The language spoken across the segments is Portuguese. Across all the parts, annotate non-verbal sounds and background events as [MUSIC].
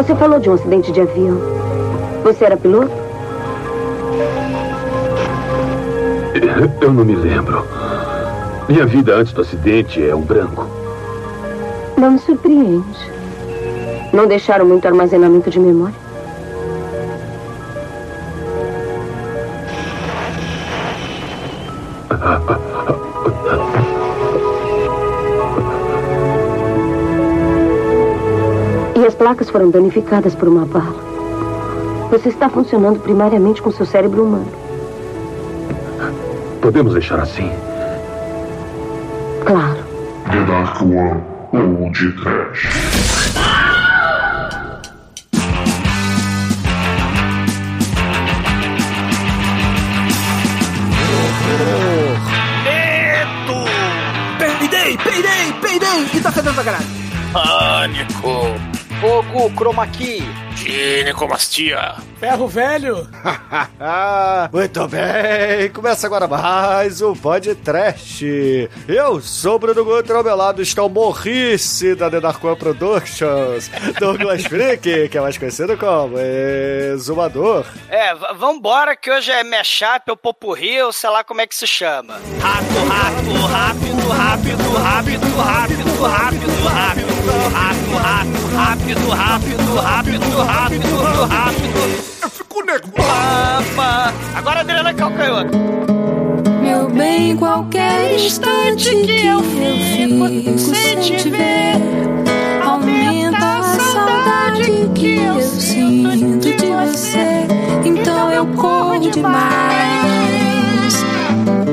Você falou de um acidente de avião. Você era piloto? Eu não me lembro. Minha vida antes do acidente é um branco. Não me surpreende. Não deixaram muito armazenamento de memória? Placas foram danificadas por uma bala. Você está funcionando primariamente com seu cérebro humano. Podemos deixar assim? Claro. The Dark One ou de Trash. Key. Ginecomastia! Ferro velho. [LAUGHS] Muito bem, começa agora mais um podcast. Eu sou o Bruno Guter, ao meu lado está o Morrice da The Dark One Productions, [LAUGHS] Douglas Freak, que é mais conhecido como Exumador. É, vambora que hoje é mashup, ou popurri, ou sei lá como é que se chama. Rato, rato, rápido, rápido, rápido, rápido, rápido, rápido, rato, rato, rápido, rápido, rápido, rápido, rápido. Eu fico nego. Papa. Agora Adriana Calcanhoto. Meu bem, qualquer instante que eu fico sem te ver Aumenta a saudade que eu sinto de você Então eu corro demais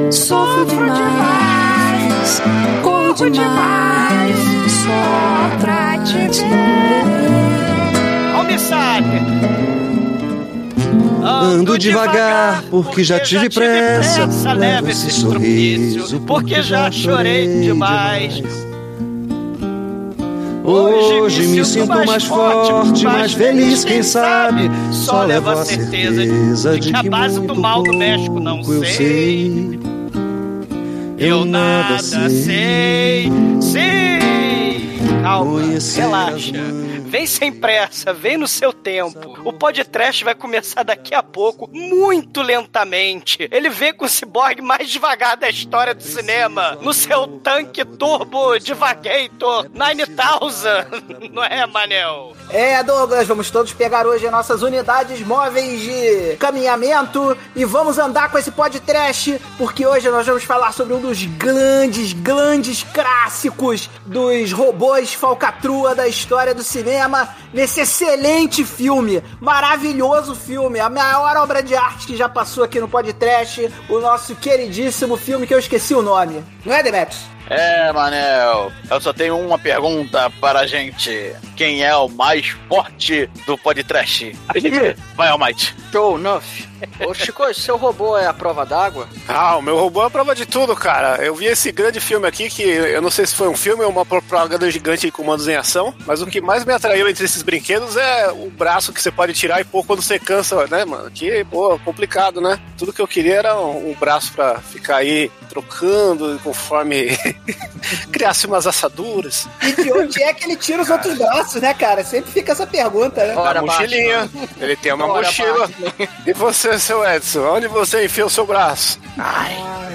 Sofro demais Corro demais Só pra te ver Almissade. Ando devagar, porque já tive pressa. Leva esse sorriso, porque já chorei demais. Hoje me sinto mais forte, mais feliz, quem sabe. Só levo a certeza de que a base do mal do México não sei. Sei. Eu nada sei. Sim! Calma, relaxa. Vem sem pressa, vem no seu tempo. O podcast vai começar daqui a pouco, muito lentamente. Ele vem com o ciborgue mais devagar da história do cinema. No seu tanque turbo Divagator 9000. [LAUGHS] Não é, Manel? É, Douglas, vamos todos pegar hoje nossas unidades móveis de caminhamento e vamos andar com esse podcast, porque hoje nós vamos falar sobre um dos grandes, grandes clássicos dos robôs falcatrua da história do cinema, nesse excelente filme, maravilhoso filme, a maior obra de arte que já passou aqui no podcast, o nosso queridíssimo filme que eu esqueci o nome. Não é, Demetrius? É, Manel, eu só tenho uma pergunta para a gente. Quem é o mais forte do podcast? Vai, Almighty. Show, Nuff. Ô, Chico, seu robô é a prova d'água? Ah, o meu robô é a prova de tudo, cara. Eu vi esse grande filme aqui, que eu não sei se foi um filme ou uma propaganda gigante de comandos em ação, mas o que mais me atraiu entre esses brinquedos é o braço que você pode tirar e pôr quando você cansa, né, mano? Que, pô, complicado, né? Tudo que eu queria era um, um braço pra ficar aí trocando conforme [LAUGHS] criasse umas assaduras. E de onde é que ele tira os outros braços, né, cara? Sempre fica essa pergunta, né? Ora, a mochilinha. Ele tem uma Ora, mochila. E você, seu Edson, onde você enfia o seu braço? Ah,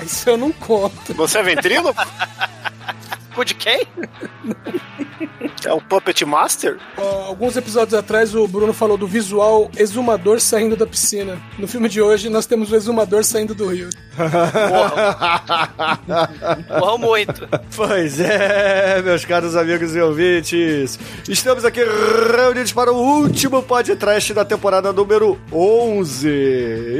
isso eu não conto. Você é ventrilo? [LAUGHS] Cu de quem? É o Puppet Master? Ó, alguns episódios atrás o Bruno falou do visual exumador saindo da piscina. No filme de hoje nós temos o exumador saindo do rio. Morreu muito. Pois é, meus caros amigos e ouvintes. Estamos aqui reunidos para o último podcast da temporada número 11.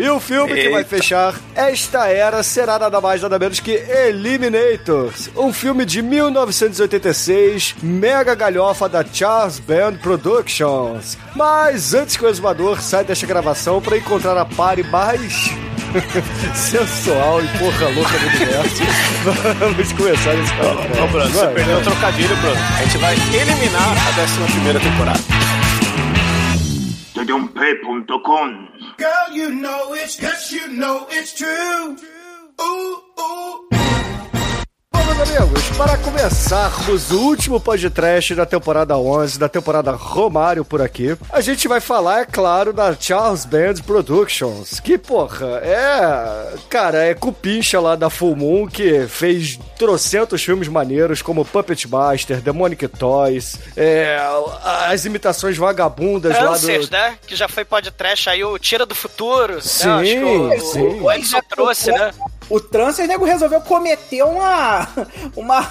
E o filme que vai Eita. fechar esta era será nada mais nada menos que Eliminators, um filme de 1986, mega galhofa da Charles Band Productions. Mas antes que o exumador saia desta gravação para encontrar a pare mais [LAUGHS] sensual e porra louca do universo, [LAUGHS] vamos começar esse podcast. Ô, Bruno, você Vai, perdeu vai. o trocadilho, Bruno. A gente vai eliminar a 11 primeira temporada. Todumpe.com Girl, you know it's, yes, you know it's true. Ooh, ooh. Vamos amigos, para começarmos o último podcast da temporada 11, da temporada Romário por aqui, a gente vai falar, é claro, da Charles Band Productions, que, porra, é... Cara, é cupincha lá da Full Moon, que fez trocentos filmes maneiros, como Puppet Master, Demonic Toys, é, as imitações vagabundas lá Answers, do... né? Que já foi podcast aí, o Tira do Futuro. Sim, né? Acho que o, sim. o, o Edson trouxe, né? O Transfer nego resolveu cometer uma, uma,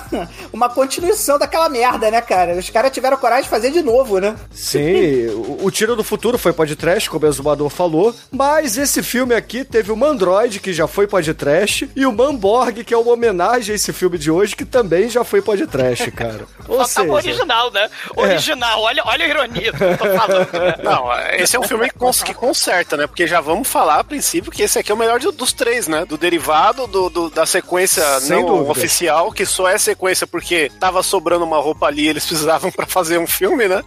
uma continuação daquela merda, né, cara? Os caras tiveram coragem de fazer de novo, né? Sim, o, o Tiro do Futuro foi podcast, como o Exumador falou, mas esse filme aqui teve o Mandroid, que já foi podcast, e o Manborg, que é uma homenagem a esse filme de hoje, que também já foi podcast, cara. [LAUGHS] Ou Faltava o seja, original, né? Original, olha, olha a ironia do que eu tô falando, né? [LAUGHS] Não, esse é um filme que, cons- que conserta, né? Porque já vamos falar a princípio que esse aqui é o melhor dos três, né? Do derivado, do, do- da sequência Sem não dúvida. oficial, que só é sequência porque tava sobrando uma roupa ali e eles precisavam [LAUGHS] pra fazer um filme, né?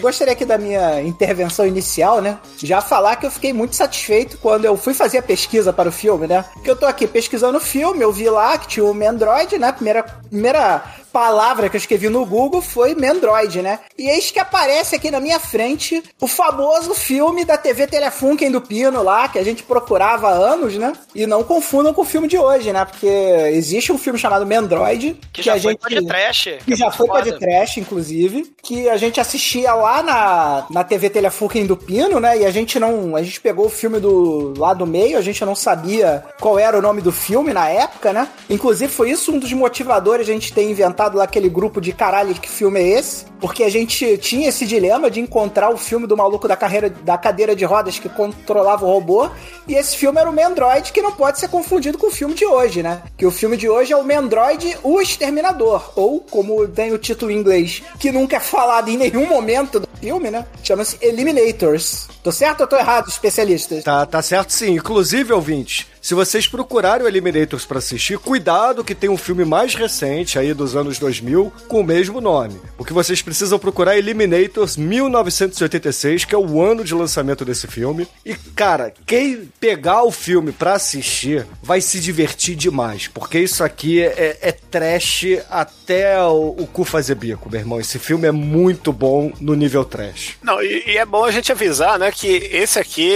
Gostaria aqui da minha intervenção inicial, né? Já falar que eu fiquei muito satisfeito quando eu fui fazer a pesquisa para o filme, né? Porque eu tô aqui pesquisando o filme, eu vi lá que tinha o Mandroid, né? Primeira, primeira palavra que eu escrevi no Google foi Mandroid, né? E eis que aparece aqui na minha frente o famoso filme da TV Telefunken do Pino lá, que a gente procurava há anos, né? E não confundam com o filme de hoje, né? Porque existe um filme chamado Mandroid, Que já a foi gente podcast. que já é foi foda. podcast, inclusive, que a gente assistia lá na, na TV Telefunken do Pino, né? E a gente não. A gente pegou o filme do lá do meio, a gente não sabia qual era o nome do filme na época, né? Inclusive, foi isso um dos motivadores a gente ter inventado lá aquele grupo de caralho, que filme é esse? Porque a gente tinha esse dilema de encontrar o filme do maluco da carreira da cadeira de rodas que controlava o robô. E esse filme era o Mandroid, que não pode ser confundido com o filme de hoje, né? Que o filme de hoje é o Mandroid, o Exterminador. Ou, como tem o título em inglês, que nunca é falado em nenhum momento do filme, né? Chama-se Eliminators. Tô certo ou tô errado, especialistas? Tá, tá certo sim. Inclusive, ouvintes, se vocês procurarem o Eliminators pra assistir, cuidado que tem um filme mais recente aí dos anos 2000 com o mesmo nome. O que vocês precisam procurar é Eliminators 1986, que é o ano de lançamento desse filme. E, cara, quem pegar o filme pra assistir vai se divertir demais, porque isso aqui é, é trash até o, o cu fazer bico, meu irmão. Esse filme é muito bom no nível trash. Não, e, e é bom a gente avisar, né, que esse aqui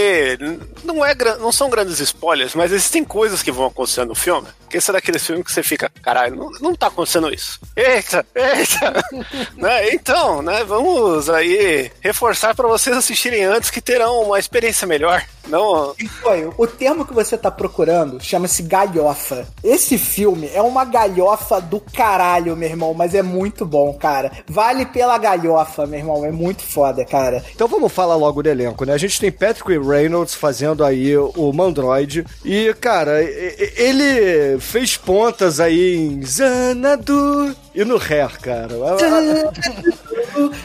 não, é, não são grandes spoilers, mas existem coisas que vão acontecer no filme. Que esse é daqueles filmes que você fica, caralho, não, não tá acontecendo isso. Eita, eita! [LAUGHS] né? Então, né, vamos aí reforçar pra vocês assistirem antes que terão uma experiência melhor. Não, Foi, o termo que você tá procurando chama-se galhofa. Esse filme é uma galhofa do caralho, meu irmão, mas é muito bom, cara. Vale pela galhofa, meu irmão, é muito foda, cara. Então vamos falar logo do elenco, né? A gente tem Patrick Reynolds fazendo aí o Mandroid. E, cara, ele fez pontas aí em Xanadu e no Hair, cara. [LAUGHS]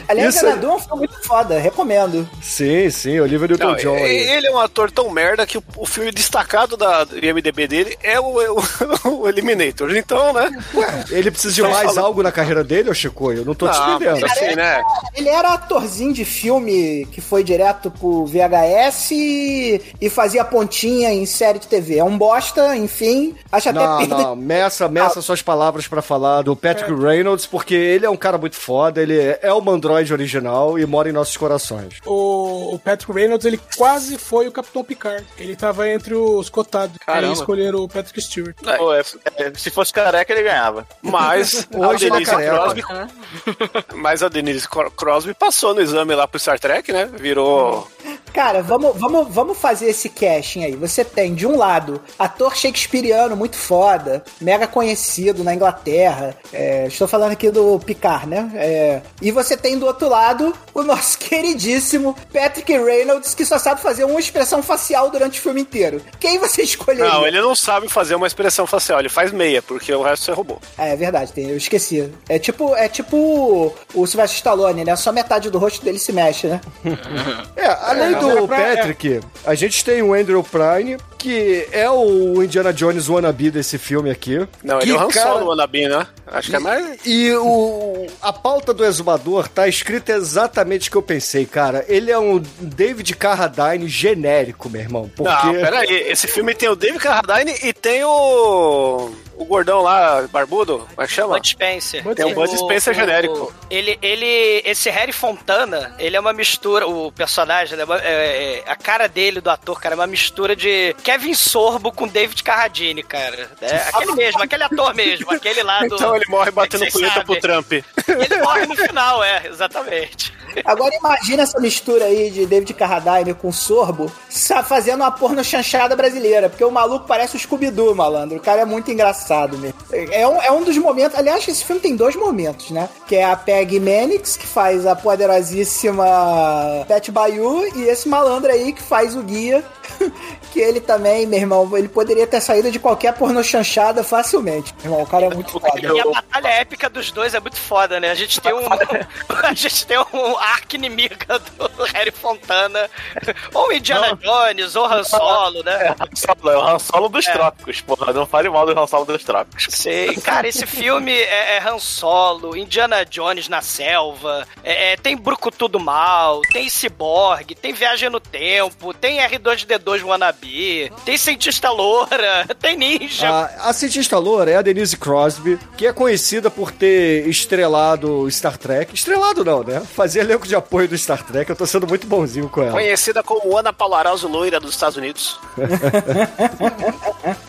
Aliás, Isso- Xanadu é um filme muito foda, recomendo. Sim, sim, Olivia não, Newton-John. ele é um ator tão merda que o, o filme destacado da IMDB dele é o, é o, [LAUGHS] o Eliminator. Então, né? Ele precisa de Só mais falando. algo na carreira dele, ô Chico? Eu não tô te Não, entendendo. assim, né? Ele era atorzinho de filme que foi direto pro VHS e, e fazia pontinha em série de TV. É um bosta, enfim. Acho até Não, [LAUGHS] perda não, meça, meça suas palavras pra falar do Patrick Reynolds, porque ele é um cara muito foda, ele é o Mandroid original e mora em nossos corações. O, o Patrick Reynolds, ele quase foi o Capitão Picard. Ele tava entre os cotados. Caramba. Aí escolheram o Patrick Stewart. Pô, é- é- se fosse careca, ele ganhava. Mas [LAUGHS] Hoje a ele é Denise careca. Crosby, mas a Denise Cro- Crosby passou no exame lá pro Star Trek, né? Virou Cara, vamos, vamos, vamos fazer esse casting aí. Você tem, de um lado, ator shakespeariano muito foda, mega conhecido na Inglaterra. É, estou falando aqui do Picard, né? É, e você tem do outro lado o nosso [LAUGHS] queridíssimo Patrick Reynolds, que só sabe fazer uma expressão facial durante o filme inteiro. Quem você [LAUGHS] escolheria? Não, ele não sabe fazer uma expressão facial, ele faz meia, porque o resto é robô. É, é verdade, tem, eu esqueci. É tipo, é tipo o, Sylvester Stallone, né? Só metade do rosto dele se mexe, né? [LAUGHS] É, além do era pra- Patrick, a gente tem o Andrew Prine, que é o Indiana Jones wannabe desse filme aqui. Não, que ele é o Han cara- Solo, Wannabe, né? Acho que é mais... E o, a pauta do exumador tá escrita exatamente o que eu pensei, cara. Ele é um David Carradine genérico, meu irmão. Porque... Não, peraí, esse filme tem o David Carradine e tem o... o gordão lá, barbudo, como é que chama? Bud Spencer. Tem um Bud O- Spencer o- genérico. Ele, ele, esse Harry Fontana, ele é uma mistura, o personagem, né, é- é- a cara dele, do ator, cara, é uma mistura de Kevin Sorbo com David Carradine, cara. É, aquele mesmo, aquele ator mesmo, aquele lá do... Então ele morre batendo punheta pro Trump. Ele morre no final, é, exatamente. Agora imagina essa mistura aí de David Carradine com Sorbo fazendo uma porno chanchada brasileira, porque o maluco parece o Scooby-Doo, malandro. O cara é muito engraçado mesmo. É um, é um dos momentos... Aliás, esse filme tem dois momentos, né? Que é a Peggy Mannix, que faz a poderosíssima Pet Bayu, e esse malandro aí que faz o guia, [LAUGHS] que ele também, meu irmão, ele poderia ter saído de qualquer porno chanchada facilmente. Meu irmão, o cara é muito foda. E a batalha épica dos dois é muito foda, né? A gente tem um. [LAUGHS] a gente tem um arco inimiga do Harry Fontana. Ou Indiana Jones, ou Han Solo, né? Han Solo, é o Han Solo dos É. trópicos, porra. Não fale mal do Han Solo dos trópicos. Sei. Cara, esse filme é, é Han Solo, Indiana Jones na selva, é, é, tem Brucutu do Mal, tem Cyborg, tem Viagem no Tempo, tem R2D2 Wannabe, tem Cientista Loura, [LAUGHS] tem Ninja. A, a cientista loura é a Denise Crosby, que é conhecida por ter estrelado Star Trek. Estrelado não, né? Fazia elenco de apoio do Star Trek. Eu tô sendo muito bonzinho com ela. Conhecida como Ana Paularoso Loira dos Estados Unidos. [LAUGHS]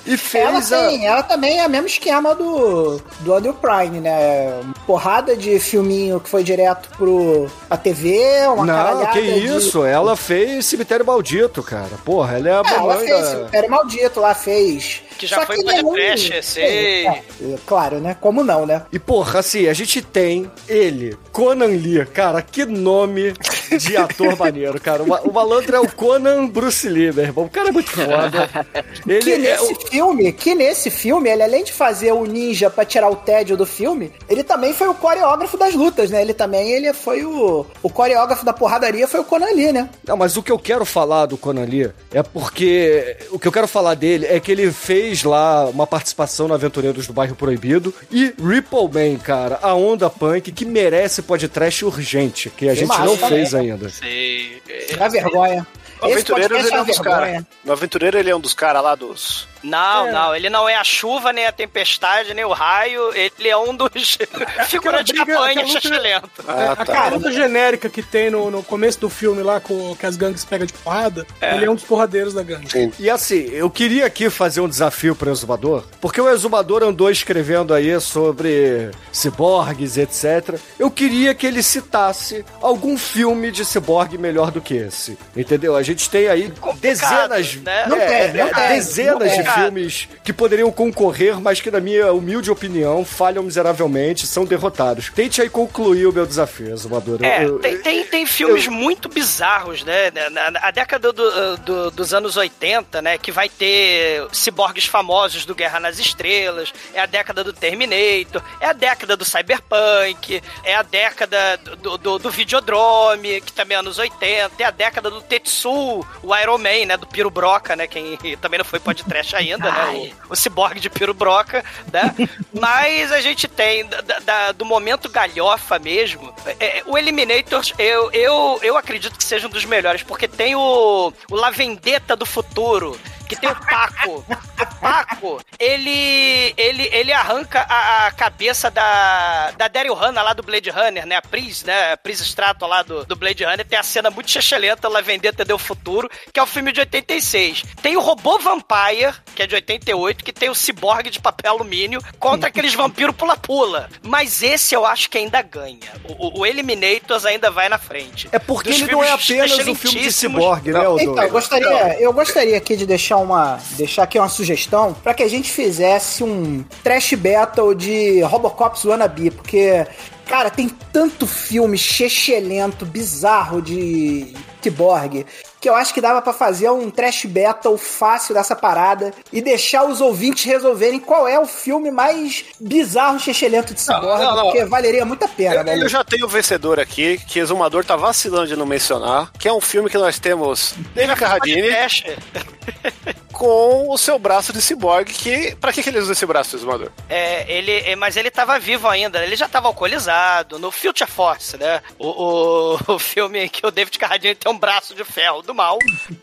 E Ela fez a... tem, ela também é o mesmo esquema do, do Andrew Prime, né? Porrada de filminho que foi direto pro a TV, uma Não, que de- isso. Ela fez Cemitério Maldito, cara. Porra, ela é a É, ela fez, era maldito, lá fez. Que já Só foi que pra nenhum- trash, sei. É, é, claro, né? Como não, né? E porra, assim, a gente tem ele, Conan Lee. Cara, que nome de ator [LAUGHS] maneiro, cara. O, o malandro é o Conan Bruce Lee, meu irmão. O cara é muito foda. [LAUGHS] Ele que é nesse o... filme, que nesse filme, ele além de fazer o ninja pra tirar o tédio do filme, ele também foi o coreógrafo das lutas, né? Ele também ele foi o, o coreógrafo da porradaria, foi o Conan Lee, né? Não, mas o que eu quero falar do Conan Lee é porque o que eu quero falar dele é que ele fez lá uma participação no Aventureiros do Bairro Proibido e Ripple Man, cara, a onda punk que merece podcast urgente, que a Que gente massa não também. fez ainda. Sei. Dá vergonha. O Esse Aventureiro ele é é um dos caras. vergonha. No Aventureiro ele é um dos caras lá dos. Não, não, ele não é a chuva, nem a tempestade, nem o raio, ele é um dos [LAUGHS] figurantes de luta- xixelento. Ah, A luta genérica que tem no, no começo do filme lá, com, que as gangues pegam de porrada, ele é um dos porradeiros da gangue. E assim, eu queria aqui fazer um desafio pro Exumador, porque o Exumador andou escrevendo aí sobre ciborgues, etc. Eu queria que ele citasse algum filme de ciborgue melhor do que esse. Entendeu? A gente tem aí dezenas, né? Não é, tem, não é, tem, dezenas não de tem. Filmes que poderiam concorrer, mas que, na minha humilde opinião, falham miseravelmente, são derrotados. Tente aí concluir o meu desafio, Exumador. Eu- É, eu- tem, tem, tem filmes muito bizarros, né? Na, na- a década do- do- dos anos 80, né? Que vai ter ciborgues famosos do Guerra nas Estrelas, é a década do Terminator, é a década do Cyberpunk, é a década do, do, do Videodrome, que também é anos 80, é a década do Tetsu, o Iron Man, né? Do Piro Broca, né? Quem também não foi podcast [LAUGHS] ainda, né? O, o ciborgue de Piro Broca, né? [LAUGHS] Mas a gente tem, da- da- do momento galhofa mesmo, é, é, o Eliminator, eu, eu, eu acredito que seja um dos melhores, porque tem o, o La Vendetta do futuro, que tem o Paco. O Paco, ele, ele, ele arranca a, a cabeça da, da Daryl Hannah lá do Blade Runner, né? A Pris, né? A Pris Strato lá do, do Blade Runner. Tem a cena muito chechelenta, La Vendetta do Futuro, que é o filme de 86. Tem o Robô Vampire, que é de 88, que tem o ciborgue de papel alumínio contra aqueles vampiros pula-pula. Mas esse eu acho que ainda ganha. O, o- o Eliminators ainda vai na frente. É porque Dos ele não é apenas um filme de ciborgue, né, Odô? Então, eu gostaria, eu gostaria aqui de deixar uma, deixar aqui uma sugestão pra que a gente fizesse um trash battle de Robocops Wannabe, porque cara, tem tanto filme chechelento, bizarro de cyborg, que eu acho que dava pra fazer um trash battle fácil dessa parada e deixar os ouvintes resolverem qual é o filme mais bizarro chechelento de não, não. porque valeria muito a pena, Eu, velho. eu já tenho o vencedor aqui, que Exumador tá vacilando de não mencionar, que é um filme que nós temos David Carradine. [LAUGHS] com o seu braço de ciborgue, que... Pra que, que ele usa esse braço, exumador? É, ele, é, mas ele tava vivo ainda, ele já tava alcoolizado, no Future Force, né? O, o, [LAUGHS] o filme que o David Carradine tem um braço de ferro do mal,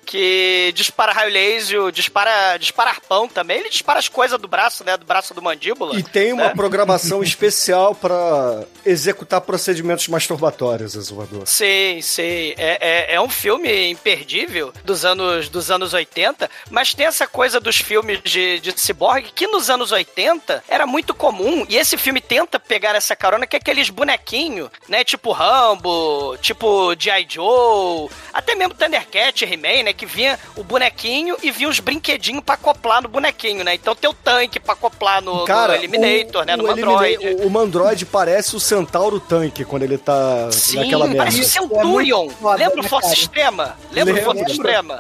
que dispara raio laser, dispara, dispara arpão também, ele dispara as coisas do braço, né? Do braço do mandíbula. E tem uma né? programação [LAUGHS] especial pra executar procedimentos masturbatórios, Exumador. Sim, sim. É, é, é um filme imperdível dos anos, dos anos 80, mas tem essa coisa dos filmes de, de ciborgue que nos anos 80 era muito comum, e esse filme tenta pegar essa carona, que é aqueles bonequinhos, né? Tipo Rambo, tipo G.I. Joe, até mesmo Thundercat, He-Man, né? Que vinha o bonequinho e vinha os brinquedinhos pra acoplar no bonequinho, né? Então tem o tanque pra acoplar no, Cara, no Eliminator, o, né? No o Mandroid. O, o Mandroid parece o Centauro Tanque quando ele tá Sim, naquela merda. parece o Centurion. foda, Lembra o né, Força cara? Extrema? Lembra o. Força Extrema?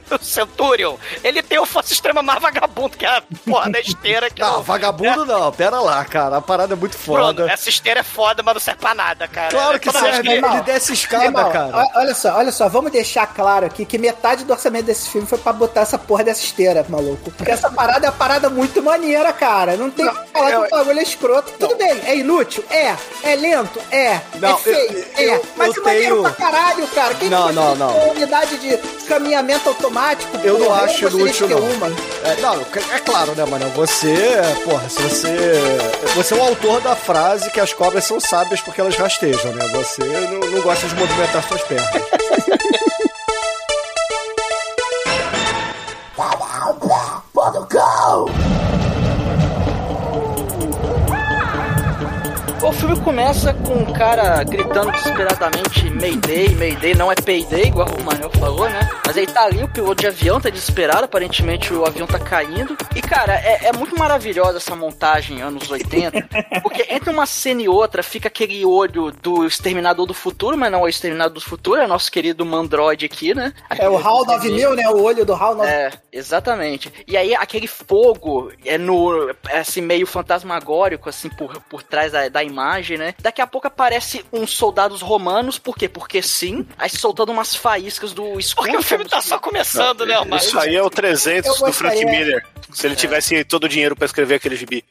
[LAUGHS] o Centurion. Ele tem o Força Extrema mais vagabundo, que é a porra da esteira. Que Não, não- vagabundo não, pera lá, cara. A parada é muito foda. Bruno, essa esteira é foda, mas não serve pra nada, cara. Claro que serve, que- ele desce escada, Irmão, cara. Olha só, olha só, vamos deixar claro aqui que metade do orçamento desse filme foi pra botar essa porra dessa esteira, maluco. Porque essa parada é uma parada muito maneira, cara. Não tem que falar que o bagulho é escroto. Tudo bem, é inútil? É. É lento? É. Não, é feio? eu- é. eu- Mas eu é maneiro tenho- pra caralho, cara. Quem Não, que não, não. unidade de caminhamento automático? Eu não acho inútil, não. uma. É, não, é claro, né, mano? Você, porra, se você. Você é o autor da frase que as cobras são sábias porque elas rastejam, né? Você não, não gosta de movimentar suas pernas. O filme começa com um cara gritando desesperadamente Mayday, Mayday, não é Payday, igual o Manel falou, né? Mas aí tá ali o piloto de avião, tá desesperado, aparentemente o avião tá caindo. E cara, é, é muito maravilhosa essa montagem anos 80, porque entre uma cena e outra fica aquele olho do Exterminador do Futuro, mas não é o Exterminador do Futuro, é o nosso querido Mandroid aqui, né? É o HAL 9000, né? O olho do HAL 9000. É, exatamente. E aí aquele fogo é no é assim meio fantasmagórico assim por, por trás da, da imagem, né? Daqui a pouco aparece uns soldados romanos, por quê? Porque sim, aí soltando umas faíscas do escudo. Porque o filme tá só começando, né, mas Isso aí é o 300 Eu do Frank Miller. Se ele tivesse todo o dinheiro pra escrever aquele gibi.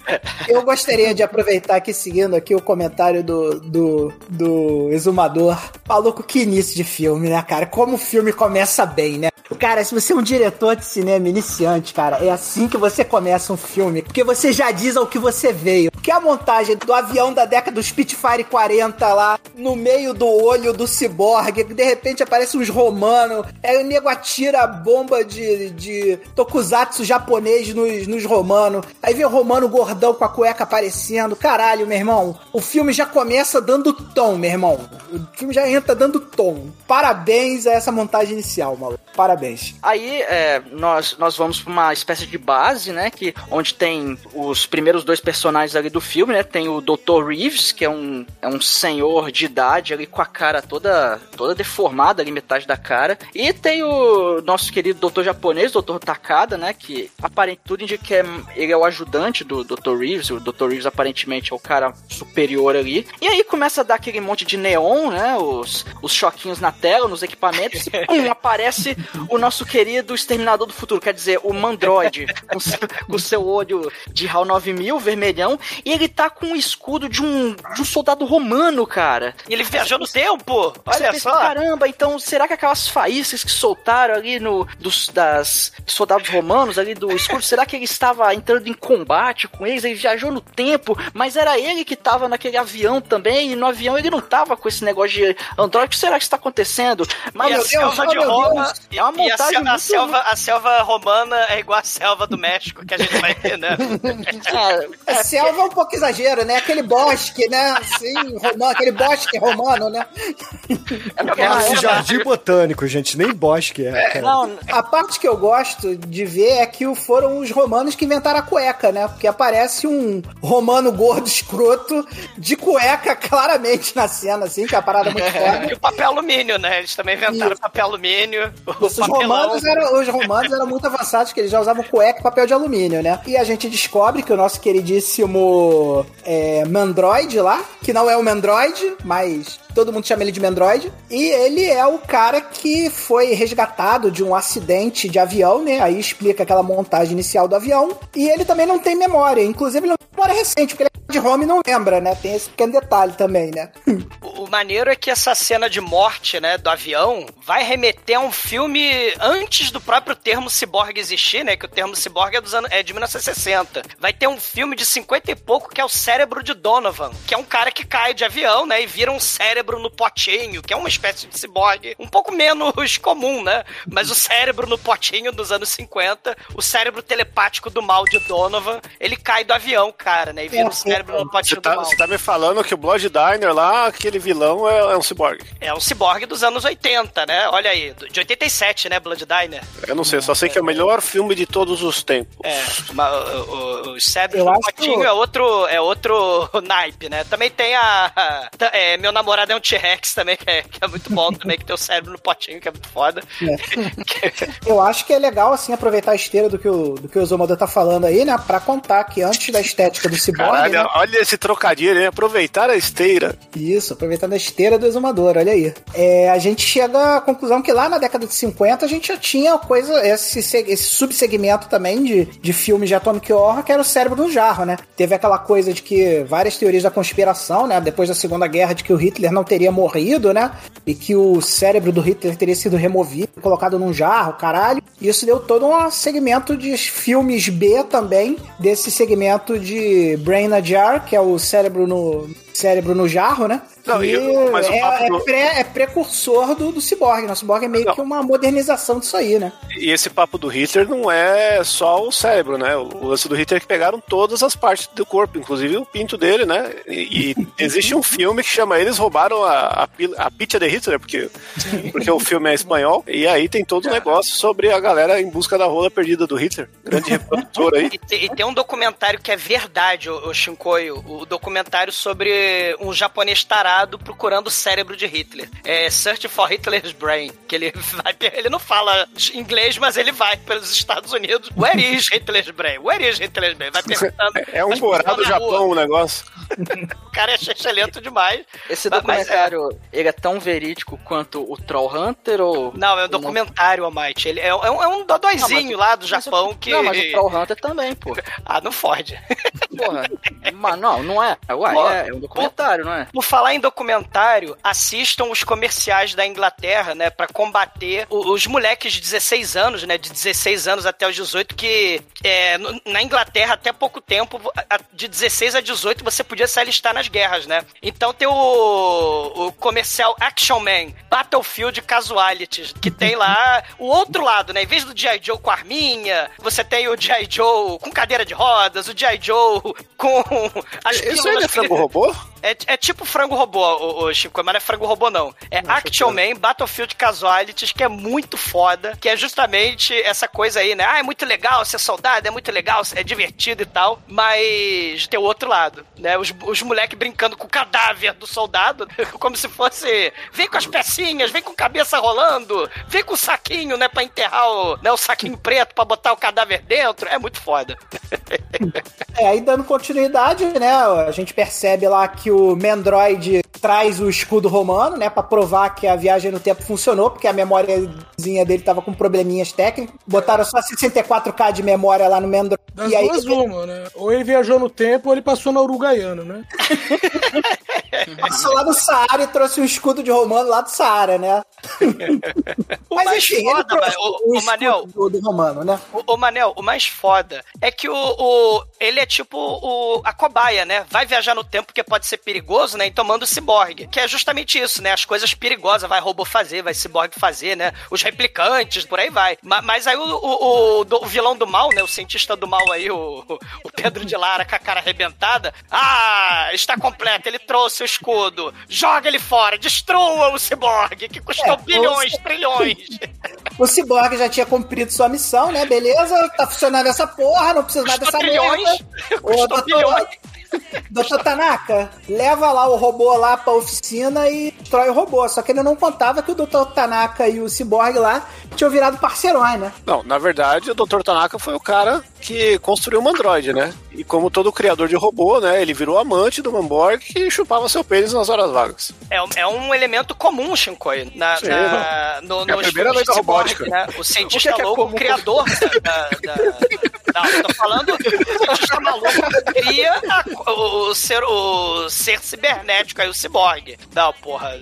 Eu gostaria de aproveitar aqui, seguindo aqui o comentário do, do, do Exumador. Maluco, que início de filme, né, cara? Como o filme começa bem, né? Cara, se você é um diretor de cinema iniciante, cara, é assim que você começa um filme. Porque você já diz ao que você veio. Que a montagem do avião da década do Spitfire 40 lá, no meio do olho do ciborgue, que de repente aparece uns romanos, aí o nego atira a bomba de, de tokusatsu japonês nos, nos romanos, aí vem o romano gordão com a cueca aparecendo. Caralho, meu irmão, o filme já começa dando tom, meu irmão. O filme já entra dando tom. Parabéns a essa montagem inicial, maluco. Parabéns. Aí é, nós, nós vamos pra uma espécie de base, né? Que, onde tem os primeiros dois personagens ali do filme, né? Tem o Dr. Reeves, que é um, é um senhor de idade ali com a cara toda, toda deformada ali, metade da cara. E tem o nosso querido doutor japonês, Dr. Takada, né? Que aparentemente tudo indica que é, ele é o ajudante do Dr. Reeves. O Dr. Reeves aparentemente é o cara superior ali. E aí começa a dar aquele monte de neon, né? Os, os choquinhos na tela, nos equipamentos. [LAUGHS] E pum, aparece o nosso querido Exterminador do Futuro, quer dizer, o Mandroid, com seu, com seu olho de HAL 9000, vermelhão, e ele tá com o escudo de um, de um soldado romano, cara. E ele viajou no tempo. Olha pensa, só. Caramba, então será que aquelas faíscas que soltaram ali no dos das soldados romanos ali do escudo, será que ele estava entrando em combate com eles? Ele viajou no tempo, mas era ele que estava naquele avião também, e no avião ele não estava com esse negócio de Android. O que será que está acontecendo? Mas E a Deus, selva oh, de Roma. Deus. é uma E a, montagem a muito- selva, a selva romana é igual a selva do México, que a gente vai ver, né? [LAUGHS] é, A selva é um pouco exagero, né? Aquele bosque, né? Assim, romano, aquele bosque romano, né? Parece jardim botânico, gente, nem bosque é. cara. não, A parte que eu gosto de ver é que foram os romanos que inventaram a cueca, né? Porque aparece um romano gordo escroto de cueca claramente na cena, assim, que é uma parada muito [LAUGHS] E foda. o papel alumínio, né? Eles também inventaram Isso. papel alumínio. Os romanos, eram, os romanos eram muito avançados, que eles já usavam cueca e papel de alumínio, né? E a gente descobre que o nosso queridíssimo é, Mandroid lá, que não é o Mandroid, mas todo mundo chama ele de Mendroid. E ele é o cara que foi resgatado de um acidente de avião, né? Aí explica aquela montagem inicial do avião. E ele também não tem memória, inclusive ele não tem memória recente, porque ele é de home e não lembra, né? Tem esse pequeno detalhe também, né? [LAUGHS] O maneiro é que essa cena de morte, né, do avião, vai remeter a um filme antes do próprio termo ciborgue existir, né? Que o termo ciborgue é, dos anos, é de 1960. Vai ter um filme de 50 e pouco que é o Cérebro de Donovan, que é um cara que cai de avião, né? E vira um cérebro no potinho, que é uma espécie de ciborgue um pouco menos [LAUGHS] comum, né? Mas o cérebro no potinho dos anos 50, o cérebro telepático do mal de Donovan, ele cai do avião, cara, né? E vira um cérebro no Você potinho tá, do mal. você tá me falando que o Blood Diner lá, aquele vilão é, é um ciborgue. É um ciborgue dos anos 80, né? Olha aí, de 87, né, Blood Diner? Eu não sei, só sei que é o melhor filme de todos os tempos. É, o, o, o cérebro acho potinho que- é outro, é outro [LAUGHS] naipe, né? Também tem a... a- [LAUGHS] é, meu namorado é um T-Rex também, que é, que é muito bom também, que tem o cérebro no potinho, que é muito foda. Eu acho que é legal, assim, aproveitar a esteira do que o, do que o Zomador tá falando aí, né? Pra contar que antes da estética do Cyborg, Caralho, né? olha esse trocadilho, hein? Aproveitar a esteira. Isso, aproveitando a esteira do exumador, olha aí. É, a gente chega à conclusão que lá na década de 50 a gente já tinha coisa, esse, se- esse subsegmento também de, de filmes de Atomic Horror, que era o cérebro no jarro, né? Teve aquela coisa de que várias teorias da conspiração, né? Depois da Segunda Guerra, de que o Hitler não teria morrido, né? E que o cérebro do Hitler teria sido removido, colocado num jarro, caralho. Isso deu todo um segmento de filmes B também, desse segmento de Brain a Jar, que é o cérebro no cérebro no jarro, né? Não, e- mas o é, é pré- é precursor do, do Cyborg, né? O Cyborg é meio Não. que uma modernização disso aí, né? E esse papo do Hitler não é só o cérebro, né? O lance do Hitler é que pegaram todas as partes do corpo, inclusive o pinto dele, né? E, e [LAUGHS] existe um filme que chama Eles Roubaram a, a, a Pizza de Hitler, porque, porque o filme é espanhol, e aí tem todo o negócio sobre a galera em busca da rola perdida do Hitler. Grande [LAUGHS] reprodutor aí. E, e tem um documentário que é verdade, o, o Shinkoio, o documentário sobre um japonês tarado procurando o cérebro de Hitler. É Search for Hitler's Brain, que ele [LAUGHS] vai, ele não fala inglês, mas ele vai pelos Estados Unidos. Where is Hitler's Brain? Where is Hitler's Brain? Vai perguntando. É um as borá pessoas do. Japão o negócio. [LAUGHS] O cara é excelente demais. Esse documentário, ele é tão verídico quanto o Troll Hunter ou... Não, é um documentário, Almighty. Ele é, é um, é um dodóizinho lá do Japão que. Não, mas o Troll Hunter também, pô. [LAUGHS] Ah, não fode. Porra, mas não, não é. Ué, Pô, é, é um documentário, não é? Por falar em documentário, assistam os comerciais da Inglaterra, né, Pra combater o- os moleques de 16 anos, né, de 16 anos até os 18, que é, na Inglaterra até pouco tempo, de 16 a 18 você podia se alistar nas guerras, né? Então tem o, o comercial Action Man, Battlefield Casualties, que tem lá o outro lado, né? Em vez do G.I. Joe com arminha, você tem o G.I. Joe com cadeira de rodas, o G.I. Joe com as Isso é frango robô? É, é tipo frango robô, o, o Chico, mas não é frango robô, não. É Action Man Battlefield Casualties, que é muito foda, que é justamente essa coisa aí, né? Ah, é muito legal ser soldado, é muito legal, é divertido e tal, mas tem o outro lado, né? Os, os moleques brincando com o cadáver do soldado, [LAUGHS] como se fosse. Vem com as pecinhas, vem com cabeça rolando, vem com o saquinho, né, pra enterrar o, né, o saquinho preto pra botar o cadáver dentro. É muito foda. [LAUGHS] É, aí dando continuidade, né? A gente percebe lá que o Mendroid traz o escudo romano, né? Pra provar que a viagem no tempo funcionou, porque a memóriazinha dele tava com probleminhas técnicos. Botaram só 64k de memória lá no Mendroid. Das e aí, duas, uma, né? Ou ele viajou no tempo ou ele passou na Uruguaiana, né? [LAUGHS] passou lá do Saara e trouxe um escudo de romano lá do Saara, né? O Mas mais enfim, ele foda, mas, o, o o Manel, escudo do romano, né? O, o Manel, o mais foda é que o, o- ele é tipo o, a cobaia, né? Vai viajar no tempo porque pode ser perigoso, né? Então manda o ciborgue. Que é justamente isso, né? As coisas perigosas vai robô fazer, vai ciborgue fazer, né? Os replicantes, por aí vai. Ma- Mas, aí o, o- o o vilão do mal, né? O cientista do mal aí, o, o Pedro de Lara com a cara arrebentada. Ah, está completo, ele trouxe o escudo. Joga ele fora, destrua o ciborgue, que custou É, bilhões, trilhões. [LAUGHS] O Cyborg já tinha cumprido sua missão, né? Beleza, tá funcionando essa porra, não precisa mais Custou dessa trilhões. merda. Ô, Custou bilhões. Doutor Tanaka, leva lá o robô lá pra oficina e destrói o robô. Só que ele não contava que o Doutor Tanaka e o Cyborg lá tinham virado parceirões, né? Não, na verdade, o Dr. Tanaka foi o cara que construiu o Mandroid, né? E como todo criador de robô, né? Ele virou amante do Manborg e chupava seu pênis nas horas vagas. É, um- é um elemento comum, Shinkoi. Na, Sim, na, no, É a nos primeira lei da robótica. Né? O O que cientista é que é louco, comum? o criador da, da, da- Não, eu tô falando, o cientista maluco cria a- o, o ser, o ser cibernético, aí o ciborgue. Não, porra. [LAUGHS]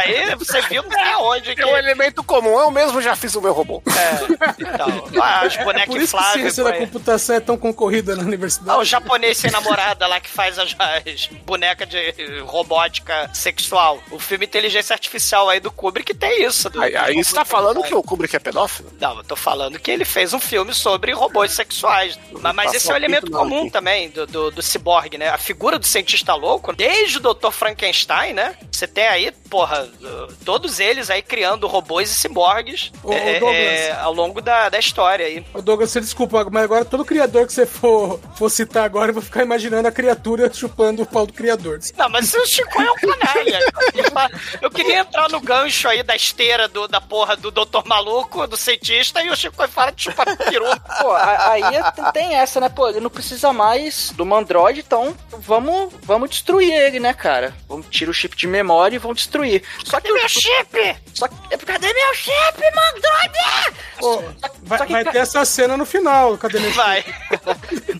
Aí você viu não sei aonde que... É um elemento comum, eu mesmo já fiz o meu robô. É, então, as Por bonecas isso que a ciência por da computação é tão concorrida na Ah, universidade. o japonês sem namorada lá que faz as, as bonecas de robótica sexual. O filme Inteligência Artificial aí do Kubrick tem isso. Do, Aí, aí você tá falando que o Kubrick é pedófilo? Não, eu tô falando que ele fez um filme sobre robôs sexuais. Mas, mas esse é um elemento comum também do, do, do ciborgue, né? A figura do cientista louco, desde o Dr. Frankenstein, né? Você tem aí, porra, todos eles aí criando robôs e ciborgues Ô, ô, é, Douglas. é, ao longo da, da história aí. Ô, Douglas, você desculpa, mas agora todo criador que você for, for citar agora, eu vou ficar imaginando a criatura chupando o pau do criador. Não, mas o Chico é um canalha. Eu queria entrar no gancho aí da esteira do, da porra do doutor maluco, do cientista, e o Chico fala de chupar peru. Pô, aí é- tem- essa, né? Pô, ele não precisa mais do Mandroid, então vamos, vamos destruir ele, né, cara? Vamos tirar o chip de memória e vamos destruir. Só que Meu chip! Só que, cadê meu chip, Mandroid? Pô, vai, só que, vai ter essa cena no final, cadê meu Vai. [LAUGHS]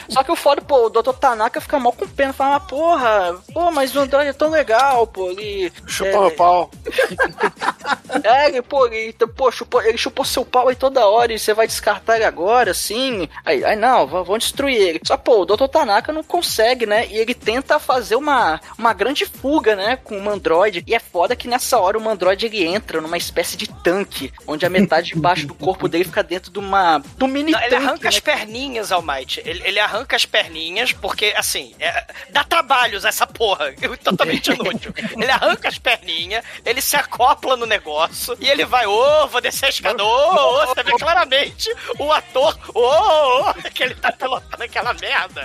Só que o foda, pô, o Dr. Tanaka fica mal com pena, fala, mas porra, pô, mas o Android é tão legal, pô, ele... Chupa é, meu pau. [LAUGHS] É, ele, pô, ele, pô, chupou, ele chupou seu pau aí toda hora e você vai descartar ele agora, assim. Aí, aí não, vão destruir ele. Só, pô, o Dr. Tanaka não consegue, né? E ele tenta fazer uma, uma grande fuga, né? Com o Mandroid. E é foda que nessa hora o Mandroid ele entra numa espécie de tanque, onde a metade de baixo do corpo dele fica dentro de uma. um mini Não, ele arranca né? as perninhas, Almighty. Ele, ele arranca as perninhas, porque, assim, é- dá trabalhos essa porra. [LAUGHS] Totalmente [LAUGHS] inútil. Ele arranca as perninhas, ele se acopla no negócio e ele vai, ô, vou descer a escada, ô, ô, você vê claramente o ator, ô, ô, que ele tá pilotando aquela merda.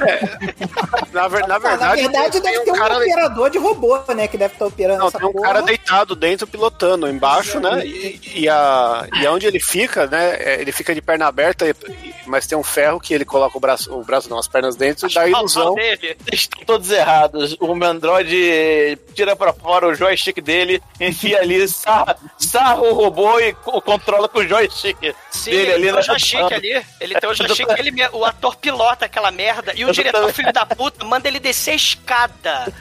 Na, ver- na verdade, na verdade, deve um ter um cara operador de robô, né? Que deve estar operando Não, essa tem um porra. cara deitado dentro pilotando embaixo, né? E, e, a, e aonde ele fica, né? é, Ele fica de perna aberta, e- e- mas tem um ferro que ele coloca o braço, o braço não, as pernas dentro e dá a ilusão. dele. Estão todos errados. O Mandroid tira pra fora o joystick dele, enfia ali, [LAUGHS] sarra, sarra o robô e co- controla com o joystick Sim, dele ele ali. tem na- o joystick ali. Ele tem o [LAUGHS] joystick, ele, o ator pilota aquela merda e o diretor, filho da puta, manda ele descer a escada.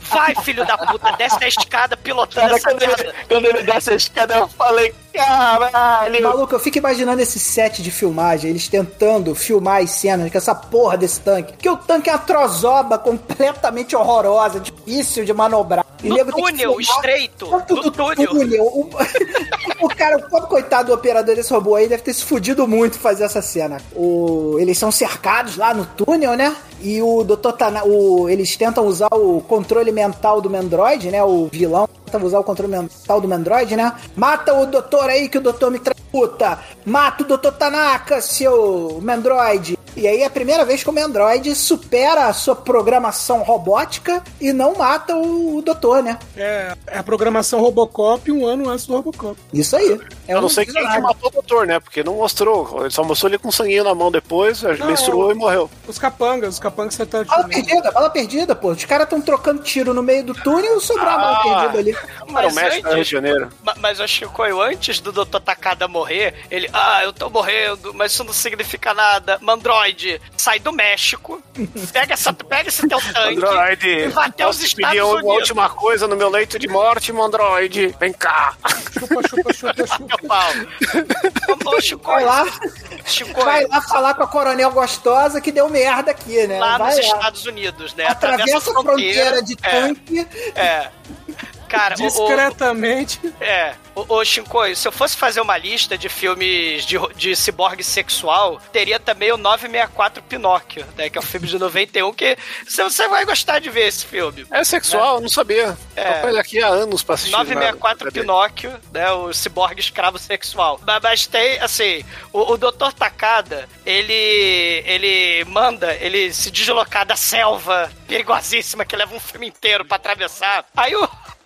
Vai, filho da puta, desce a escada pilotando Cara, essa quando, ele, merda. quando ele desce a escada, eu falei, caralho! Maluco, eu fico imaginando esse set de filmagem, eles tentando filmar as cenas com essa porra desse tanque. Porque o tanque é uma trozoba completamente horrorosa, difícil de manobrar. Túnel estreito, do túnel. O, [LAUGHS] o cara, o pobre coitado do operador desse robô aí deve ter se fudido muito fazer essa cena. O, eles são cercados lá no túnel, né? E o Dr. Tana, o, eles tentam usar o controle mental do Mandroid, né? O vilão tenta usar o controle mental do Mandroid, né? Mata o doutor aí que o doutor me puta! Mata o Dr. Tanaka, seu Mandroid! E aí é a primeira vez que o Mandroid supera a sua programação robótica e não mata o, o doutor, né? É, é a programação Robocop um ano antes do Robocop. Isso aí. É Eu não um sei quem que visionário. matou o doutor, né? Porque não mostrou. Ele só mostrou ele com sanguinho na mão depois, Não, menstruou e morreu. Os capangas, os capangas acertaram Bala de mim. perdida, bala perdida, pô. Os caras estão trocando tiro no meio do túnel e sobrou a bala Ah. perdida ali. Mas mestre do Rio antes, de Janeiro. ma- mas eu acho que foi antes do Dr. Takada morrer, ele, ah, eu tô morrendo, mas isso não significa nada. Mandroid, sai do México, pega, essa, pega esse teu tanque Android, e vai até os Estados pedir uma Unidos. última coisa no meu leito de morte, Mandroid. Vem cá. Chupa, chupa, chupa, chupa. Meu pau. Ô, Chico, Vai lá, Chico, vai lá falar com a coronel gostosa que deu merda aqui, né? lá vai nos lá. Estados Unidos, né? Atravessa a fronteira de é, tanque. É. Cara, o- o- Discretamente. É, ô, Shinkoi, se eu fosse fazer uma lista de filmes de, de ciborgue sexual, teria também o 964 Pinóquio, né? Que é um filme de 91 que você, você vai gostar de ver esse filme. É sexual, não sabia. É. Ele aqui há anos pra assistir. 964 nada. Pinóquio, né? O ciborgue escravo sexual. Mas, mas tem, assim, o, o Dr. Takada, ele. ele manda ele se deslocar da selva perigosíssima que leva um filme inteiro pra atravessar. Aí o.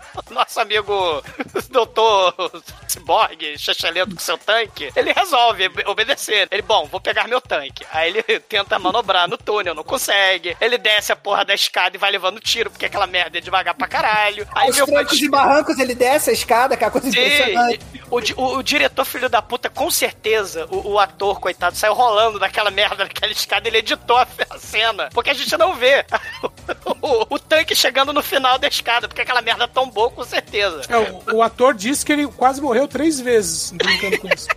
[LAUGHS] Nosso amigo [LAUGHS] doutor Cyborg, chachalento com seu tanque, ele resolve obedecer. Ele, bom, vou pegar meu tanque. Aí ele [LAUGHS] tenta manobrar no túnel, não consegue. Ele desce a porra da escada e vai levando tiro, porque aquela merda é devagar pra caralho. Aí meu trancos e barrancos ele desce a escada, que é uma coisa impressionante. O, o- o diretor filho da puta, com certeza, o, o ator, coitado, saiu rolando daquela merda, daquela escada, ele editou a, a cena, porque a gente não vê o, o tanque chegando no final da escada, porque aquela merda tombou, com certeza. É, o, o ator disse que ele quase morreu três vezes brincando com isso.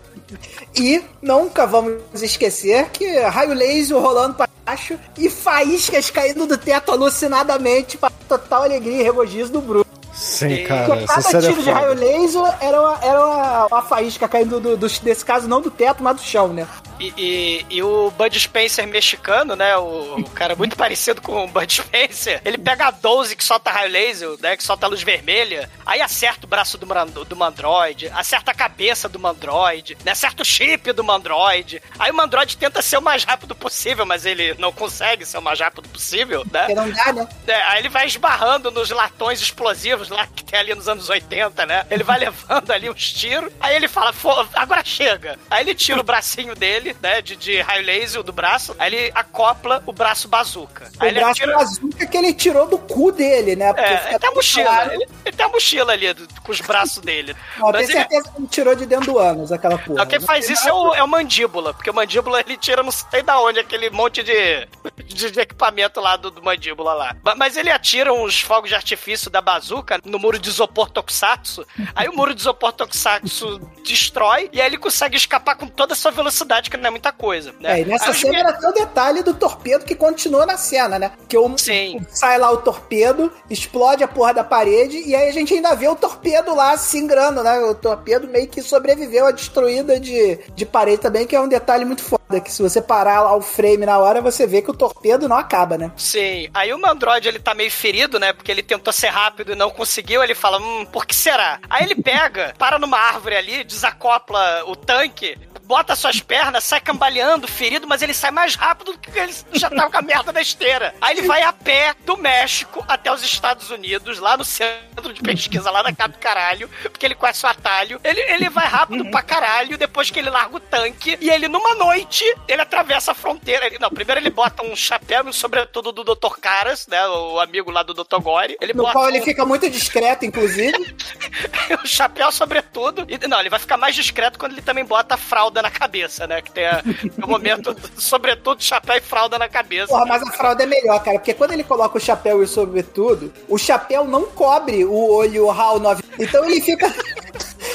E nunca vamos esquecer que raio laser rolando pra baixo e faíscas caindo do teto alucinadamente para total alegria e regozijo do Bruno. Sim, cara, cada é tiro de raio laser era uma, era uma, uma faísca caindo, do, do, desse caso, não do teto, mas do chão, né? E, e- e o Bud Spencer mexicano, né? O, o cara muito [LAUGHS] parecido com o Bud Spencer. Ele pega a 12 que solta raio laser, né? Que solta luz vermelha. Aí acerta o braço do, do Mandroid, acerta a cabeça do Mandroid, né? Acerta o chip do Mandroid. Aí o Mandroid tenta ser o mais rápido possível, mas ele não consegue ser o mais rápido possível, né? Porque não dá, né? É, aí ele vai esbarrando nos latões explosivos lá que tem ali nos anos 80, né? Ele vai [LAUGHS] levando ali uns tiros. Aí ele fala, "Fô, agora chega. Aí ele tira o bracinho dele, né? De, de raio laser do braço. Aí ele acopla o braço bazuca. Aí o ele braço atira. bazuca que ele tirou do cu dele, né? Porque É, ele tem a mochila. claro. Ele, ele tem a mochila ali do- com os braços dele. Não, Mas tenho ele- certeza que ele tirou de dentro do ânus, aquela porra. não, quem faz isso é o, é o mandíbula, porque o mandíbula ele tira não sei da onde aquele monte de, de, de equipamento lá do, do mandíbula lá. Ma- Mas ele atira uns fogos de artifício da bazuca no muro de isopor Tokusatsu. Aí o muro de isopor Tokusatsu destrói e aí ele consegue escapar com toda a sua velocidade, que não é muita coisa. Né? É, e nessa os cena me- era até o detalhe do torpedo que continua na cena, né? Que o, Sim. sai lá o torpedo, explode a porra da parede, e aí a gente ainda vê o torpedo lá se ingrando, né? O torpedo meio que sobreviveu à destruída de, de parede também, que é um detalhe muito foda. Que se você parar lá o frame na hora, você vê que o torpedo não acaba, né? Sim, aí o Mandroid ele tá meio ferido, né? Porque ele tentou ser rápido e não conseguiu. Ele fala, hum, por que será? Aí ele pega, para numa árvore ali, desacopla o tanque, bota suas pernas, sai cambaleando, ferido, mas ele sai mais rápido do que ele já tava com a merda na esteira. Aí ele vai a pé do México até os Estados Unidos, lá no centro de pesquisa, lá na casa do caralho, porque ele conhece o atalho. Ele, ele vai rápido pra caralho depois que ele larga o tanque e ele, numa noite, ele atravessa a fronteira. Ele- não, primeiro ele bota um chapéu e um sobretudo do Dr. Caras, né? O amigo lá do Dr. Gore. Ele No qual um- ele fica muito discreto, inclusive. [LAUGHS] o chapéu sobretudo. E, não, ele vai ficar mais discreto quando ele também bota a fralda na cabeça, né? Que tem a- o momento, [LAUGHS] sobretudo, chapéu e fralda na cabeça. Porra, mas a fralda é melhor, cara, porque quando ele coloca o chapéu e o sobretudo, o chapéu não cobre o olho HAL 9. Então ele fica. [LAUGHS]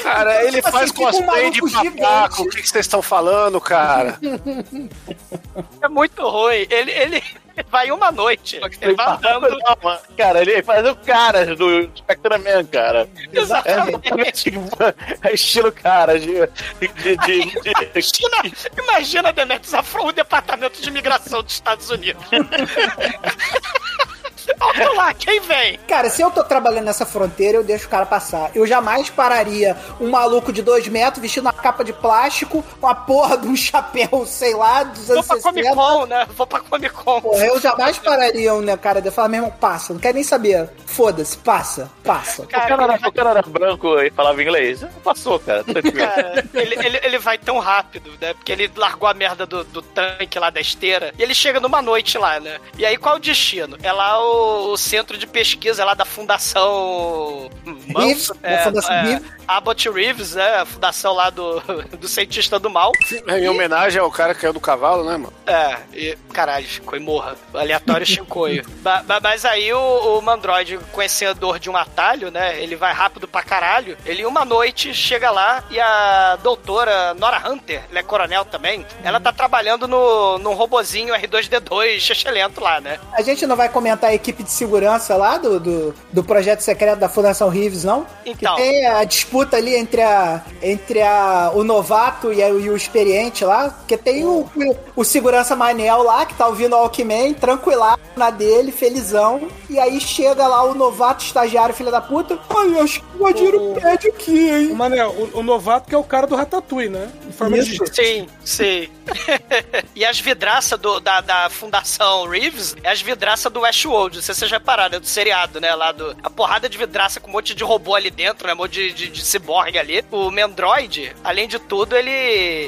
Cara, ele Tipo faz assim, fica um cosplay de papaco. O que que vocês estão falando, cara? [LAUGHS] É muito ruim. Ele, ele [LAUGHS] vai uma noite. Ele vai andando. Não. Cara, ele faz o cara do Spectreman, cara. É Exatamente. É estilo cara de. de, de, de- de- [LAUGHS] Imagina, imagina Demetrius Afro, o departamento de imigração dos Estados Unidos. [LAUGHS] Olha lá, quem vem? Cara, se eu tô trabalhando nessa fronteira, eu deixo o cara passar. Eu jamais pararia um maluco de dois metros vestindo uma capa de plástico, uma porra de um chapéu, sei lá, dos Vou anos pra 60. Comic Con, né? Vou pra Comic Con. Porra, eu jamais pararia um né, cara de falar, meu irmão, passa, não quero nem saber. Foda-se, passa, passa. O cara, era, o cara era branco e falava inglês. Passou, cara. Cara, ele, ele, ele vai tão rápido, né? Porque ele largou a merda do, do tanque lá da esteira. E ele chega numa noite lá, né? E aí qual é o destino? É lá o, o centro de pesquisa lá da Fundação. Reeves, da Fundação Reeves. Abbott Reeves, né? A fundação lá do, do cientista do mal. É em homenagem ao cara que caiu do cavalo, né, mano? É, e, caralho, Shinkoi morra. Aleatório. [LAUGHS] Ba- ba- mas aí o, o Mandroid, conhecedor de um atalho, né? Ele vai rápido pra caralho. Ele uma noite chega lá e a doutora Nora Hunter, ela é coronel também, ela tá trabalhando no, num robozinho R2D2 excelente lá, né? A gente não vai comentar a equipe de segurança lá do, do, do projeto secreto da Fundação Rives, não? Então. Que tem a disputa ali entre, a, entre a, o novato e, a- e o experiente lá. Porque tem o, o, o segurança Manel lá, que tá ouvindo o Alckmin, tranquilado na dele, felizão. E aí chega lá o novato estagiário, filho da puta. Ai, acho que invadiram o prédio aqui, hein? O Manel, o, o novato que é o cara do Ratatouille, né? Sim, sim. [LAUGHS] e as vidraças do- da, da Fundação Reeves é as vidraças do Westworld. Não sei se vocês já repararam, é do seriado, né? Lá do. A porrada de vidraça com um monte de robô ali dentro, né? Um monte de, de, de ciborgue ali. O Mendroid, além de tudo, ele,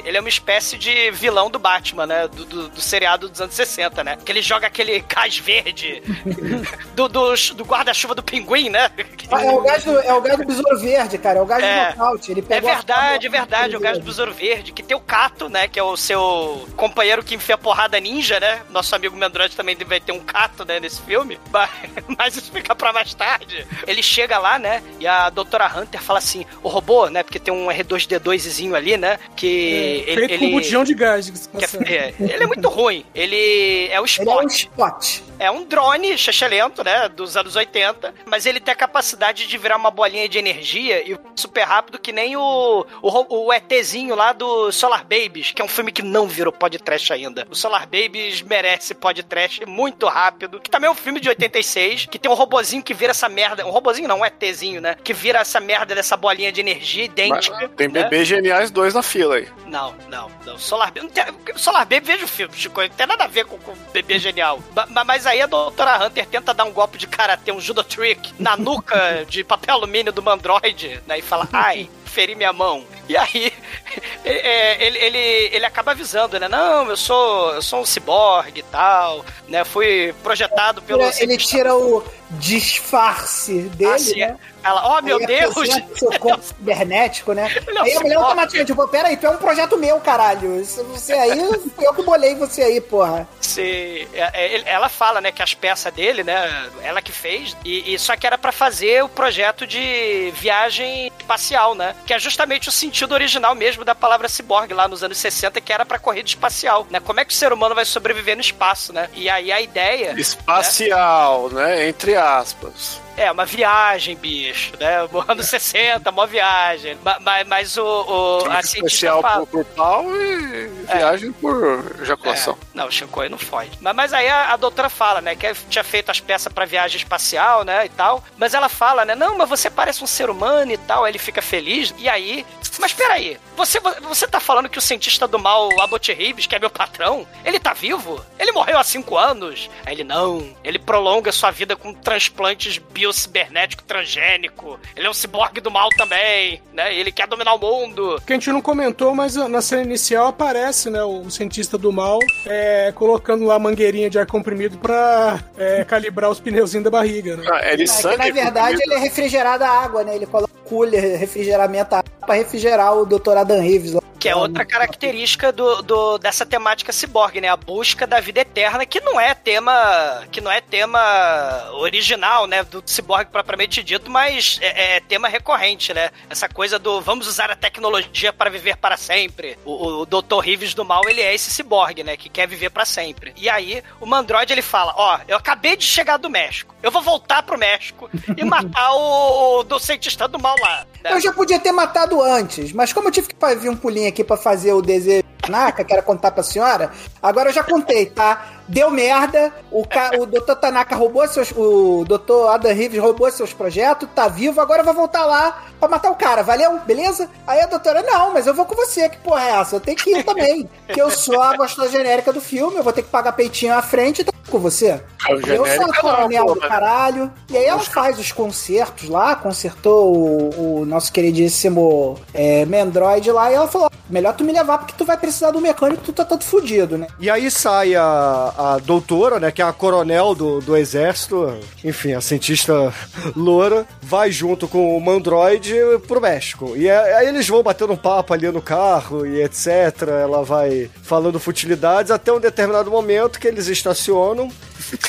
ele é uma espécie de vilão do Batman, né? Do, do, do seriado dos anos 60, né? Que ele joga aquele gás verde [LAUGHS] do, do, do guarda-chuva do pinguim, né? Ah, É o gás do, é o gás do besouro verde, cara. É o gás É. do nocaute. Ele É verdade, é verdade. O gás do Besouro Verde, que tem o Cato, né? Que é o seu companheiro que enfia porrada ninja, né? Nosso amigo Mendroid também vai ter um Cato, né? Nesse filme. [LAUGHS] Mas, isso fica pra mais tarde. Ele chega lá, né? E a doutora Hunter fala assim: o robô, né? Porque tem um R2D2zinho ali, né? Que É, ele. feito com ele... botijão de gás. é- é, ele é muito ruim. Ele é o Ele é um Spot. spot. É um drone chechelento, né? Dos anos 80. Mas ele tem a capacidade de virar uma bolinha de energia e super rápido, que nem o, o, o ETzinho lá do Solar Babies, que é um filme que não virou podcast ainda. O Solar Babies merece podcast muito rápido. Que também é um filme de 86, que tem um robozinho que vira essa merda. Um robozinho não, um ETzinho, né? Que vira essa merda dessa bolinha de energia idêntica. Tem né? bebês geniais dois na fila aí. Não, não, não. Solar Baby. Não tem, Solar Baby, veja o filme, Chico. Não tem nada a ver com, com bebê genial. Ma- mas aí a doutora Hunter tenta dar um golpe de karatê, um judo trick, na nuca de papel alumínio do Mandroid, né? E fala, [LAUGHS] ai, feri minha mão. E aí, [LAUGHS] é, ele, ele, ele acaba avisando, né? Não, eu sou, eu sou um ciborgue e tal, né? Fui projetado pelo. Ele, ele tira o disfarce dele, Assim, né? Ela, oh meu Aí Deus! o seu [LAUGHS] corpo cibernético, né? Ele é aí a mulher automaticamente, tipo, peraí, tu é um projeto meu, caralho. Isso- Você aí, eu que bolei você aí, porra. Se, é, é, ela fala, né, que as peças dele, né, ela que fez, e, e só que era pra fazer o projeto de viagem espacial, né, que é justamente o sentido original mesmo da palavra ciborgue lá nos anos 60, que era pra corrida espacial, né, como é que o ser humano vai sobreviver no espaço, né, e aí a ideia... Espacial, né? Entre aspas. É, uma viagem, bicho, né? Anos 60, uma viagem. Ma- ma- Mas, o, o a Especial fala... por, por pau e viagem por ejaculação. É, não, o Shinkoi não foge. Mas, mas aí a, a doutora fala, né, que tinha feito as peças pra viagem espacial, né, e tal. Mas ela fala, né, não, mas você parece um ser humano e tal. Aí ele fica feliz. E aí, mas peraí, você, você tá falando que o cientista do mal, Abbott Reeves, que é meu patrão, ele tá vivo? Ele morreu há cinco anos? Aí ele, não, ele prolonga sua vida com transplantes biocibernético transgênico. Ele é um ciborgue do mal também, né, e ele quer dominar o mundo. Que a gente não comentou, mas na cena inicial aparece, né, o cientista do mal é, colocando lá a mangueirinha de ar comprimido pra é, calibrar os pneuzinhos da barriga, né? Ah, é de É que, na verdade, comprimido? ele é refrigerado a água, né? Ele coloca cooler, refrigeramento a água pra refrigerar o Dr. Adam Reeves lá. Que é outra característica do, do- dessa temática ciborgue, né? A busca da vida eterna, que não é tema. que não é tema original, né? Do ciborgue propriamente dito, mas é, é tema recorrente, né? Essa coisa do vamos usar a tecnologia para viver para sempre. O, o Dr. Rives do mal, ele é esse ciborgue, né? Que quer viver para sempre. E aí, o Mandroid ele fala: Ó, eu acabei de chegar do México. Eu vou voltar pro México e [LAUGHS] matar o, o do cientista do mal lá. né? Eu já podia ter matado antes, mas como eu tive que vir um pulinho aqui pra fazer o desejo Tanaka, que era contar pra senhora, agora eu já contei, tá? Deu merda, o, ca... o Dr. Tanaka roubou seus. O Dr. Adam Reeves roubou seus projetos, tá vivo, agora eu vou voltar lá pra matar o cara, valeu? Beleza? Aí a doutora, não, mas eu vou com você, que porra é essa? Eu tenho que ir também. Que eu sou a gostosa genérica do filme, eu vou ter que pagar peitinho à frente e tá com você. É o Eu sou a coronel do caralho. E aí ela faz os concertos lá, consertou o, o nosso queridíssimo é, Mendroid lá, e ela falou: melhor tu me levar porque tu vai precisar do mecânico, tu tá todo fudido, né? E aí sai a, a doutora, né, que é a coronel do, do exército, enfim, a cientista [LAUGHS] loura, vai junto com o Mandroid pro México. E é- aí eles vão batendo um papo ali no carro e etc. Ela vai falando futilidades até um determinado momento que eles estacionam.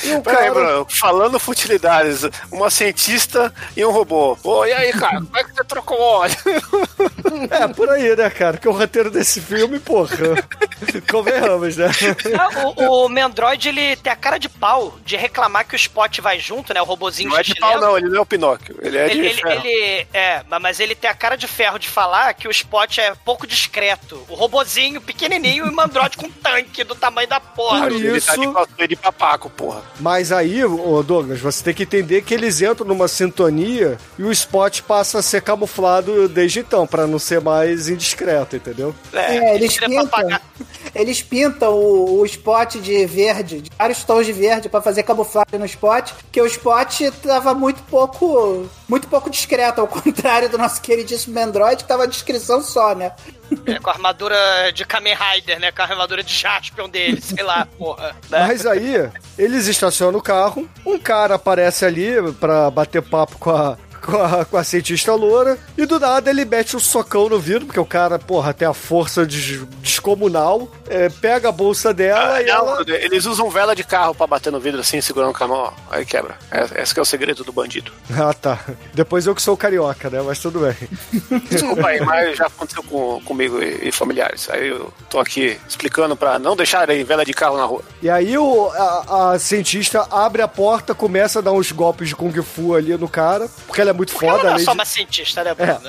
E o Peraí, cara... Bruno, falando futilidades, uma cientista e um robô. Pô, e aí, cara, como é que você trocou óleo? [LAUGHS] É, por aí, né, cara? Porque o roteiro desse filme porra. [LAUGHS] Convenhamos, né? O, o Mendroid, ele tem a cara de pau de reclamar que o Spot vai junto, né? O robozinho Não é de pau, não, ele não é o Pinóquio. Ele é de Ele, ele, ferro. ele- é, mas ele tem a cara de ferro de falar que o Spot é pouco discreto. O robozinho pequenininho e o Mandroid com tanque do tamanho da porra. Por Ele tá de, isso- cosplay de papaco, porra. Mas aí, ô Douglas, você tem que entender que eles entram numa sintonia e o Spot passa a ser camuflado desde então, pra não ser mais indiscreto, entendeu? É, eles tira pintam. papagaio. Eles pintam o, o spot de verde, de vários tons de verde pra fazer camuflagem no spot, que o spot tava muito pouco, muito pouco discreto, ao [LAUGHS] contrário do nosso queridíssimo Android, que tava a descrição só, né? É, com a armadura de Kamen Rider, né? Com a armadura de Jaspion dele, sei lá, [LAUGHS] porra. né? Mas aí, eles estacionam o carro, um cara aparece ali pra bater papo com a. Com a, com a cientista loura, e do nada ele mete um socão no vidro, porque o cara, porra, tem a força des- descomunal, é, pega a bolsa dela Ah, e não, ela. Eles usam vela de carro pra bater no vidro assim, segurando com a mão, ó. Aí quebra. É- Esse que é o segredo do bandido. [LAUGHS] Ah, tá. Depois eu que sou carioca, né? Mas tudo bem. [LAUGHS] Desculpa aí, mas já aconteceu com, comigo e, e familiares. Aí eu tô aqui explicando pra não deixarem vela de carro na rua. E aí o, a, a cientista abre a porta, começa a dar uns golpes de Kung Fu ali no cara, porque ela é muito Ela foda. não é só de- uma cientista, né, Bruno?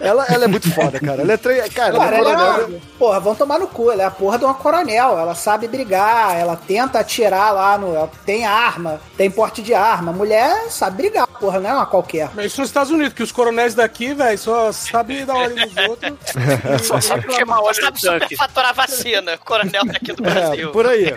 ela, ela é muito foda, cara. Ela é tre... Cara, ela Cara, é ela é coronel. uma, porra, vão tomar no cu, ela é a porra de uma coronel, ela sabe brigar, ela tenta atirar lá no. ela tem arma, tem porte de arma. Mulher sabe brigar, porra, não é uma qualquer. Mas isso nos Estados Unidos, que os coronéis daqui, velho, só sabem dar ordem nos [LAUGHS] outros. Só sabe queimar óleo Sabe superfaturar vacina, coronel daqui do [LAUGHS] É, Brasil. por aí.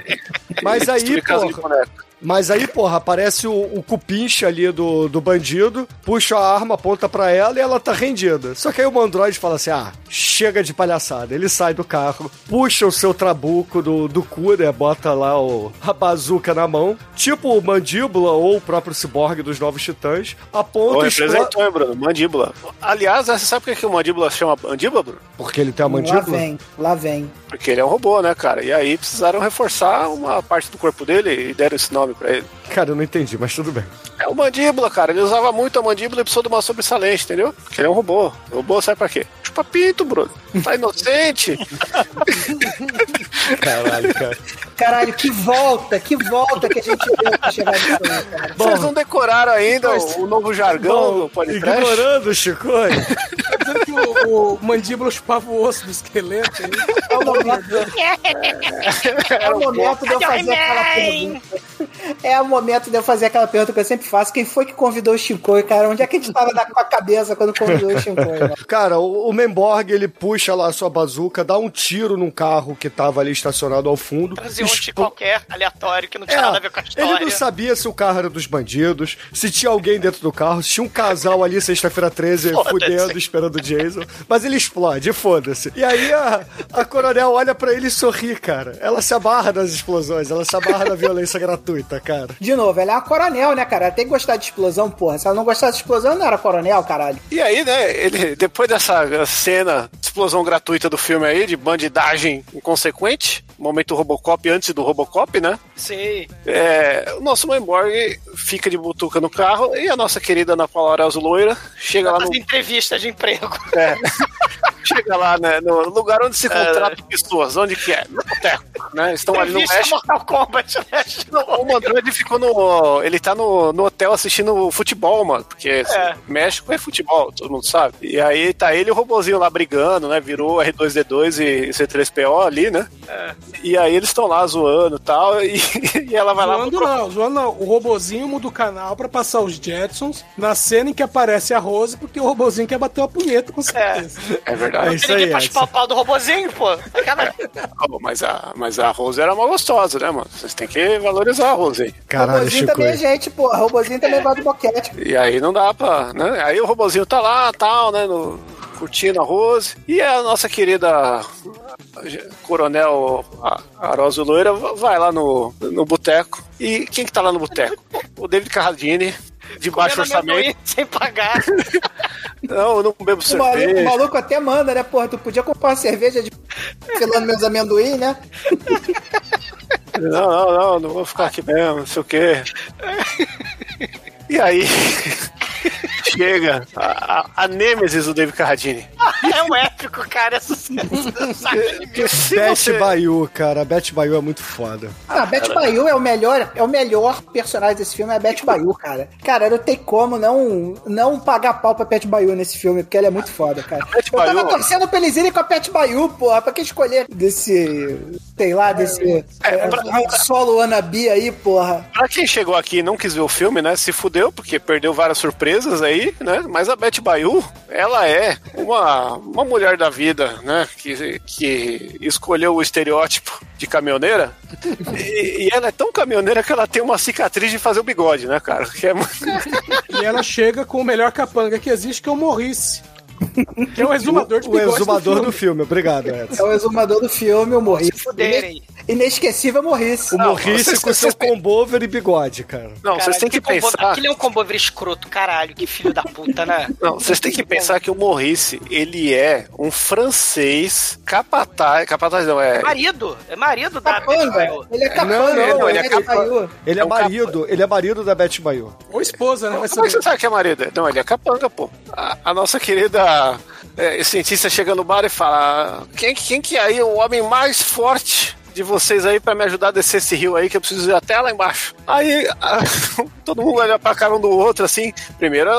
Mas aí, porra, mas aí, porra, aparece o, o cupincha ali do, do bandido, puxa a arma, aponta pra ela e ela tá rendida. Só que aí o Mandroid fala assim: ah, chega de palhaçada. Ele sai do carro, puxa o seu trabuco do, do cu, né? Bota lá o, a bazuca na mão, tipo o mandíbula ou o próprio ciborgue dos Novos Titãs, aponta Ô, e explode. representou, hein, Bruno? Mandíbula. Aliás, você sabe por que que o mandíbula chama mandíbula, Bruno? Porque ele tem a Lá mandíbula. vem, lá vem. Porque ele é um robô, né, cara? E aí precisaram reforçar uma parte do corpo dele e deram esse nome pra ele. Cara, eu não entendi, mas tudo bem. É o mandíbula, cara. Ele usava muito a mandíbula e precisou de uma sobressalente, entendeu? Porque ele é um robô. O robô sai pra quê? Chupa pinto, Bruno. Tá inocente. [LAUGHS] Caralho, cara. Caralho, que volta, que volta que a gente deu pra chegar nisso aí, cara. Vocês não decoraram ainda Mas- o, o novo jargão do podcast? Ignorando o Chicoi. Tá dizendo que o, o mandíbula chupava o osso do esqueleto. hein? É o momento, é o momento de eu fazer aquela pergunta. É o momento de eu fazer aquela pergunta que eu sempre faço. Quem foi que convidou o Shinkoi, cara? Onde é que a gente tava da- com a cabeça quando convidou o Shinkoi? né? [LAUGHS] Cara, o, o Memborg, ele puxa lá a sua bazuca, dá um tiro num carro que tava ali estacionado ao fundo. Transeunte explo- qualquer, aleatório, que não tinha É, nada a ver com a história. ele não sabia se o carro era dos bandidos, se tinha alguém dentro do carro, se tinha um casal ali sexta-feira 13 Foda-se. fudendo, esperando o Jason. Mas ele explode, foda-se. E aí a, a coronel olha pra ele e sorri, cara. Ela se abarra das explosões, ela se abarra da violência gratuita, cara. De novo, ela é uma coronel, né, cara? Ela tem que gostar de explosão, porra. Se ela não gostasse de explosão, não era coronel, caralho. E aí, né, ele, depois dessa cena de explosão gratuita do filme aí, de bandidagem inconsequente, momento Robocop antes do Robocop, né? Sim. É, o nosso Manborg fica de butuca no carro e a nossa querida Ana Paula Aurelio Loira chega lá no. As entrevistas de emprego. É, [LAUGHS] chega lá né, no lugar onde se contrata pessoas, onde que é? No boteco, né? Estão ali no Entrevista México. Mortal Kombat, né? O Mandroid ficou no. Ele tá no, no hotel assistindo futebol, mano. Porque É. México é futebol, todo mundo sabe. E aí tá ele e o robozinho lá brigando, né? Virou R2D2 e C3PO ali, né? E aí eles estão lá zoando e tal. E, [LAUGHS] e ela vai lá. Zoando não, zoando não. O robozinho muda o canal pra passar os Jetsons na cena em que aparece a Rose, porque o robozinho quer bater uma punheta, com certeza. É verdade. É isso Ninguém aí, pau pau do robozinho, pô. Pô, [LAUGHS] mas, a, mas a Rose era uma gostosa, né, mano? Vocês têm que valorizar a Rose aí. Caralho, robozinho também é gente, porra. Robozinho também vai do boquete. E aí não dá pra. Né? Aí o robozinho tá lá, tal, né? No, curtindo a Rose. E a nossa querida Coronel A- Arósio Loira vai lá no, no boteco. E quem que tá lá no boteco? O David Carradine, de baixo comendo orçamento. Sem pagar. [LAUGHS] Não, eu não bebo O maluco, o cerveja. maluco até manda, né, porra? Tu podia comprar uma cerveja de filando meus amendoim, né? Não, não, não, não vou ficar aqui mesmo, não sei o quê. E aí. Chega. A, a, a Nêmesis do David Carradine. [LAUGHS] é um épico, cara. [LAUGHS] Beth você- Bayu, cara. A Beth Bayu é muito foda. Ah, a Beth Bayu é o melhor, é o melhor personagem desse filme, é a Beth Bayu, cara. Cara, não tem como não, não pagar pau pra Beth Bayu nesse filme, porque ela é muito foda, cara. Eu tava Bayu- torcendo pra eles irem com a Beth Bayu, porra, pra que escolher desse, sei lá, desse é, Han solo wannabe aí, porra. Pra quem chegou aqui e não quis ver o filme, né, se fudeu, porque perdeu várias surpresas aí, né? Mas a Beth Bayu, ela é uma, uma mulher da vida, né? Que, que escolheu o estereótipo de caminhoneira. E, e ela é tão caminhoneira que ela tem uma cicatriz de fazer o bigode, né, cara? É [LAUGHS] E ela chega com o melhor capanga que existe, que é o Morrice. [LAUGHS] Que é o exumador de O exumador do do filme. filme. Obrigado, Edson. É o exumador do filme, o Morrice. fuderem. Inesquecível Morrice. O Morrice vocês- com seu combover e bigode, cara. Não, vocês têm que combo... pensar. Aquele é um combover escroto, caralho. Que filho da puta, né? [LAUGHS] Não, vocês têm que pensar que o Morrice, ele é um francês capataz. Capataz não, é. Marido. É marido da Beth Capanga. Bayu. Ele é Não, capanga, não, não, ele é Beth. Ele é É um marido, ele é marido da Beth Bayu. Ou esposa, né? Como é que você sabe que é marido? Não, ele é capanga, pô. A, a nossa querida é, cientista chega no bar e fala: quem, quem que é aí o homem mais forte de vocês aí pra me ajudar a descer esse rio aí que eu preciso ir até lá embaixo? Aí a- [LAUGHS] todo mundo olha pra cara um do outro assim. Primeiro,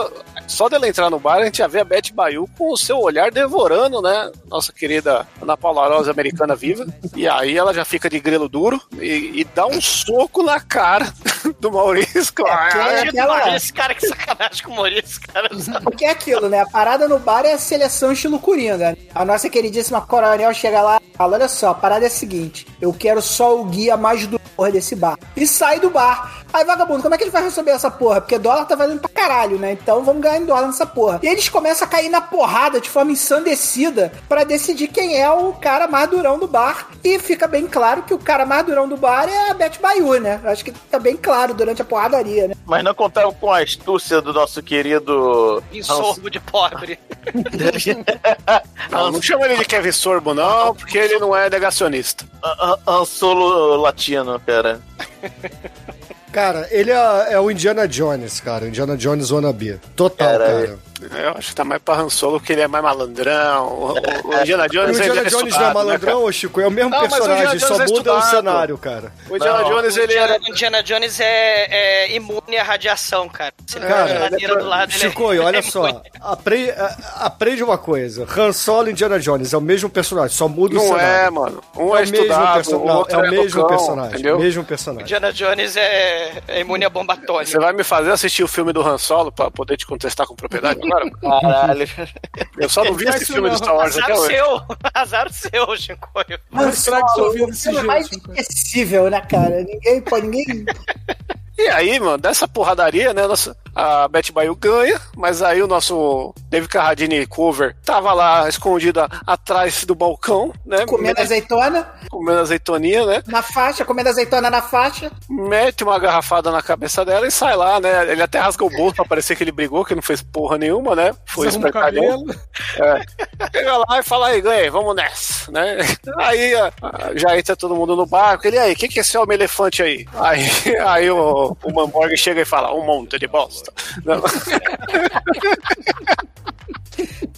só dela entrar no bar, a gente já vê a Beth Bayu com o seu olhar devorando, né? Nossa querida Ana Paula Rosa americana viva. E aí ela já fica de grelo duro e, e dá um soco na cara [LAUGHS] [LAUGHS] do Maurício. que é Tadinho do aquela- Maurício, cara, que sacanagem com o Maurício, cara. Porque é aquilo, né? A parada no bar é a seleção estilo Coringa. A nossa queridíssima Coronel chega lá e fala: Olha só, a parada é a seguinte: eu quero só o guia mais do porra desse bar. E sai do bar. Aí, vagabundo, como é que gente vai receber essa porra? Porque dólar tá valendo pra caralho, né? Então vamos ganhar em dólar nessa porra. E eles começam a cair na porrada de forma ensandecida pra decidir quem é o cara mais durão do bar. E fica bem claro que o cara mais durão do bar é a Beth Bayu, né? Acho que fica bem claro durante a porradaria, né? Mas não contava com a astúcia do nosso querido. Em sorbo de pobre. [LAUGHS] Não, não chama ele de Kevin Sorbo, não, porque ele não é negacionista. Han- Han Solo latino, cara. Cara, ele é, é o Indiana Jones, cara. Indiana Jones wannabe. Total, Caralho. cara. Eu acho que tá mais pra Han Solo, porque ele é mais malandrão. O, o- o Indiana E Jones, o ele Indiana é Jones não é né, malandrão, ô Chico? É o mesmo Não, o personagem, Indiana só é muda o cenário, cara. cara? O Indiana Não, Jones, O ele Indiana, era... Indiana Jones é, é imune à radiação, cara. Se ele Cara, tem a geladeira do lado, ele é- Chico, olha ele é só. imune. Apre- a- aprende uma coisa. Han Solo e Indiana Jones é o mesmo personagem, só muda o Não cenário. é, mano. Um É é, o mesmo estudado, perso- o não, outro é o mesmo loucão, personagem. entendeu? Mesmo personagem. Indiana Jones é, é imune a bomba Você atômica. vai me fazer assistir o filme do Han Solo pra poder te contestar com propriedade [LAUGHS] agora? [LAUGHS] Caralho. Eu só não vi esse filme do Star Wars Azar até hoje. seu. [LAUGHS] Azar o seu, Chicoio. Não estrague sua vida o desse filme jeito. mais esquecível, né, cara? Ninguém pode, ninguém. E aí, mano, dessa porradaria, né? Nossa, a Beth Bayu ganha, mas aí o nosso David Carradine cover tava lá escondido a- atrás do balcão, né? Comendo azeitona comendo azeitoninha, né? na faixa, comendo azeitona na faixa. Mete uma garrafada na cabeça dela e sai lá, né? Ele até rasga o bolso pra parecer que ele brigou, que não fez porra nenhuma, né? Foi espertalhão. cabelo. É. Chega lá e fala aí, ganhei, vamos nessa, né? [LAUGHS] Aí já entra todo mundo no barco. Ele aí, o que, que é esse homem elefante aí? Aí, [LAUGHS] aí o, o Mamborg chega e fala, um monte de bosta. Não. [LAUGHS]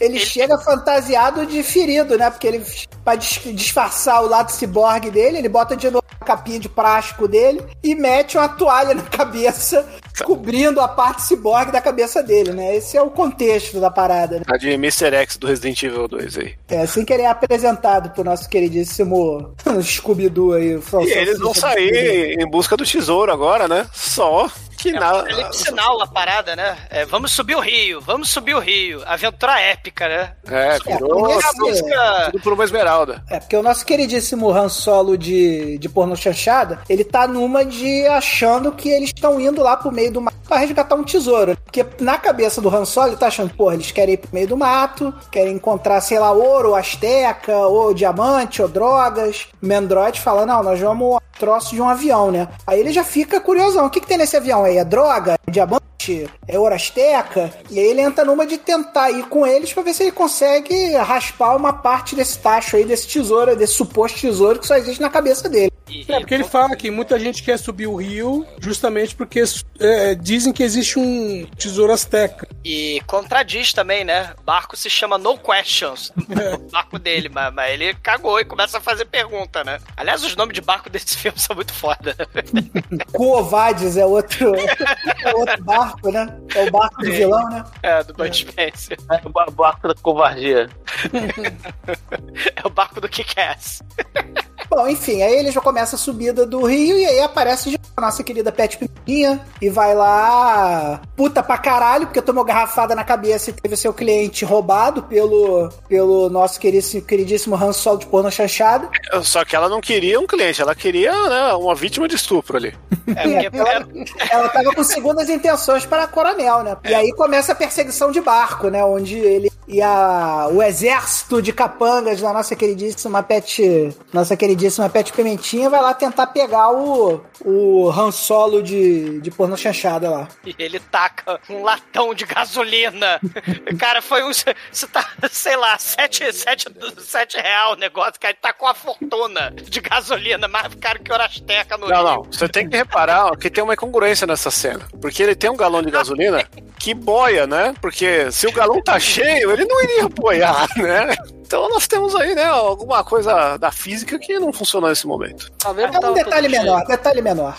Ele chega fantasiado de ferido, né? Porque ele, pra dis- disfarçar o lado ciborgue dele, ele bota de novo a capinha de plástico dele e mete uma toalha na cabeça, cobrindo a parte ciborgue da cabeça dele, né? Esse é o contexto da parada, né? A de Mr. X do Resident Evil 2 aí. É assim que ele é apresentado pro nosso queridíssimo [LAUGHS] Scooby-Doo aí. o E eles vão sair em busca do tesouro agora, né? Só nada. É sinal a parada, né? É, vamos subir o rio, vamos subir o rio. Aventura épica, né? É, virou É, tudo, música- tudo por uma esmeralda. É, porque o nosso queridíssimo Han Solo de, de porno chanchada, ele tá numa de achando que eles estão indo lá pro meio do mato pra resgatar um tesouro. Porque na cabeça do Han Solo, ele tá achando, porra, eles querem ir pro meio do mato, querem encontrar, sei lá, ouro, ou asteca, ou diamante, ou drogas. O Mendroid fala, não, nós vamos troço de um avião, né? Aí ele já fica curiosão, o que que tem nesse avião aí? É droga? É diamante? É ouro asteca? E aí ele entra numa de tentar ir com eles pra ver se ele consegue raspar uma parte desse tacho aí, desse tesouro, desse suposto tesouro que só existe na cabeça dele. E, É, porque ele fala que muita gente quer subir o rio justamente porque é, dizem que existe um tesouro azteca. E contradiz também, né? O barco se chama No Questions. [LAUGHS] o barco dele, mas, mas ele cagou e começa a fazer pergunta, né? Aliás, os nomes de barco desse [LAUGHS] filme são muito foda. [LAUGHS] Coovades é outro, é outro barco, né? É o barco do vilão, né? É, do Bud Spencer. É o ba- barco da covardia. É o barco do Kick-Ass. Bom, enfim, aí eles já começam a subida do rio e aí aparece já a nossa querida Pet Pimpinha e vai lá puta pra caralho, porque tomou garrafada na cabeça e teve seu cliente roubado pelo, pelo nosso queridíssimo, queridíssimo Han Solo de porno chanchada. Só que ela não queria um cliente, ela queria né, uma vítima de estupro ali. É, porque ela, ela tava com segundas intenções para coronel, né? E aí começa a perseguição de barco, né? Onde ele e a, o exército de capangas da nossa queridíssima Pet, nossa queridíssima Pet Pimentinha vai lá tentar pegar o, o Han Solo de, de porno chanchada lá. E ele taca um latão de gasolina. [LAUGHS] Cara, foi um. Você tá, sei lá, 7, sete, sete real o negócio, cara. Ele tá com a fortuna de gasolina, mais caro que Orasteca no Não, Rio. não. Você tem que reparar ó, que tem uma incongruência nessa cena. Porque ele tem um galão de gasolina que boia, né? Porque se o galão tá cheio, ele não iria boiar, né? Então nós temos aí, né, alguma coisa da física que não funcionou nesse momento. Talvez É um detalhe menor, detalhe [LAUGHS] menor.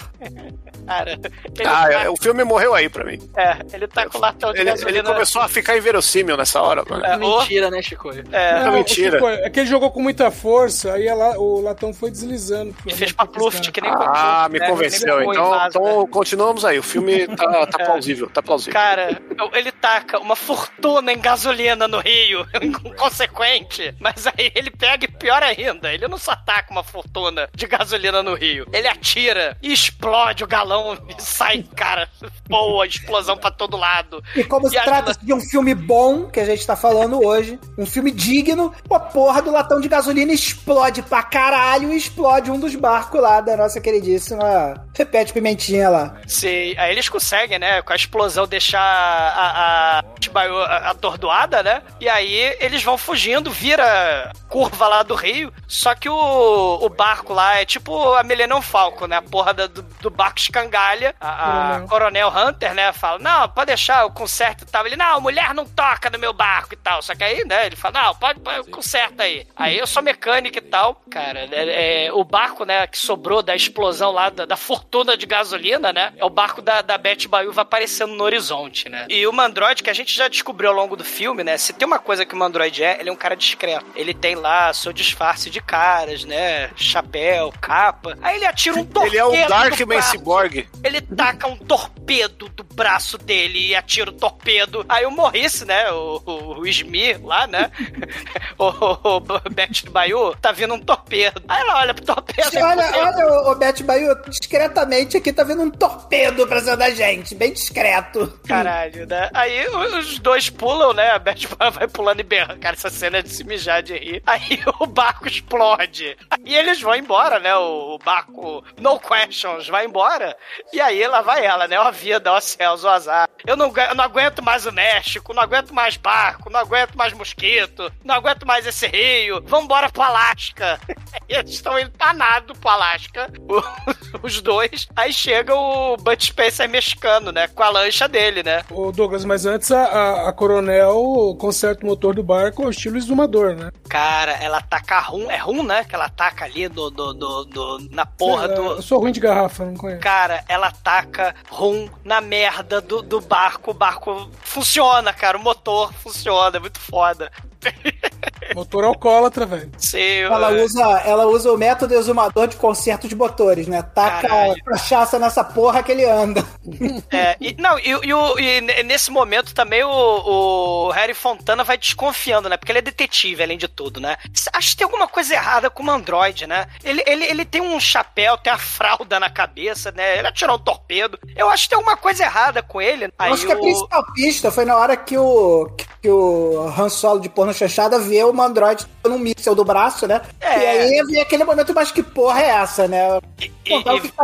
Cara, Ah, tá, é, o filme morreu aí pra mim. é, ele tá com o latão de Ele, gasolina. ele começou a ficar inverossímil nessa hora, mano. É, cheio. Mentira, né, Chico? É, Não, mentira. Chico, é que ele jogou com muita força, aí ela- o latão foi deslizando. e fez pra Pluft, que nem Ah, me né, convenceu. nem Então, vaso, então né? continuamos aí. O filme tá, tá [LAUGHS] plausível, tá plausível. Cara, ele taca uma fortuna em gasolina no Rio, [LAUGHS] inconsequente. Mas aí ele pega e pior ainda, ele não só taca uma fortuna de gasolina no Rio, ele atira e explode o galão e sai, cara, boa, explosão pra todo lado. E como se E a- trata de um filme bom, que a gente tá falando hoje, um filme digno, a porra do latão de gasolina explode pra caralho e explode um dos barcos lá da nossa queridíssima Repete Pimentinha lá. Sim, aí eles conseguem, né, com a explosão deixar a, a Chibayo atordoada, né? E aí eles vão fugindo, vira curva lá do rio, só que o, o barco lá é tipo a Millennium Falcon, né? A porra da- do, do barco escangalha. A, a Coronel Hunter, né, fala, não, pode deixar, eu conserto e tal. Ele, não, mulher não toca no meu barco e tal. Só que aí, né, ele fala, não, pode, pode conserta aí. Aí eu sou mecânico e tal. Cara, é, é, o barco, né, que sobrou da explosão lá, da, da fortuna de gasolina, né, é o barco da, da Beth Baiuva aparecendo no horizonte, né. E o Mandroid, que a gente já descobriu ao longo do filme, né, se tem uma coisa que o Mandroid é, ele é um cara discreto. Ele tem lá seu disfarce de caras, né, chapéu, capa. Aí ele atira um torpedo [LAUGHS] Ele é o Darkman. Cyborg. Ele taca um torpedo do braço dele e atira o torpedo. Aí o Morrice, né? O, o, o Smir lá, né? [LAUGHS] o, o, o Beth Baiu tá vindo um torpedo. Aí ela olha pro torpedo. Olha, fala, olha, o, o Beth Baio, discretamente aqui tá vendo um torpedo pra cima da gente, bem discreto. Caralho, né? Aí os dois pulam, né? A Beth Baiu vai pulando e berra. Cara, essa cena é de se mijar de rir. [LAUGHS] Aí o barco explode. Aí eles vão embora, né? O, barco No Questions vai embora. E aí lá vai ela, né? Ó vida, ó céus, ó azar. Eu não, eu não aguento mais o México, não aguento mais barco, não aguento mais mosquito, não aguento mais esse rio. Vambora pro Alasca. E [LAUGHS] eles estão indo pro Alasca, [LAUGHS] os dois. Aí chega o Bud Spencer mexicano, né? Com a lancha dele, né? Ô Douglas, mas antes a, a, a coronel conserta o motor do barco ao estilo exumador, né? Cara, ela taca rum, é rum, né? Que ela taca ali do, do, do, do- na porra Sei lá, do. Eu sou ruim de garrafa, não conheço. Cara, ela taca rum na merda do, do barco. O barco funciona, cara. O motor funciona, é muito foda. Motor alcoólatra, velho. Sim, Ela usa, ela usa o método exumador de conserto de motores, né? Taca Caralho. cachaça nessa porra que ele anda. É, e, não, e, e o- e ne- nesse momento também o, o Harry Fontana vai desconfiando, né? Porque ele é detetive, além de tudo, né? Acho que tem alguma coisa errada com o Android, né? Ele, ele, ele tem um chapéu, tem a fralda na cabeça, né? Ele atirou um torpedo. Eu acho que tem alguma coisa errada com ele. Aí Eu acho que a o- principal pista foi na hora que o, que o Han Solo de porno chanchada vê o Mandroid um míssel do braço, né? É. E aí vem aquele momento, mas que porra é essa, né? Contar o que tá.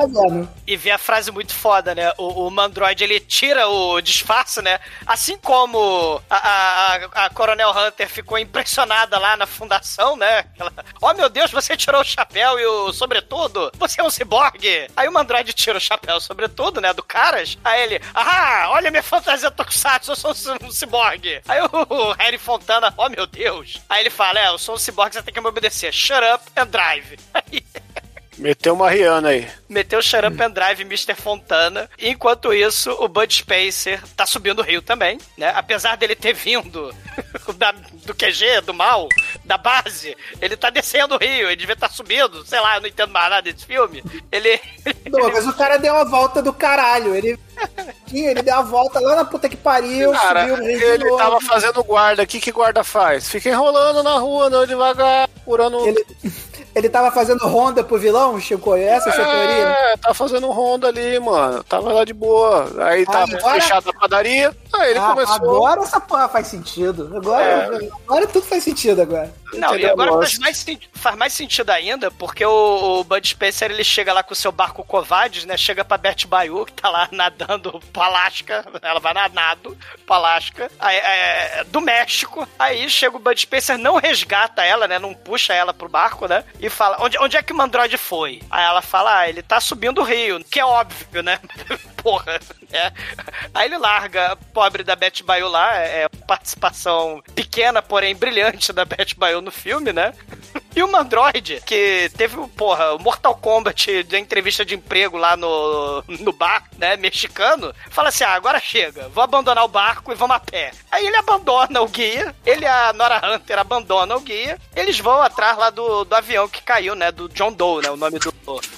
E vê a frase muito foda, né? O, o Mandroid, ele tira o disfarce, né? Assim como a, a, a- Coronel Hunter ficou impressionada lá na fundação, né? Ela, oh meu Deus, você tirou o chapéu e o sobretudo? Você é um ciborgue? Aí o Mandroid tira o chapéu e sobretudo, né? Do caras. Aí ele, ah, olha minha fantasia Tokusatsu, eu sou um, ciborgue. Aí o Harry Fontana, oh meu Deus. Aí ele fala, é, eu sou um ciborgue, você tem que me obedecer. Shut up and drive. [LAUGHS] Aí Meteu uma Rihanna aí. meteu o Shut Up and Drive Mr. Fontana. Enquanto isso, o Bud Spencer tá subindo o rio também, né? Apesar dele ter vindo [LAUGHS] da- do QG, do mal, da base, ele tá descendo o rio, ele devia estar subindo, sei lá, eu não entendo mais nada desse filme. Ele. Douglas, o cara deu uma volta do caralho. Ele, ele deu uma volta lá na puta que pariu, Cara, subiu o rio de ele novo. tava fazendo guarda. O que que guarda faz? Fica enrolando na rua, andando devagar, curando... Ele, ele tava fazendo ronda pro vilão, Chico? Essa é a sua teoria? É, tá fazendo ronda ali, mano. Tava lá de boa. Aí tava agora- fechada a padaria. Aí ele Ah, começou. Agora essa porra faz sentido. Agora, agora tudo faz sentido agora. Não, e Entendeu? agora faz mais, faz mais sentido ainda, porque o, o Bud Spencer ele chega lá com o seu barco Covades, né? Chega pra Beth Bayu, que tá lá nadando pro Alasca. Ela vai nadando pro Alasca. Aí, é, do México. Aí chega o Bud Spencer, não resgata ela, né? Não puxa ela pro barco, né? E fala: onde, onde é que o Mandroid foi? Aí ela fala: ah, ele tá subindo o rio, que é óbvio, né? [LAUGHS] Porra, né? Aí ele larga a pobre da Beth Bayu lá, é participação pequena, porém brilhante da Beth Bayu no filme, né? E o Mandroid, que teve, porra, o Mortal Kombat da entrevista de emprego lá no, no bar, né, mexicano, fala assim, ah, agora chega, vou abandonar o barco e vamos a pé. Aí ele abandona o guia, ele a Nora Hunter abandonam o guia, eles vão atrás lá do, do avião que caiu, né, do John Doe, né, o nome do,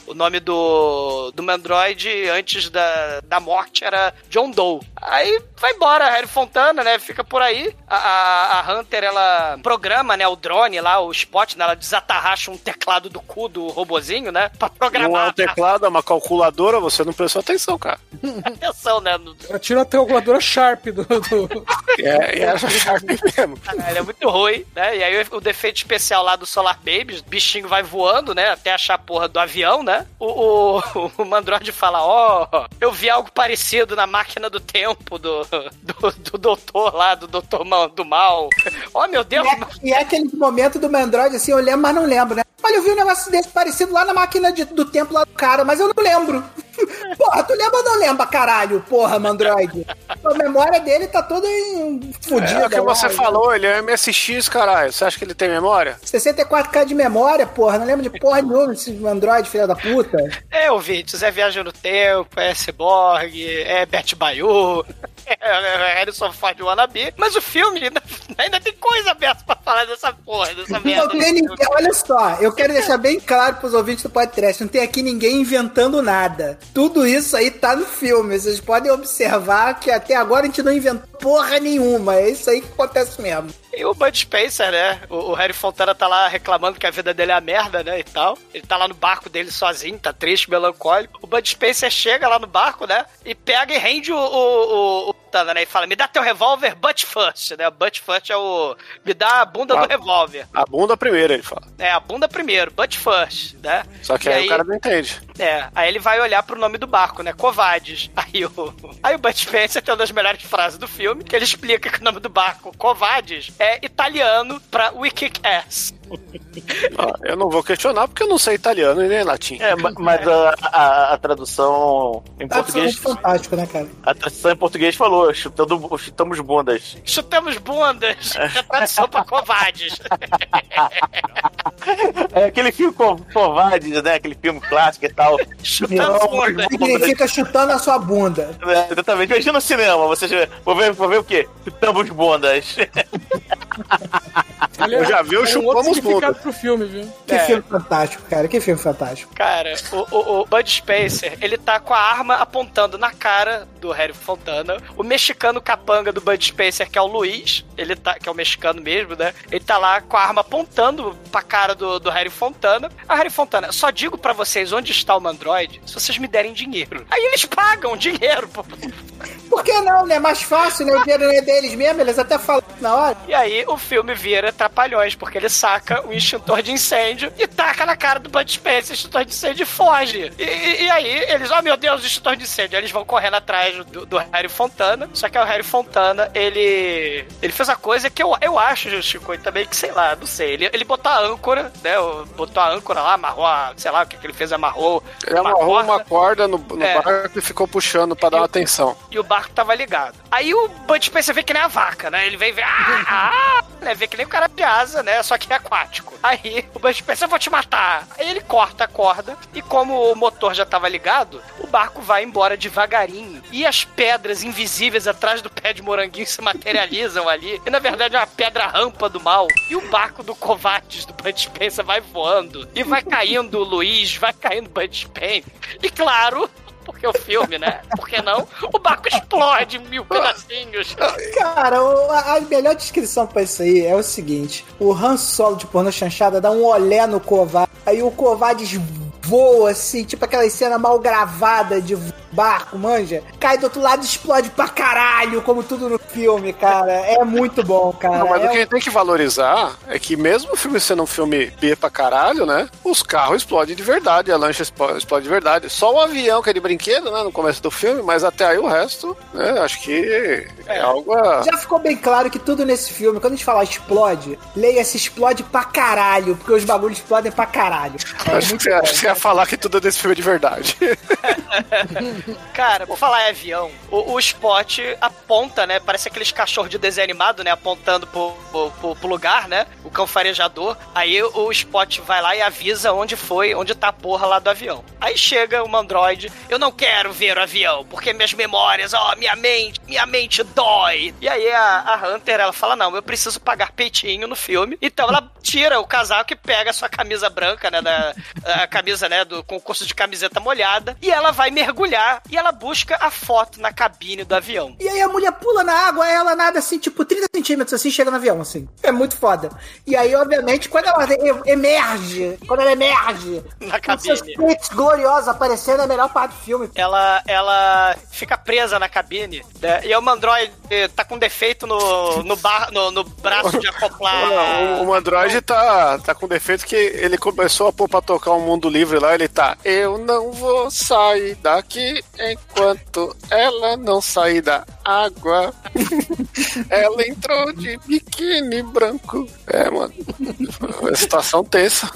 o nome do, do Mandroid antes da, da morte era John Doe. Aí vai embora, Harry Fontana, né, fica por aí, a, a, a Hunter, ela programa, né, o drone lá, o spot, né, ela desatarracha um teclado do cu do robozinho, né, pra Não é programar um teclado, é uma calculadora, você não prestou atenção, cara. [LAUGHS] atenção, né, tira a calculadora Sharp do. do- É, é a Sharp mesmo. Ele é muito ruim, né? E aí o defeito especial lá do Solar Babies, o bichinho vai voando, né? Até achar a porra do avião, né? O, o, [LAUGHS] o Mandroid fala, ó, eu vi algo parecido na máquina do tempo do, do, do doutor lá, do doutor do mal. [LAUGHS] Ó, meu Deus! E é, e é aquele momento do Mandroid, assim, eu lembro, mas não lembro, né? Olha, eu vi um negócio desse parecido lá na máquina de- do tempo lá do cara, mas eu não lembro. [LAUGHS] Porra, tu lembra ou não lembra, caralho? Porra, Mandroid. A memória dele tá toda em- fudida. É o que lá, você né? falou, ele é um MSX, caralho. Você acha que ele tem memória? 64k de memória, porra. Não lembro de porra nenhuma desse Android, filha da puta. É, ouvintes, é Viagem no Tempo, é Cyborg, é Beth Bayu, [LAUGHS] é Harrison Ford Wannabe, mas o filme ainda, [LAUGHS] ainda tem coisa aberta pra falar dessa porra, dessa Não merda. tem ninguém, olha só, eu quero deixar bem claro pros ouvintes do podcast, não tem aqui ninguém inventando nada. Tudo isso aí tá no filme. Vocês podem observar que até agora a gente não inventou porra nenhuma. É isso aí que acontece mesmo. E o Bud Spencer, né? O, o Harry Fontana tá lá reclamando que a vida dele é a merda, né? E tal. Ele tá lá no barco dele sozinho, tá triste, melancólico. O Bud Spencer chega lá no barco, né? E pega e rende o, o, o, o né? E fala: Me dá teu revólver, butt first, né? Butt first é o. Me dá a bunda do Ah. revólver. A bunda primeiro, ele fala. É, a bunda primeiro, butt first, né? Só que E aí, o cara não entende. É, aí ele vai olhar pro nome do barco, né? Covades. [LAUGHS] Aí o, aí o Bud Spencer tem uma das melhores frases do filme, que ele explica que o nome do barco, Covades, é italiano pra We Kick Ass. Ah, eu não vou questionar porque eu não sei italiano e nem latim. É, ma- mas a, a- a tradução em português. Absolutamente fantástico, né, cara? A tradução em português falou, chutando, chutamos bundas. Chutamos bundas. É tradução pra Covades. [LAUGHS] É aquele filme Co- Covardes, né? Aquele filme clássico e tal. Chutamos bundas. Significa chutando a sua bunda. É, exatamente. Imagina no cinema, você já- vou ver, vou ver o quê? Chutamos bundas. [LAUGHS] [LAUGHS] Eu já vi o é um outro chupamos bunda. pro filme, viu? Que É. filme fantástico, cara. Que filme fantástico. Cara, o, o, o Bud Spencer, ele tá com a arma apontando na cara do Harry Fontana. O mexicano capanga do Bud Spencer, que é o Luiz, ele tá, que é o mexicano mesmo, né? Ele tá lá com a arma apontando pra cara do, do Harry Fontana. A Harry Fontana, só digo pra vocês onde está o Mandroid se vocês me derem dinheiro. Aí eles pagam dinheiro. pô. Por que não, né? Mais fácil, né? O dinheiro não é deles mesmo, eles até falam na hora. E aí o filme vira trapalhões, porque ele saca o extintor de incêndio e taca na cara do Bud Spencer, o extintor de incêndio e foge. E, e- e aí eles, oh meu Deus, o extintor de incêndio. Aí Eles vão correndo atrás do, do Harry Fontana. Só que o Harry Fontana, ele. Ele fez a coisa que eu, eu acho, Chico, e também que, sei lá, não sei. Ele, ele botou a âncora, né? Botou a âncora lá, amarrou a. Sei lá o que, que ele fez, amarrou. Ele uma amarrou corda. uma corda no, no É. barco e ficou puxando pra dar uma atenção. E o barco tava ligado. Aí o Bud Spencer vê que nem a vaca, né? Ele vem ver, ah, ah, né? Vê que nem o cara de asa, né? Só que é aquático. Aí o Bud Spencer, eu vou te matar. Aí ele corta a corda e como o motor já tava ligado, o barco vai embora devagarinho. E as pedras invisíveis atrás do pé de moranguinho se materializam ali. E na verdade é uma pedra rampa do mal. E o barco do Covates do Bud Spencer vai voando. E vai caindo o Luiz, vai caindo o Bud Spencer. E claro, porque o filme, né? Por que não? O barco explode em mil pedacinhos. Cara, a, melhor descrição pra isso aí é o seguinte: o Han Solo de porno chanchada dá um olé no Kovac, aí o Kovacs voa assim, tipo aquela cena mal gravada de barco, manja. Cai do outro lado e explode pra caralho, como tudo no filme, cara. É muito bom, cara. Não, mas É o que a gente tem que valorizar é que mesmo o filme sendo um filme B pra caralho, né? Os carros explodem de verdade, a lancha explode de verdade. Só o avião que é de brinquedo, né? No começo do filme, mas até aí o resto, né? Acho que é, algo a... Já ficou bem claro que tudo nesse filme, quando a gente falar explode, leia-se explode pra caralho, porque os bagulhos explodem pra caralho. É Acho que, você, acho que você ia falar que tudo desse filme é de verdade. [LAUGHS] Cara, por falar em avião, o, o Spot aponta, né? Parece aqueles cachorros de desenho animado, né? Apontando pro, pro, pro- lugar, né? O cão farejador. Aí o Spot vai lá e avisa onde foi, onde tá a porra lá do avião. Aí chega uma androide. Eu não quero ver o avião, porque minhas memórias, ó, minha mente, minha mente dói. E aí a, a Hunter, ela fala: Não, eu preciso pagar peitinho no filme. Então ela tira o casaco e pega a sua camisa branca, né? Da, a camisa, né? Do concurso de camiseta molhada. E ela vai mergulhar e ela busca a foto na cabine do avião. E aí a mulher pula na água, ela nada assim, tipo 30 centímetros assim, chega no avião, assim. É muito foda. E aí, obviamente, quando ela emerge, quando ela emerge, Na com seus cabine. peitos gloriosos aparecendo, é a melhor parte do filme. Ela, ela fica presa na cabine, né? E o Android tá com defeito no, no, bar, no, no braço de acoplar. O, o Android tá, tá com defeito que ele começou a pôr pra tocar um mundo livre lá, ele tá. Eu não vou sair daqui enquanto ela não sair da água. [LAUGHS] ela entrou de biquíni branco. É, mano. Uma situação tensa.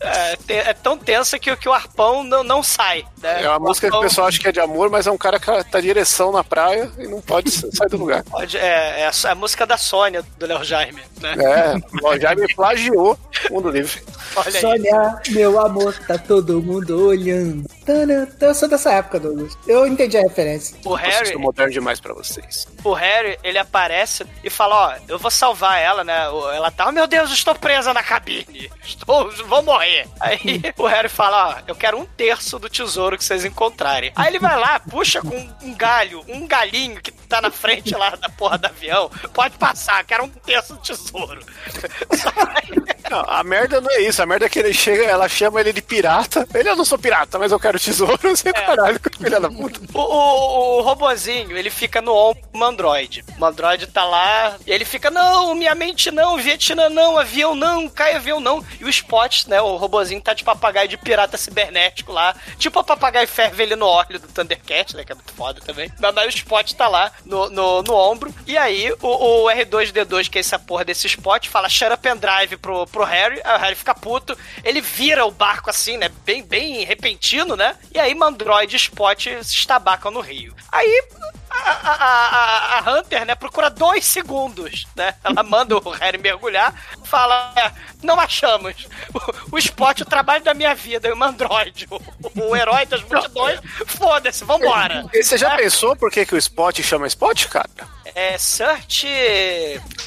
É, te- é tão tensa que, o- que o arpão não, não sai. Né? É uma música que o arpão pessoal acha que é de amor, mas é um cara que tá direção na praia e não pode sair do lugar. pode- é, é a, so- a música da Sônia, do Léo Jaime. Né? É, o Jaime plagiou o mundo livre. Olha aí. Sônia, meu amor, tá todo mundo olhando. Tana, Eu sou dessa época, Douglas. Eu entendi a referência. O Harry, estão moderno demais pra vocês. o Harry, ele aparece e fala, ó, eu vou salvar ela, né? O- Ela tá, oh, meu Deus, estou presa na cabine. Estou, vou morrer. Aí [LAUGHS] o Harry fala, ó, eu quero um terço do tesouro que vocês encontrarem. Aí ele vai lá, puxa com um galho, um galinho que tá na frente lá da porra do avião. Pode passar, quero um terço do tesouro. [LAUGHS] Não, a merda não é isso. A merda é que ele chega, ela chama ele de pirata. Ele, eu não sou pirata, mas eu quero tesouro. Eu [LAUGHS] sei caralho, filha da puta. O, o, o robozinho, ele fica no ombro do Android. O Android tá lá, e ele fica, não, minha mente não, Vietnã não, avião não, cai avião não. E o Spot, né, o robozinho tá de papagaio de pirata cibernético lá. Tipo a papagaio ferve ele no óleo do Thundercat, né, que é muito foda também. Mas aí o Spot tá lá no, no, no ombro. E aí o, o R2D2, que é essa porra desse Spot, fala shut up and drive pro, pro Harry. Aí o Harry fica puto. Ele vira o barco assim, né, bem, bem repentino, né? E aí Mandroid e Spot se estabacam no rio. Aí a, a, a, a Hunter, né, procura dois segundos, né? Ela manda o Harry mergulhar, fala, é, não achamos. O, o Spot, o trabalho da minha vida, o Mandroid, o, o herói das multidões, foda-se, vambora. E você já pensou por que, que o Spot chama Spot, cara? É, search...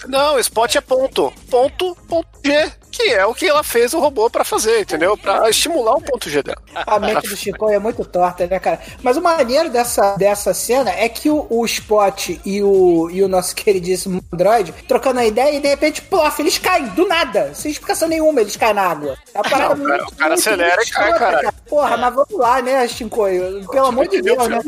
Não, Spot é ponto. Ponto, ponto G. Que é o que ela fez o robô pra fazer, entendeu? Pra estimular o ponto G dela. A mente do Chico é muito torta, né, cara? Mas o maneiro dessa, dessa cena é que o, o Spot e o, e o nosso [LAUGHS] queridíssimo Android trocando a ideia e de repente, plof, eles caem do nada, sem explicação nenhuma, eles caem na água. É uma [LAUGHS] parada Não, o cara- muito- o cara muito, acelera muito e cai, cara. Porra, mas vamos lá, né, Shinkoio? Pelo amor de Deus, né?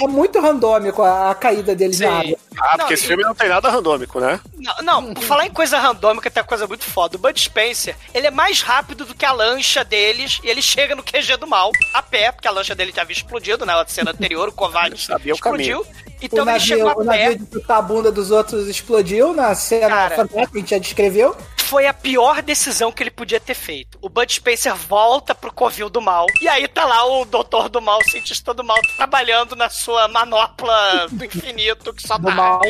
É muito randômico a, a caída deles na água. Ah, porque Não, esse e- filme não tem nada randômico, né? Não, não, por falar em coisa randômica, tem uma coisa muito foda. O Bud Spencer, ele é mais rápido do que a lancha deles e ele chega no QG do mal a pé, porque a lancha dele já havia explodido na cena anterior, o covarde Sabia o explodiu. o Então ele navio, chegou o a pé. navio de chutar a bunda dos outros explodiu na cena Cara. que a gente já descreveu. Foi a pior decisão que ele podia ter feito. O Bud Spencer volta pro covil do mal. E aí tá lá o doutor do mal, o cientista do mal, trabalhando na sua manopla do infinito, que só Do dá mal.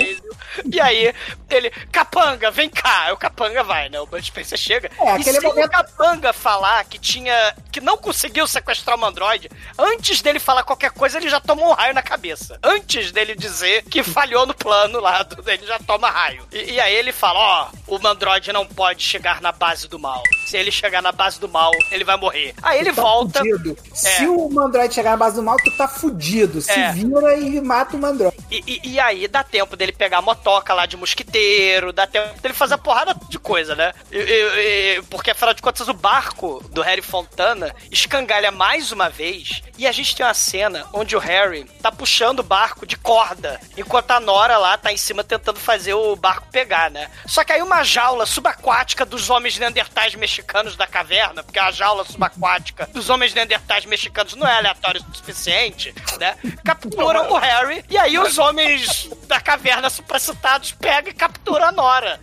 E aí ele, Capanga, vem cá. O Capanga vai, né? O Bud Spencer chega. É, e sem momento- o Capanga falar que tinha. que não conseguiu sequestrar o Mandroid, antes dele falar qualquer coisa, ele já tomou um raio na cabeça. Antes dele dizer que falhou no plano lá, ele já toma raio. E, e aí ele fala: ó, o Mandroid não pode chegar na base do mal. Se ele chegar na base do mal, ele vai morrer. Aí ele tá volta. fudido. Se o Mandroid chegar na base do mal, tu tá fudido. Se É. vira e mata o Mandroid. E, e- e aí dá tempo dele pegar a motoca lá de mosquiteiro, dá tempo dele fazer a porrada de coisa, né? E- porque afinal de contas o barco do Harry Fontana escangalha mais uma vez e a gente tem uma cena onde o Harry tá puxando o barco de corda, enquanto a Nora lá tá em cima tentando fazer o barco pegar, né? Só que aí uma jaula subaquática dos homens neandertais mexicanos da caverna, porque a jaula subaquática dos homens neandertais mexicanos não é aleatório o suficiente, né? Capturam o Harry e aí os homens da caverna supracitados pegam e capturam a Nora.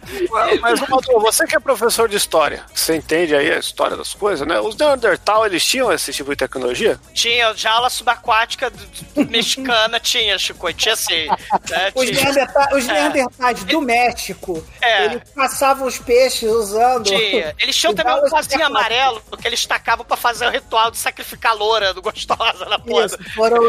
Mas, Maduro, você que é professor de história, você entende aí a história das coisas, né? Os Neandertal, eles tinham esse tipo de tecnologia? Tinha jaula subaquática do- do- mexicana, tinha, Chico, tinha sim. né? Os, Tinha. neanderta- os É. neandertais do México, É. eles caçavam os peixes usando. Tinha. Eles tinham [LAUGHS] também um pozinho amarelo que eles tacavam pra fazer o ritual de sacrificar a loura do gostosa na porra. Foram,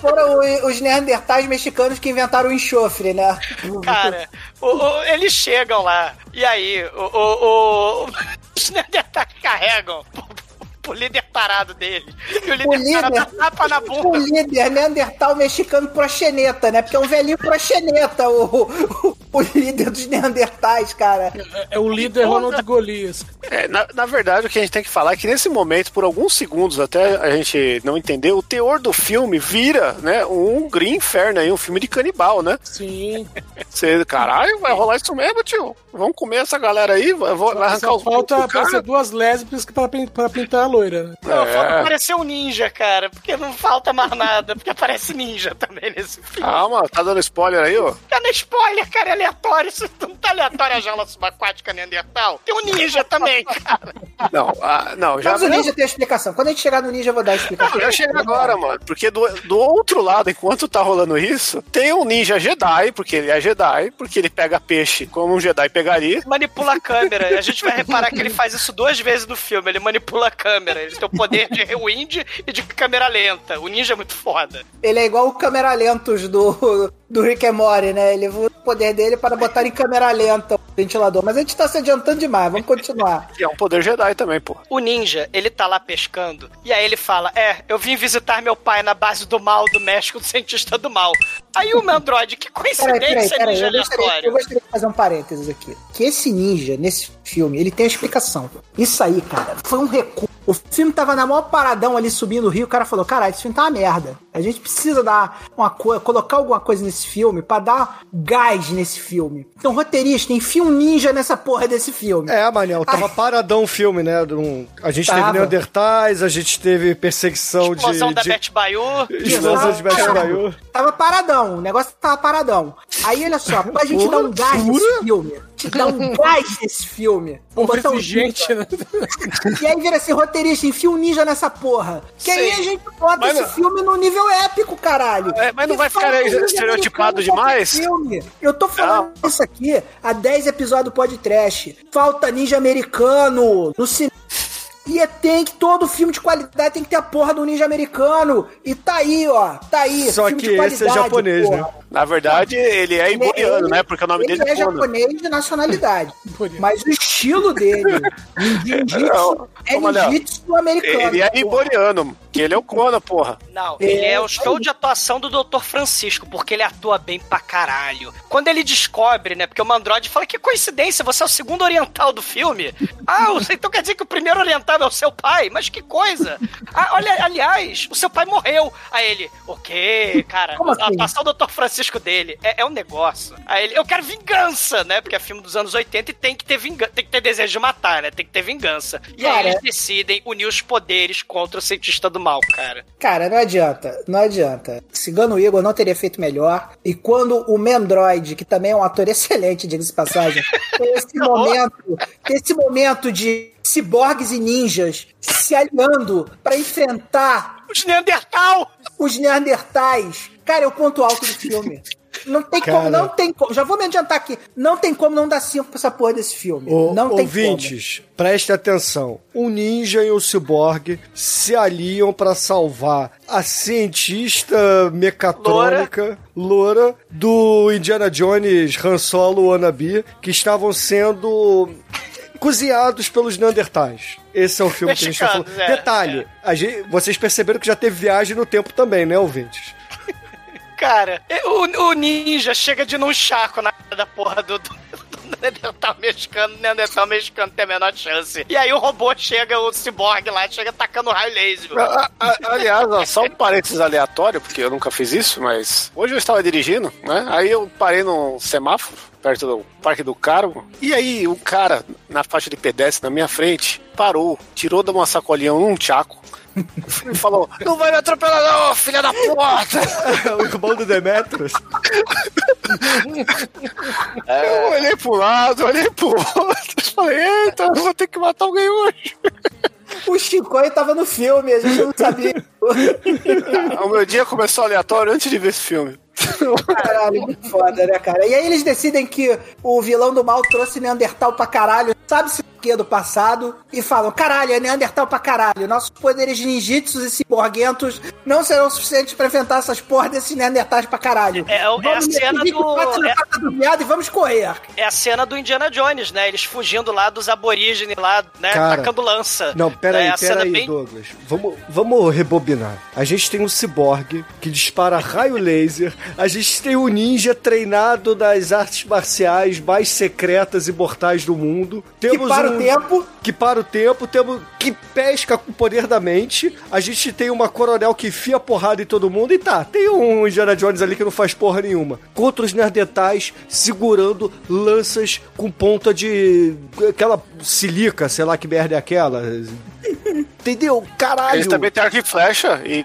foram o- os neandertais mexicanos que inventaram o enxofre, né? Cara, o- o- eles chegam lá, e aí, o, o, o- [LAUGHS] os Neandertais carregam [LAUGHS] o líder parado dele. E o líder, O líder- parado tapa na O bunda. líder neandertal mexicano proxeneta, né? Porque é um velhinho proxeneta, o, o, o líder dos neandertais, cara. É o líder Ronald Golias. É, na, na verdade, o que a gente tem que falar é que nesse momento, por alguns segundos até a gente não entender, o teor do filme vira, né, um Green Inferno aí, um filme de canibal, né? Sim. Você, caralho, vai rolar isso mesmo, tio? Vamos comer essa galera aí? Vou- vai arrancar os falta aparecer duas lésbicas pra, pra pintar a loira. né? Não, É. falta aparecer um ninja, cara, porque não falta mais nada, porque aparece ninja também nesse filme. Calma, tá dando spoiler aí, ó. Tá no spoiler, cara, é aleatório. Isso não tá aleatório a jaula subaquática neandertal. Tem um ninja também, cara. Não, ah, não, já. Mas o ninja tem a explicação. Quando a gente chegar no ninja, eu vou dar a explicação. Já chega agora, mano. Porque do, do outro lado, enquanto tá rolando isso, tem um ninja Jedi, porque ele é Jedi, porque ele pega peixe como um Jedi pegaria. Manipula a câmera. A gente vai reparar que ele faz isso duas vezes no filme. Ele manipula a câmera. Ele tem o poder de rewind e de câmera lenta. O ninja é muito foda. Ele é igual o câmera lentos do, do Rick and Morty, né? Ele usa o poder dele para botar em câmera lenta o ventilador. Mas a gente tá se adiantando demais, vamos continuar. Que [LAUGHS] é um poder Jedi também, pô. O ninja, ele tá lá pescando. E aí ele fala: É, eu vim visitar meu pai na base do mal do México, do cientista do mal. Aí o Mandroid, que Peraí, peraí, coincidência, peraí. ninja Eu gostaria, eu gostaria de fazer um parênteses aqui. Que esse ninja, nesse filme, ele tem a explicação. Isso aí, cara, foi um recurso. O filme tava na maior paradão ali subindo o rio. O cara falou: caralho, esse filme tá uma merda. A gente precisa dar uma coisa, colocar alguma coisa nesse filme pra dar gás nesse filme. Então, roteirista, enfia um ninja nessa porra desse filme. É, Manel, tava paradão o filme, né? a gente Tava. teve Neandertais, a gente teve perseguição Explosão de. da de... Beth Bayu. Explosão de Beth Bayu. Tava paradão, o negócio tava paradão. Aí, olha só, pra gente dar um gás nesse filme, te dar um [LAUGHS] gás nesse filme. Um botar um refrigerante, né? [LAUGHS] E aí vira assim, roteirista, enfia um ninja nessa porra. Que aí Sim. a gente bota Mas esse não- filme no nível épico, caralho. É, mas não Que vai ficar estereotipado demais? Filme. Eu tô falando isso aqui há 10 episódios do podcast. Falta ninja americano no cinema. E é- tem que todo filme de qualidade tem que ter a porra do ninja americano. E tá aí, ó. Tá aí. Só filme que de esse é qualidade, japonês, porra. né? Na verdade, ele é iboriano, né? Porque o nome ele dele é é Conan. japonês de nacionalidade. [LAUGHS] Mas o estilo dele, ninjitsu, é ninjitsu americano. Ele é iboriano. Que ele é o Conan, porra. Não, ele é o show de atuação do Dr. Francisco, porque ele atua bem pra caralho. Quando ele descobre, né? Porque o Mandroid fala que coincidência, você é o segundo oriental do filme. Ah, então quer dizer que o primeiro oriental é o seu pai? Mas que coisa! Ah, olha, aliás, o seu pai morreu. Aí ele, o quê, cara? Como a assim? atuação do Dr. Francisco dele é, é um negócio. Aí ele, eu quero vingança, né? Porque é filme dos anos 80 e tem que ter vingança, tem que ter desejo de matar, né? Tem que ter vingança. E aí Cara, eles decidem unir os poderes contra o cientista do mal, cara. Cara, não adianta, não adianta. Cigano Igor não teria feito melhor. E quando o Mendroid, que também é um ator [LAUGHS] excelente, diga-se de passagem, tem esse [LAUGHS] momento, tem esse momento de ciborgues e ninjas se aliando pra enfrentar Os Neandertal! os Neandertais. Cara, é o ponto alto do filme. Não tem Cara. como, não tem como. Já vou me adiantar aqui. Não tem como não dar cinco pra essa porra desse filme. Ô, não tem ouvintes, prestem atenção. Um ninja e um ciborgue se aliam para salvar a cientista mecatrônica loura, do Indiana Jones Han Solo Wannabe, que estavam sendo cozinhados pelos Neandertais. Esse é o filme que a gente tá falando. Mexicanos, é, Detalhe, a gente- vocês perceberam que já teve viagem no tempo também, né, ouvintes? Cara, o, o ninja chega de num chaco na da porra do, do, Neandertal mexicano, Neandertal mexicano tem a menor chance. E aí o robô chega, o ciborgue lá, chega tacando raio laser. A- a- aliás, ó, só um parênteses aleatório, porque eu nunca fiz isso, mas hoje eu estava dirigindo, né? Aí eu parei num semáforo, perto do Parque do Carmo, e aí o cara na faixa de pedestre na minha frente parou, tirou de uma sacolinha um tchaco [LAUGHS] e falou: Não vai me atropelar, não, filha da puta! [LAUGHS] o irmão do Demetrius. Eu olhei pro lado, olhei pro outro, falei: Eita, eu vou ter que matar alguém hoje. O Chicoio tava no filme, a gente não sabia. [LAUGHS] o meu dia começou aleatório antes de ver esse filme. [LAUGHS] Caralho, muito foda, né, cara? E aí eles decidem que o vilão do mal trouxe Neandertal pra caralho, sabe-se o que do passado, e falam: caralho, é Neandertal pra caralho. Nossos poderes ninjitsus e ciborguentos não serão suficientes pra enfrentar essas porras desses Neandertais pra caralho. É, é a Vamos cena meter do- 24 na é- do viado e vamos correr. É a cena do Indiana Jones, né? Eles fugindo lá dos aborígenes lá, né? Cara, tacando lança. Não, peraí, é a cena peraí, bem... Douglas. Vamos, vamos rebobinar. A gente tem um ciborgue que dispara raio laser. A gente tem um ninja treinado nas artes marciais mais secretas e mortais do mundo. Temos para um, o tempo. Que para o tempo. Temos que pesca com o poder da mente. A gente tem uma coronel que enfia porrada em todo mundo. E tá, tem um Indiana Jones ali que não faz porra nenhuma. Contra os Neandertais segurando lanças com ponta de... Aquela silica, sei lá que merda é aquela. Entendeu? Caralho. Eles também têm arco e flecha e.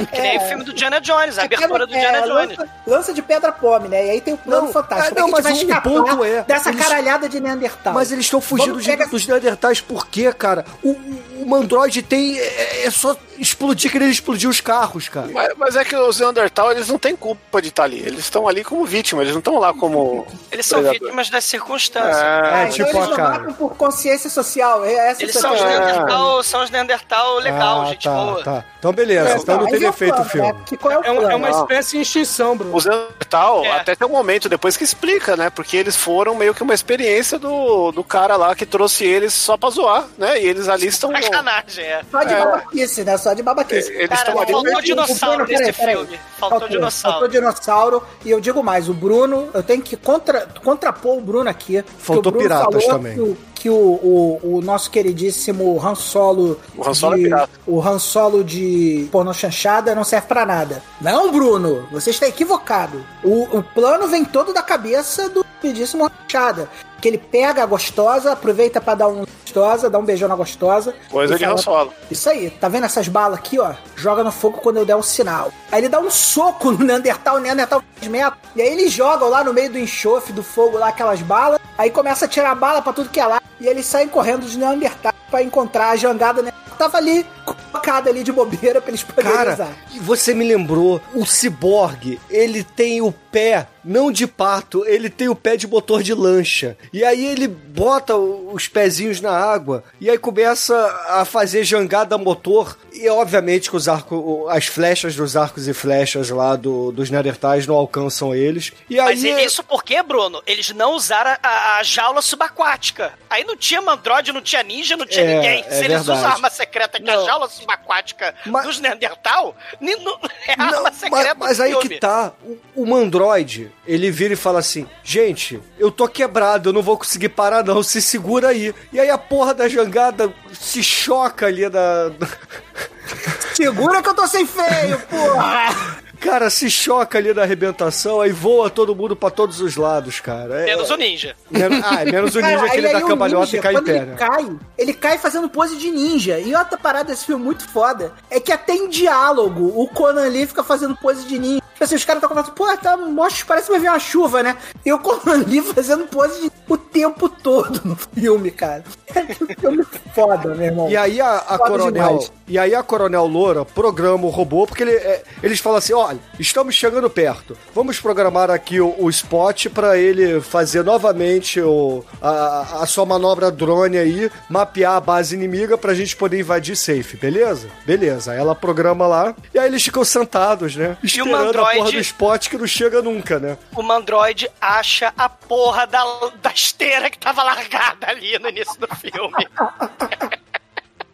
e- Que nem o filme do Indiana Jones, a abertura do É, Indiana Jones. lança, lança de pedra pome, né? E aí tem o plano Não, fantástico. é, não, é mas o ponto é, dessa eles- caralhada de Neandertal. Mas eles estão fugindo de- pegar- dos Neandertais por quê, cara? O, o, o Mandroid tem. É, é só explodir que ele explodiu os carros, cara. Mas, mas é que os Neandertal, eles não têm culpa de estar ali. Eles estão ali como vítima, eles não estão lá como. Eles são predador. vítimas das circunstâncias. É, então tipo eles a não cara. matam por consciência social. É essa Eles são os Neandertal, são os Neandertal legal, ah, gente tá, boa. tá. Então beleza, É, então não aí teria é o feito o filme. né? Que é o É, um- é uma espécie em extinção, Bruno. Os Neandertal, É. até tem um momento depois que explica, né? Porque eles foram meio que uma experiência do, do cara lá que trouxe eles só pra zoar, né? E eles ali estão. Sacanagem, é. Só de É. babaquice, né? Só de babaquice. Eles Cara, estão ali. faltou dinossauro Bruno, peraí, nesse filme. Faltou Faltou dinossauro. dinossauro. E eu digo mais, o Bruno, eu tenho que contra, contrapor o Bruno aqui. Faltou Bruno piratas também. Que, o, que o, o, o nosso queridíssimo Han Solo. O Han Solo de, é pirata. O Han Solo de porno chanchada não serve pra nada. Não, Bruno, você está equivocado. O, o plano vem todo da cabeça do queridíssimo chanchada. Que ele pega a gostosa, aproveita pra dar um gostosa, dá um beijão na gostosa. Coisa e de fala- Han Solo. isso aí, tá vendo essas balas aqui, ó? Joga no fogo quando eu der um sinal. Aí ele dá um soco [LAUGHS] no Neandertal, o Neandertal faz metros. E aí eles jogam lá no meio do enxofre, do fogo lá, aquelas balas. Aí começa a tirar bala pra tudo que é lá. E eles saem correndo dos Neandertais pra encontrar a jangada né? Tava ali, colocada ali de bobeira pra eles poderem Cara, usar. e você me lembrou, o ciborgue, ele tem o pé não de pato, ele tem o pé de motor de lancha. E aí ele bota os pezinhos na água e aí começa a fazer jangada motor. E obviamente que os arcos, as flechas dos arcos e flechas lá do, dos Neandertais não alcançam eles. E aí Mas e- isso porque, Bruno, eles não usaram a, a jaula subaquática. Aí não tinha mandroide, não tinha ninja, não tinha É, ninguém. é Se eles verdade. usam a arma secreta que é a jaula subaquática dos Neandertal, [LAUGHS] não- é arma Mas, secreta mas do aí filme. que tá, o, o Mandroid, ele vira e fala assim: gente, eu tô quebrado, eu não vou conseguir parar, não, se segura aí. E aí a porra da jangada se choca ali na. [LAUGHS] Segura que eu tô sem freio, porra! Cara, se choca ali na arrebentação, aí voa todo mundo pra todos os lados, cara. É- Menos o ninja. Menos- ah, é menos o Cara, ninja que aí- ele dá cambalhota e cai em pé, ele né? cai, ele cai fazendo pose de ninja. E outra parada desse filme muito foda é que até em diálogo o Conan Lee fica fazendo pose de ninja. Tipo assim, os caras estão conversando, pô, tá, mostra, parece que vai vir uma chuva, né? E o Conan Lee fazendo pose de o tempo todo no filme, cara. É um filme foda, meu irmão. E aí a, a coronel, demais. e aí a coronel Loura programa o robô porque ele, é, eles falam assim, olha, estamos chegando perto. Vamos programar aqui o, o spot pra ele fazer novamente o, a, a sua manobra drone aí, mapear a base inimiga pra gente poder invadir safe, beleza? Beleza. Aí ela programa lá e aí eles ficam sentados, né? Esperando a Mandroid- porra do spot que não chega nunca, né? O Mandroid acha a porra da, da esteira que tava largada ali no início do filme. [LAUGHS]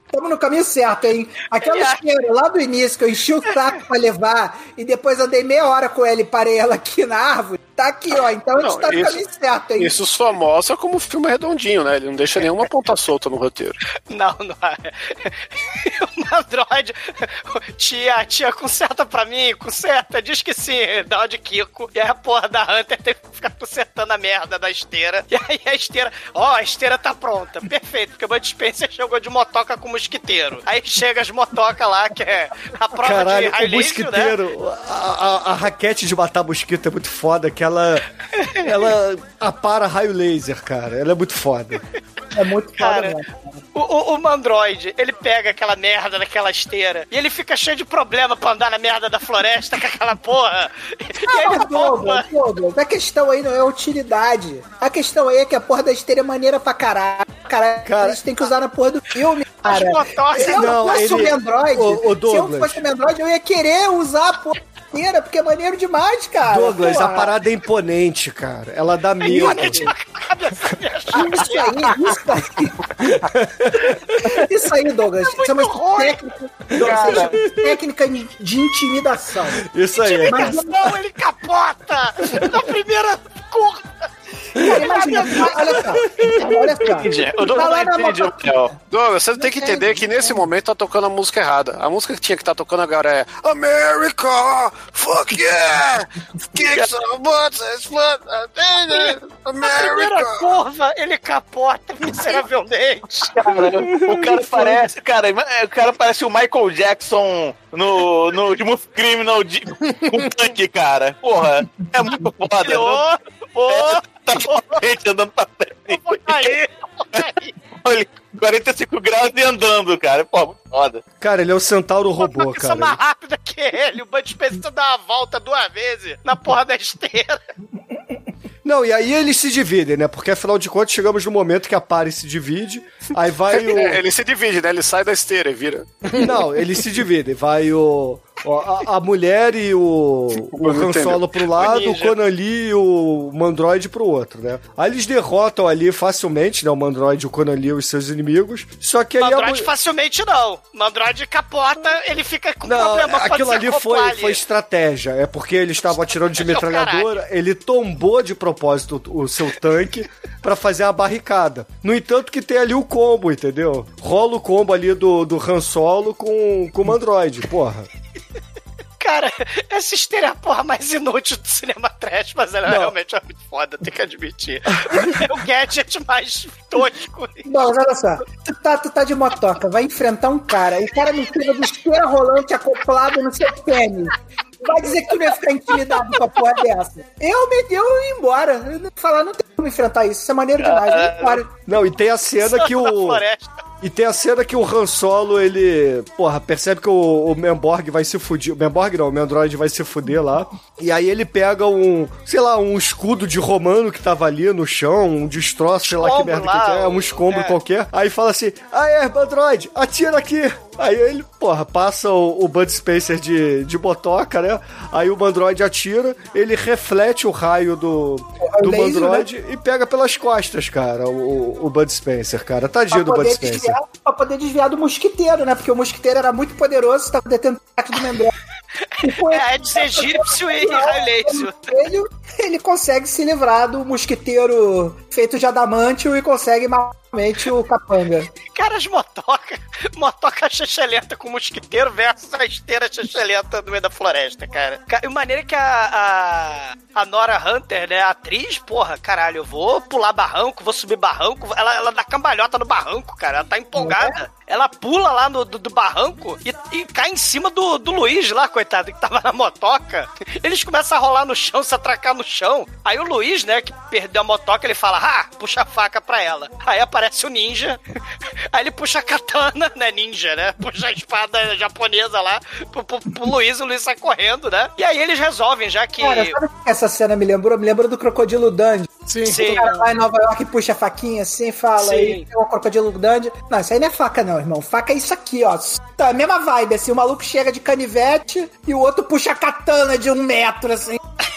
Estamos no caminho certo, hein? Aquela esteira lá do início que eu enchi o saco pra levar e depois andei meia hora com ela e parei ela aqui na árvore, tá aqui, ó. Então a gente Não, tá no isso- caminho certo, hein? Isso só mostra como o filme é redondinho, né? Ele não deixa nenhuma ponta solta no roteiro. [LAUGHS] Não, não é. [LAUGHS] O Mandroid. Tia, tia, conserta pra mim, conserta. Diz que sim, dá uma de Kiko. E aí a porra da Hunter tem que ficar consertando a merda da esteira. E aí a esteira. Ó, a esteira tá pronta. Perfeito, porque o Bud Spencer chegou de motoca com mosquiteiro. Aí chega as motocas lá, que é a prova Caralho, de o raio mosquiteiro, a, a- a raquete de matar mosquito é muito foda, que ela, ela apara raio laser, cara. Ela é muito foda. É muito Cara, o, o, o Mandroid, ele pega aquela merda daquela esteira e ele fica cheio de problema pra andar na merda da floresta com aquela porra. E Ah, ele Douglas, Douglas, a questão aí não é utilidade. A questão aí é que a porra da esteira é maneira pra caralho. Cara, eles têm que usar na porra do filme, cara. Se eu Não, fosse ele- o Android, Ô, ô, se eu fosse o Android, eu ia querer usar a porra da esteira, porque é maneiro demais, cara. Douglas, Porra. a parada é imponente, cara. Ela dá medo. Isso aí, isso aí. Isso aí, Douglas. Isso é uma técnica, Douglas, isso é uma técnica de intimidação. Isso aí. Mas Não, ele capota na primeira curva. Cara, imagina, olha só. Olha só. O Douglas Tá lá não na entende, moto- Léo. Douglas, você tem que entender que nesse momento tá tocando a música errada. A música que tinha que estar tocando agora é America! Fuck yeah! Kick some butts slut! Na primeira America! curva, ele capota miseravelmente. Cara, o cara parece. Cara, o cara parece o Michael Jackson no, no último Criminal de, com tanque, cara. Porra, é muito foda. Ô, tá frente, andando pra frente. aí, Olha, 45 graus e andando, cara. Pô, muito foda. Cara, ele é o centauro robô, Isso é mais cara. rápida que ele. O Bud Spencer dá uma volta duas vezes na porra da esteira. Não, e aí eles se dividem, né? Porque afinal de contas chegamos no momento que a pare se divide, aí vai o. É, ele se divide, né? Ele sai da esteira e vira. Não, eles se dividem. Vai o. ó, a, a mulher e o, o Han. Solo pro O lado, o ninja. Conan Lee e o Mandroid pro outro, né? Aí eles derrotam ali facilmente, né? O Mandroid, o Conan Lee e os seus inimigos. Só que aí a Mandroid mulher. facilmente não. Mandroid capota, ele fica com Não, problema aquilo ali foi, ali. foi estratégia. É porque eles estavam atirando de [LAUGHS] metralhadora, ele tombou de propósito o seu tanque pra fazer a barricada. No entanto, que tem ali o combo, entendeu? Rola o combo ali do, do Han Solo com, com o Android, porra. Cara, essa esteira é a porra mais inútil do cinema trash, mas ela Não. realmente é muito foda, tem que admitir. É o gadget mais tosco. Bom, mas olha só. Tu tá, tu tá de motoca, vai enfrentar um cara, e o cara me tira do esteira rolante acoplado no seu pênis. Vai dizer que tu não ia ficar intimidado com a porra dessa. Eu me deu e ia embora. Eu não- falar, não tem como enfrentar isso. Isso é maneiro demais. Eu embora. Não, e tem a cena que o. E tem a cena que o Han Solo, ele, porra, percebe que o, o Memborg vai se fuder. O Memborg não, o Mendroid vai se fuder lá. E aí ele pega um, sei lá, um escudo de romano que tava ali no chão, um destroço, sei lá que merda que lá, é, um escombro é. qualquer. Aí fala assim: Aê, Mandroid, atira aqui! Aí ele, porra, passa o, o Bud Spencer de, de botoca, né? Aí o Mandroid atira, ele reflete o raio do, do laser, Mandroid e pega pelas costas, cara, o, o Bud Spencer, cara. Tadinho do Bud Spencer. desviar, pra poder desviar do mosquiteiro, né? Porque o mosquiteiro era muito poderoso, estava detendo parte do. [LAUGHS] E com É, de egípcio e [LAUGHS] raio laser. ele, ele consegue se livrar do mosquiteiro feito de adamantio e consegue realmente o capanga. Cara, as motoca, motoca chechelenta com mosquiteiro versus a esteira chechelenta no meio da floresta, cara. Ca- E maneira que a, a, a Nora Hunter, né, a atriz, porra, caralho, eu vou pular barranco, vou subir barranco, ela, ela dá cambalhota no barranco, cara, ela tá empolgada. Ela pula lá no, do, do barranco e, e cai em cima do, do Luiz lá, coitado, que tava na motoca. Eles começam a rolar no chão, se atracar no chão. Aí o Luiz, né, que perdeu a motoca, ele fala, ah, puxa a faca pra ela. Aí aparece o ninja, [LAUGHS] aí ele puxa a katana, né, ninja, né, puxa a espada japonesa lá pro, pro, pro Luiz, o Luiz sai correndo, né. E aí eles resolvem, já que... Cara, sabe o que essa cena me lembrou? Me lembrou do Crocodilo Dundee. Sim. Sim. O cara vai em Nova York e puxa a faquinha assim, fala Sim. aí, tem o Crocodilo Dundee. Não, isso aí não é faca não, irmão. Faca é isso aqui, ó. Tá, mesma vibe, assim, o maluco chega de canivete e o outro puxa a katana de um metro, assim. [LAUGHS]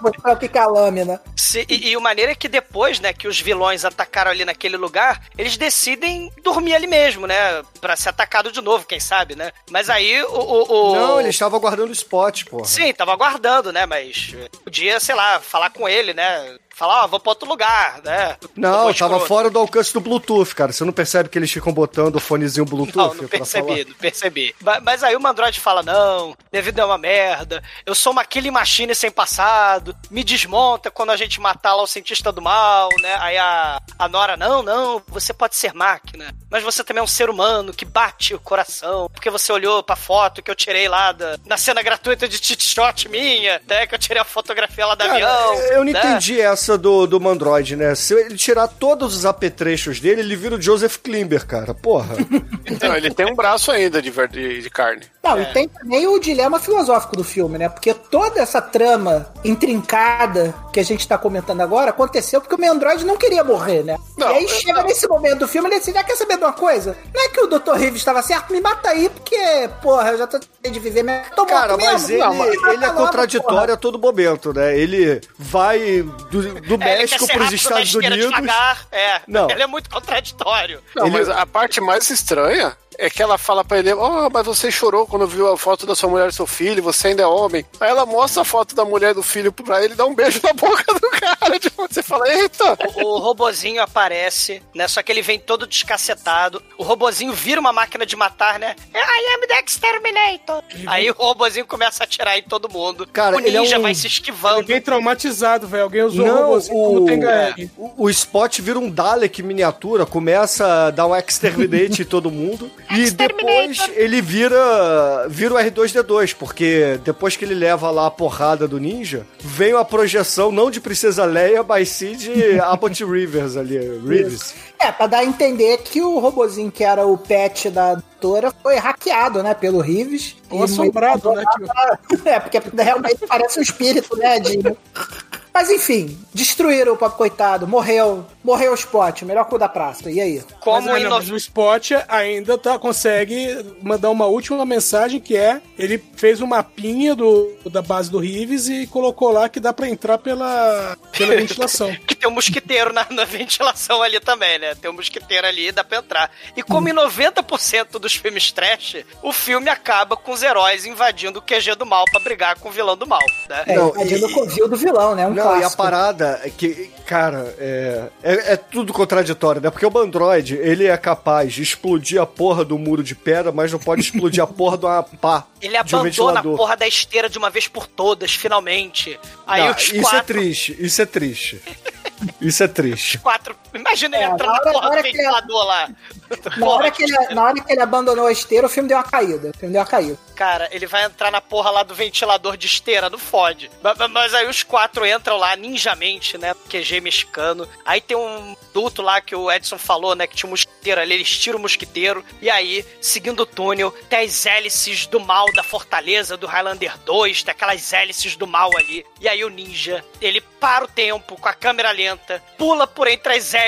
Mostrar o que que é a lâmina. Se- e, e o maneiro é que depois, né, que os vilões atacaram ali naquele lugar, eles decidem dormir ali mesmo, né? Pra ser atacado de novo, quem sabe, né? Mas aí o. o, o- Não, ele estava guardando o spot, porra. Sim, tava aguardando, né? Mas podia, sei lá, falar com ele, né? Falar, ó, vou pra outro lugar, né? Não, tava fora do alcance do Bluetooth, cara. Você não percebe que eles ficam botando o fonezinho Bluetooth Não, não percebi, não percebi. Ma- Mas aí o Mandroid fala: não, minha vida é uma merda, eu sou uma killing machine sem passado, me desmonta quando a gente matar lá o cientista do mal, né? Aí a, a Nora, não, não, você pode ser máquina, mas você também é um ser humano que bate o coração, porque você olhou pra foto que eu tirei lá da, na cena gratuita de cheat shot minha, né? Que eu tirei a fotografia lá do Cara, avião. eu não né? entendi essa do, do Mandroid, né? Se ele tirar todos os apetrechos dele, ele vira o Joseph Klimber, cara. Porra. [LAUGHS] Então, ele tem um braço ainda de, de, de carne. Não, É. e tem também o dilema filosófico do filme, né? Porque toda essa trama intrincada que a gente tá comentando agora aconteceu porque o meu Android não queria morrer, né? Não, e aí chega nesse momento do filme e ele diz, já quer saber de uma coisa? Não é que o Dr. Reeves estava certo? Me mata aí, porque, porra, eu já tô de viver. Tô Cara, mas mesmo. ele, Não, mas ele é logo, contraditório porra. a todo momento, né? Ele vai do, do É, quer México rápido na Estados Unidos. devagar. É, Não. ele é muito contraditório. Não, Ele- mas a parte mais estranha é que ela fala pra ele: Oh, mas você chorou quando viu a foto da sua mulher e seu filho, você ainda é homem. Aí ela mostra a foto da mulher e do filho pra ele e dá um beijo na [LAUGHS] boca do cara. Tipo, você fala: Eita! O, o robozinho aparece, né? Só que ele vem todo descacetado. O robozinho vira uma máquina de matar, né? I am the exterminator. Aí o robozinho começa a atirar em todo mundo. Cara, o ele é ninja um- vai se esquivando. Alguém traumatizado, velho. Alguém usou o Não, robôzinho o, como Tenga o, o Spot vira um Dalek miniatura, começa a dar um exterminate em todo mundo. E depois ele vira vira o R2D2, porque depois que ele leva lá a porrada do ninja, vem uma projeção não de Princesa Leia, mas sim de [LAUGHS] Abbott Rivers ali, Reeves. É, pra dar a entender que o robozinho que era o pet da doutora foi hackeado, né, pelo Rives. Ou assombrado, né? Que... [LAUGHS] É, porque realmente parece um espírito, né, de... [LAUGHS] Mas enfim, destruíram o papo coitado, morreu, morreu o Spot, o melhor cu da praça. E aí? Como mas, é, mas o Spot ainda tá, consegue mandar uma última mensagem que é ele fez um mapinha do, da base do Rives e colocou lá que dá pra entrar pela, pela [LAUGHS] ventilação. Que tem um mosquiteiro na, na ventilação ali também, né? Tem um mosquiteiro ali e dá pra entrar. E como em 90% dos filmes trash, o filme acaba com os heróis invadindo o QG do mal pra brigar com o vilão do mal, né? É, invadindo e- o covil do vilão, né? Um Não, e a clássico. parada é que, cara, é, é, é tudo contraditório, né? Porque o Bandroid, ele é capaz de explodir a porra do muro de pedra, mas não pode explodir a porra de uma pá. [LAUGHS] Ele de um abandona a porra da esteira de uma vez por todas, finalmente. Aí Não, os isso quatro, é triste, isso é triste. [LAUGHS] Isso é triste. quatro Imagina ele É, entrando na hora- do hora que ele- ventilador lá. [LAUGHS] Na hora, que ele, na hora que ele abandonou a esteira, o filme deu uma caída. O filme deu uma caída. Cara, ele vai entrar na porra lá do ventilador de esteira, não fode. Mas, mas aí os quatro entram lá ninjamente, né? QG mexicano. Aí tem um duto lá que o Edson falou, né? Que tinha um mosquiteiro ali, eles tiram o mosquiteiro. E aí, seguindo o túnel, tem as hélices do mal da fortaleza do Highlander 2, tem aquelas hélices do mal ali. E aí o ninja, ele para o tempo com a câmera lenta, pula por entre as hélices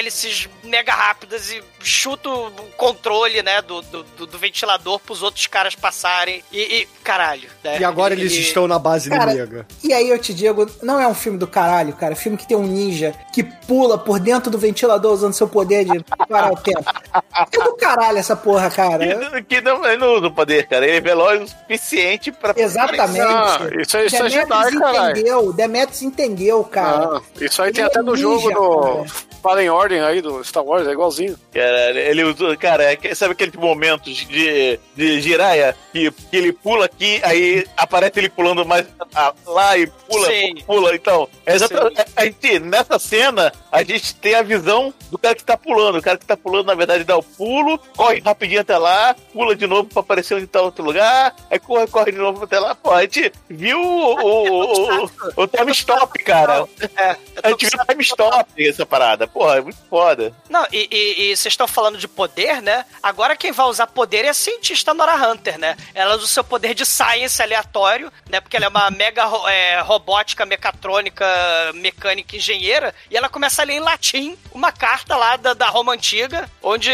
mega rápidas e chuta o controle, né, do, do, do- do ventilador pros outros caras passarem. E, e, caralho. né? E agora eles Ele- estão na base Cara, inimiga. E aí eu te digo, não é um filme do caralho, cara. É um filme que tem um ninja que pula por dentro do ventilador usando seu poder de parar o tempo. É do caralho essa porra, cara. Que, não- que não, ele não usa o poder, cara. Ele é veloz o suficiente pra. Exatamente. Ah, isso é- isso é Demetrius Jedi, entendeu, Demetrius entendeu, cara. Ah, isso aí tem Ele até é no ninja, jogo do cara. Fallen Order aí do Star Wars, é igualzinho. Cara, ele usou. Cara, é sabe aqueles momentos de, de giraia que, que ele pula aqui, aí aparece ele pulando mais lá e pula, Sim. pula. Então, é exatamente. Sim. A gente, nessa cena, a gente tem a visão do cara que tá pulando. O cara que tá pulando, na verdade, dá o pulo, corre rapidinho até lá, pula de novo pra aparecer onde tá outro lugar, aí corre, corre de novo até lá. Pô, a gente viu o, [LAUGHS] o, o, o time stop, cara. É, A gente viu o time stop essa parada. Porra, é muito foda. Não, e- e e vocês estão falando de poder, né? Agora quem vai usar poder é a cientista Nora Hunter, né? Ela usa o seu poder de science aleatório, né? Porque ela é uma mega é, robótica, mecatrônica, mecânica, engenheira, e ela começa a ler em latim uma carta lá da, da Roma Antiga, onde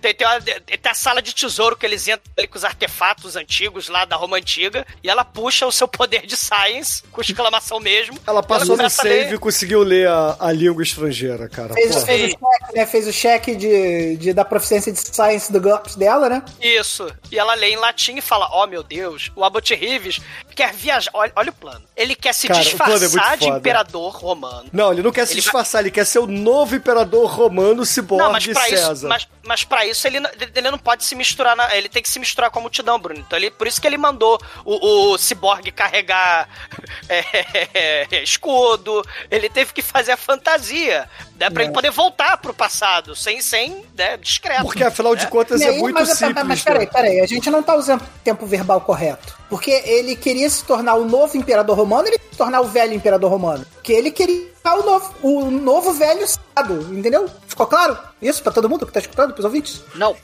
tem, tem, uma- tem a sala de tesouro que eles entram ali com os artefatos antigos lá da Roma Antiga, e ela puxa o seu poder de science, com exclamação mesmo. Ela passou no começa a save ler- e conseguiu ler a, a língua estrangeira, cara. Fez, fez o cheque, né? Fez o cheque de, de- da proficiência de science do GURPS dela, né? Isso. E ela lê em latim e fala: Ó, meu Deus, o Abbott Reeves quer viajar. Olha, olha o plano. Ele quer se Cara, o é disfarçar de foda. imperador romano. Não, ele não quer se Ele disfarçar, ele quer ser o novo imperador romano ciborgue Não, mas pra, César. isso, mas, mas pra isso ele, não- ele não pode se misturar, na- ele tem que se misturar com a multidão, Bruno. Então ele, por isso que ele mandou o, o ciborgue carregar [LAUGHS] é, escudo, ele teve que fazer a fantasia, né, pra É. ele poder voltar pro passado, sem, sem né, discreto. Porque afinal de né? contas é muito mas, simples. Mas peraí, né? peraí, a gente não tá usando tempo verbal correto. Porque ele queria se tornar o novo imperador romano, ele se tornar o velho imperador romano. Porque ele queria ficar o novo, o novo velho Estado, entendeu? Ficou claro? Isso pra todo mundo que tá escutando, pros ouvintes? Não.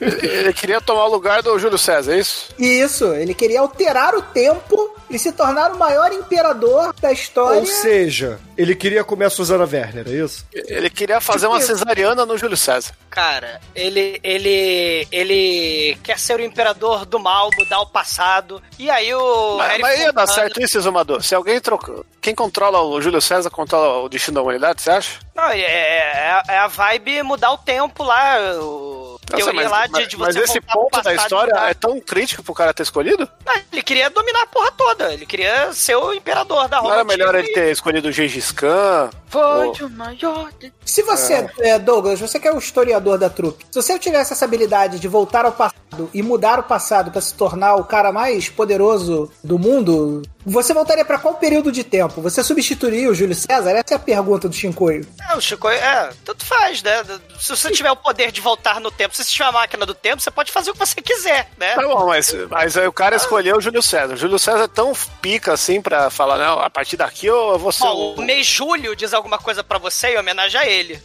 Ele queria tomar o lugar do Júlio César, é isso? Isso, ele queria alterar o tempo e se tornar o maior imperador da história. Ou seja, ele queria comer a Suzana Werner, é isso? Ele queria fazer uma cesariana no Júlio César. Cara, ele, ele, ele quer ser o imperador do mal, mudar o passado. E aí o Mas, Harry mas ia dar certo isso, Exumador? Se alguém troca. Quem controla o Júlio César controla o destino da humanidade, você acha? Não, é, é, é a vibe mudar o tempo lá. O Nossa, teoria mas, lá de, mas- de mas você esse voltar pro ponto da história é tão crítico pro cara ter escolhido? Não, ele queria dominar a porra toda. Ele queria ser o imperador da Não Roma. era melhor ele ter escolhido o Gengis Khan? O maior. Se você, é, Douglas, você que é o historiador da trupe, se você tivesse essa habilidade de voltar ao passado e mudar o passado pra se tornar o cara mais poderoso do mundo, você voltaria pra qual período de tempo? Você substituiria o Júlio César? Essa é a pergunta do Shinkoio. É, o Chico, é, tanto faz, né? Se você tiver o poder de voltar no tempo, se você tiver a máquina do tempo, você pode fazer o que você quiser, né? Tá bom, mas, mas aí o cara escolheu o Júlio César. O Júlio César é tão pica assim pra falar, não, a partir daqui eu vou ser Ó, o... mês Júlio diz alguma coisa pra você em homenagem a ele.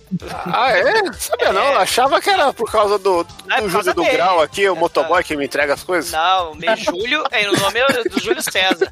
Ah, é? Sabia não, eu achava que era por causa do, Não, é do por Júlio causa do dele. Grau aqui, o motoboy que me entrega as coisas. Não, o mês Júlio é o nome do Júlio César.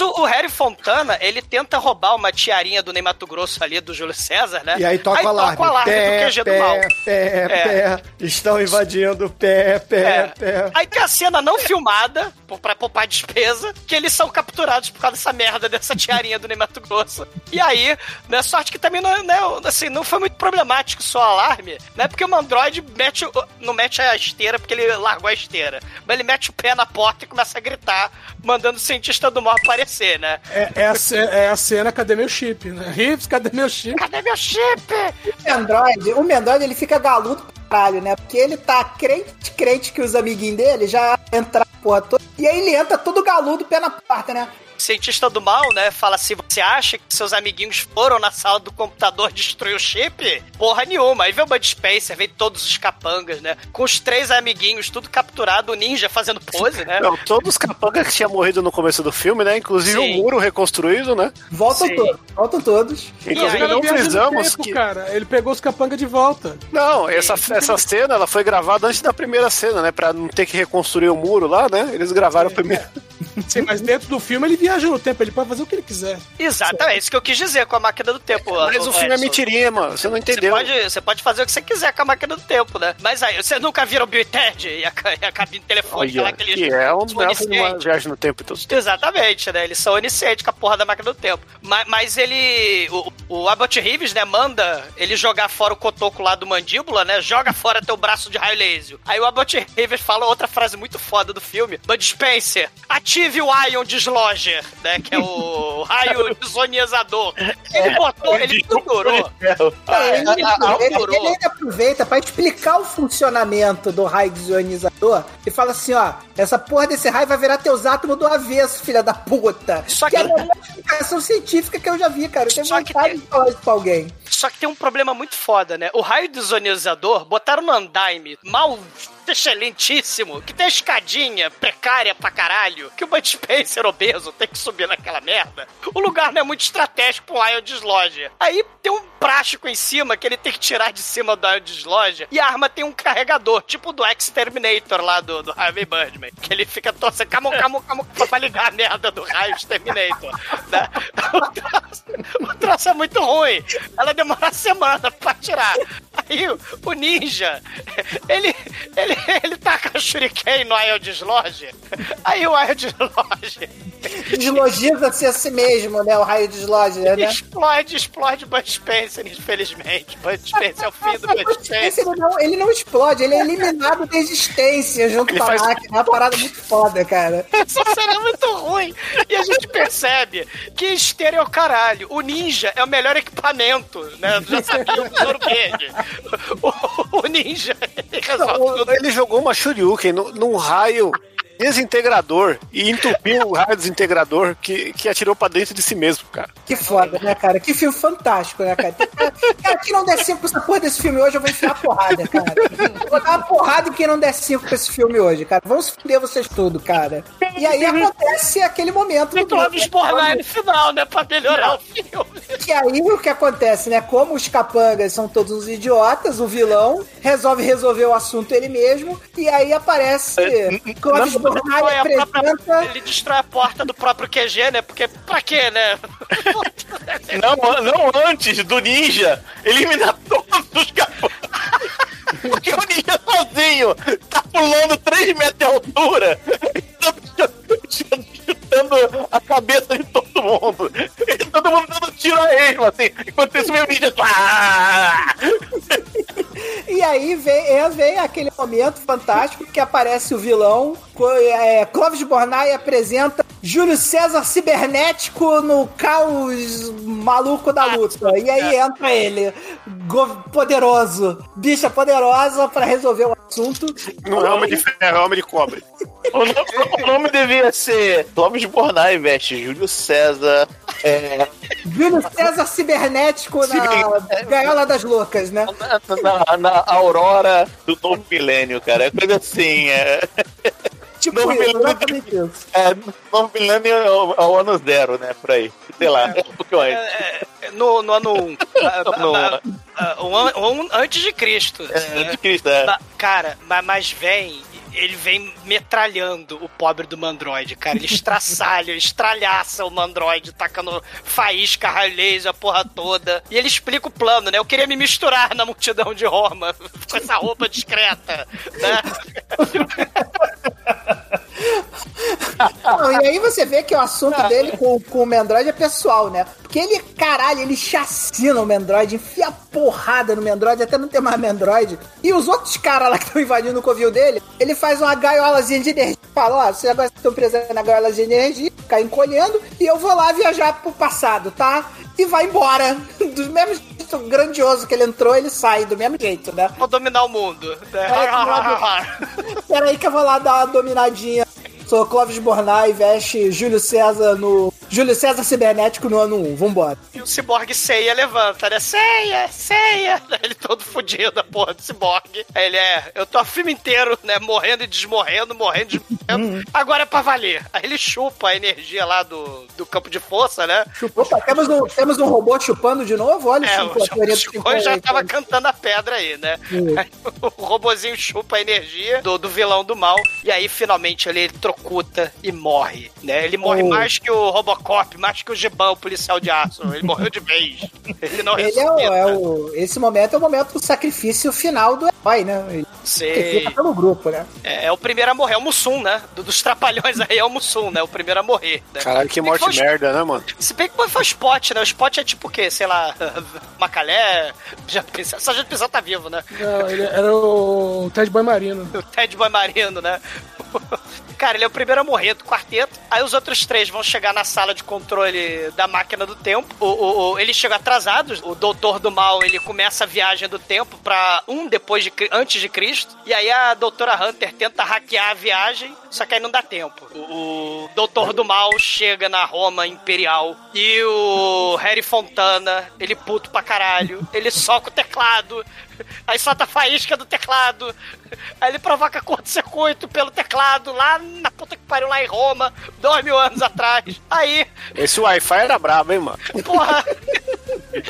o, o Harry Fontana, ele tenta roubar uma tiarinha do Ney Mato Grosso ali, do Júlio César, né? E aí toca o alarme. toca o alarme pé, do QG pé, do mal. Pé, É. pé, estão invadindo, pé, pé, É. pé. Aí tem a cena não filmada, pra poupar despesa, que eles são capturados por causa dessa merda, dessa tiarinha do Ney Mato Grosso. E aí, né, sorte que também não, né, assim, não foi muito problemático só o alarme, né? Porque o Mandroid mete, o- não mete a esteira porque ele largou a esteira. Mas ele mete o pé na porta e começa a gritar, mandando o cientista do mal aparecer, né? É, é, a, é a cena, cadê meu chip, né? Rives, cadê meu chip? Cadê meu chip? O Android, o Android ele fica galudo pra caralho, né? Porque ele tá crente, crente que os amiguinhos dele já entraram porra toda. E aí ele entra todo galudo, pé na porta, né? Cientista do mal, né, fala assim: você acha que seus amiguinhos foram na sala do computador destruir o chip? Porra nenhuma. Aí vem o Bud Spencer, vem todos os capangas, né? Com os três amiguinhos, tudo capturado, o ninja fazendo pose, né? Não, todos os capangas que tinham morrido no começo do filme, né? Inclusive Sim. o muro reconstruído, né? Voltam todos, voltam todos. Inclusive Cara, não frisamos tempo, que. cara. Ele pegou os capanga de volta. Não, essa, essa cena ela foi gravada antes da primeira cena, né? Pra não ter que reconstruir o muro lá, né? Eles gravaram primeiro. Sim, mas dentro do filme ele viaja no tempo, ele pode fazer o que ele quiser. Exatamente, é isso que eu quis dizer com a máquina do tempo. Mas o filme é mentirinha, mano. Você não Você entendeu. pode, você pode fazer o que você quiser com a máquina do tempo, né? Mas aí, vocês nunca viram o Bill e Ted e a, e a cabine telefônica lá Olha, que eles que é um filmes de oniscientes. viagem no tempo. Então, Exatamente, né? Eles são oniscientes com a porra da máquina do tempo. Mas, mas ele. O, o Abbott Reeves, né, manda ele jogar fora o cotoco lá do mandíbula, né? Joga fora teu braço de raio laser. Aí o Abbott Reeves fala outra frase muito foda do filme: Bud Spencer, ative o Ion Dislodger, né? Que é o [LAUGHS] raio desionizador. Ele botou, ele pendurou. Ele, ele ele- ele ainda aproveita pra explicar o funcionamento do raio desionizador e fala assim, ó, essa porra desse raio vai virar teus átomos do avesso, filha da puta. Só que é que- a melhor explicação científica que eu já vi, cara. Eu tenho Só que vontade tem- de falar isso pra alguém. Só que tem um problema muito foda, né? O raio desionizador botaram no andaime mal excelentíssimo, que tem a escadinha precária pra caralho, que o Bud Spencer obeso tem que subir naquela merda. O lugar não é muito estratégico pro raio desloge. Aí tem um prático em cima que ele tem que tirar de cima do raio desloge e a arma tem um carregador, tipo do Exterminator lá do, do Harvey Birdman, que ele fica torcendo, camo, camo, camo, pra [LAUGHS] ligar a merda do raio Exterminator. né? [LAUGHS] O troço, o troço é muito ruim. Ela demora uma semana pra tirar. Aí o, o ninja, ele, ele, [LAUGHS] ele taca a shuriken no Ion Dislodge. Aí o Ion Dislodge Deslogiza-se a si mesmo, né? O raio deslodge, né? explode, explode Bud Spencer, infelizmente. Bud Spencer é o fim do Bud [LAUGHS] Spencer. ele, não, ele não explode, ele é eliminado da existência junto Ele com a faz- máquina. É uma parada muito foda, cara. Essa cena é muito ruim. E a gente percebe que estéreo é o caralho. O ninja é o melhor equipamento, né? Já sabia o Tesouro Verde. O, o ninja, ele [LAUGHS] resolve tudo. Ele jogou uma Shoryuken no- num raio desintegrador e entupiu o raio desintegrador que, que atirou pra dentro de si mesmo, cara. Que foda, né, cara? Que filme fantástico, né, cara? Cara, quem não der 5 pra essa porra desse filme hoje, eu vou enfiar a porrada, cara. Vou dar uma porrada em quem não der 5 pra esse filme hoje, cara. Vamos foder vocês tudo, cara. E aí acontece aquele momento do Clóvis Bornai no final, né? Pra melhorar o filme. Que aí o que acontece, né? Como os capangas são todos uns idiotas, o vilão resolve resolver o assunto ele mesmo. E aí aparece Clóvis Ele Bornai destrói a própria- apresenta. Ele destrói a porta do próprio QG, né? Porque pra quê, né? [LAUGHS] Não, não antes do ninja eliminar todos os capangas. Porque o ninja sozinho tá pulando 3 metros de altura, tá chutando a cabeça de todo mundo. E todo mundo dando tiro a esmo, assim. Enquanto isso, meu ninja. Ah! E aí vem, é, vem aquele momento fantástico que aparece o vilão. É, Clóvis Bornai apresenta Júlio César cibernético no caos maluco da luta. E aí entra ele, poderoso, bicha poderosa pra resolver o assunto. Não é homem de ferro, é homem de cobre. O nome, o nome devia ser Clóvis Bornai, veste Júlio César. É, Júlio César cibernético na gaiola das loucas, né? na, na Aurora do novo milênio, cara. É coisa assim. É, Tipo novo isso, milênio, exatamente isso. é, novo milênio é o, é o ano zero, né? Por aí. Sei lá. É um pouquinho antes. É, no, no ano 1. Um, [LAUGHS] No- um, an- um antes de Cristo. É, de Cristo, é. Ma- Cara, ma- mas vem. Ele vem metralhando o pobre do Mandroid, cara. Ele estraçalha, [LAUGHS] estralhaça o Mandroid, tacando faísca, raio laser, a porra toda. E ele explica o plano, né? Eu queria me misturar na multidão de Roma [LAUGHS] com essa roupa discreta, né? [LAUGHS] Não, e aí você vê que o assunto dele com, com o Mendroid é pessoal, né? Porque ele, caralho, ele chacina o Mendroid, enfia porrada no Mendroid, até não ter mais Mendroid. E os outros caras lá que estão invadindo o covil dele, ele faz uma gaiolazinha de energia. Fala, ó, vocês agora estão presos na gaiolazinha de energia, ficar encolhendo, e eu vou lá viajar pro passado, tá? E vai embora. [LAUGHS] Do mesmo jeito grandioso que ele entrou, ele sai do mesmo jeito, né? Vou dominar o mundo. né? [LAUGHS] Peraí que eu vou lá dar uma dominadinha Sou Clóvis Bornai, veste Júlio César no. Júlio César Cibernético no ano 1. Vambora. E o ciborgue Ceia levanta, né? Ceia, Ceia. [LAUGHS] Ele todo fudido, a porra do ciborgue. Aí ele é, eu tô o filme inteiro, né? Morrendo e desmorrendo, morrendo e desmorrendo. Agora é pra valer. Aí ele chupa a energia lá do, do campo de força, né? Opa, temos um, temos um robô chupando de novo? Olha É, o a Chico já aí, tava cara. cantando a pedra aí, né? Aí o robozinho chupa a energia do, do vilão do mal. E aí, finalmente, ele trocuta e morre, né? Ele morre Oh. mais que o Robocop, mais que o Gibão, o policial de aço. Ele morreu de vez. Ele não Ele é o, é o- Esse momento é o momento do sacrifício final do herói, né? Ele Sei. fica pelo grupo, né? É, é o primeiro a morrer, é o Mussum, né? Do- dos trapalhões aí é o Mussum, né? O primeiro a morrer. Né? Caralho, que morte o- merda, né, mano? Se bem que foi o Spot, né? O Spot é tipo o quê? Sei lá, [LAUGHS] Macalé, Sargento Pincel. Sargento Pincel tá vivo, né? Não, ele era o Ted Boy Marino. [LAUGHS] O Ted Boy Marino, né? Cara, ele é o primeiro a morrer do quarteto. Aí os outros três vão chegar na sala de controle da máquina do tempo. O, o, o- eles chegam atrasados. O doutor do mal, ele começa a viagem do tempo pra um depois de antes de Cristo. E aí a doutora Hunter tenta hackear a viagem, só que aí não dá tempo. O, o doutor do mal chega na Roma Imperial e o Harry Fontana, ele puto pra caralho, [LAUGHS] ele soca o teclado, aí solta a faísca do teclado, aí ele provoca curto-circuito pelo teclado lá na puta que pariu lá em Roma, dois mil anos atrás. Aí, Esse Wi-Fi era brabo, hein, mano? porra,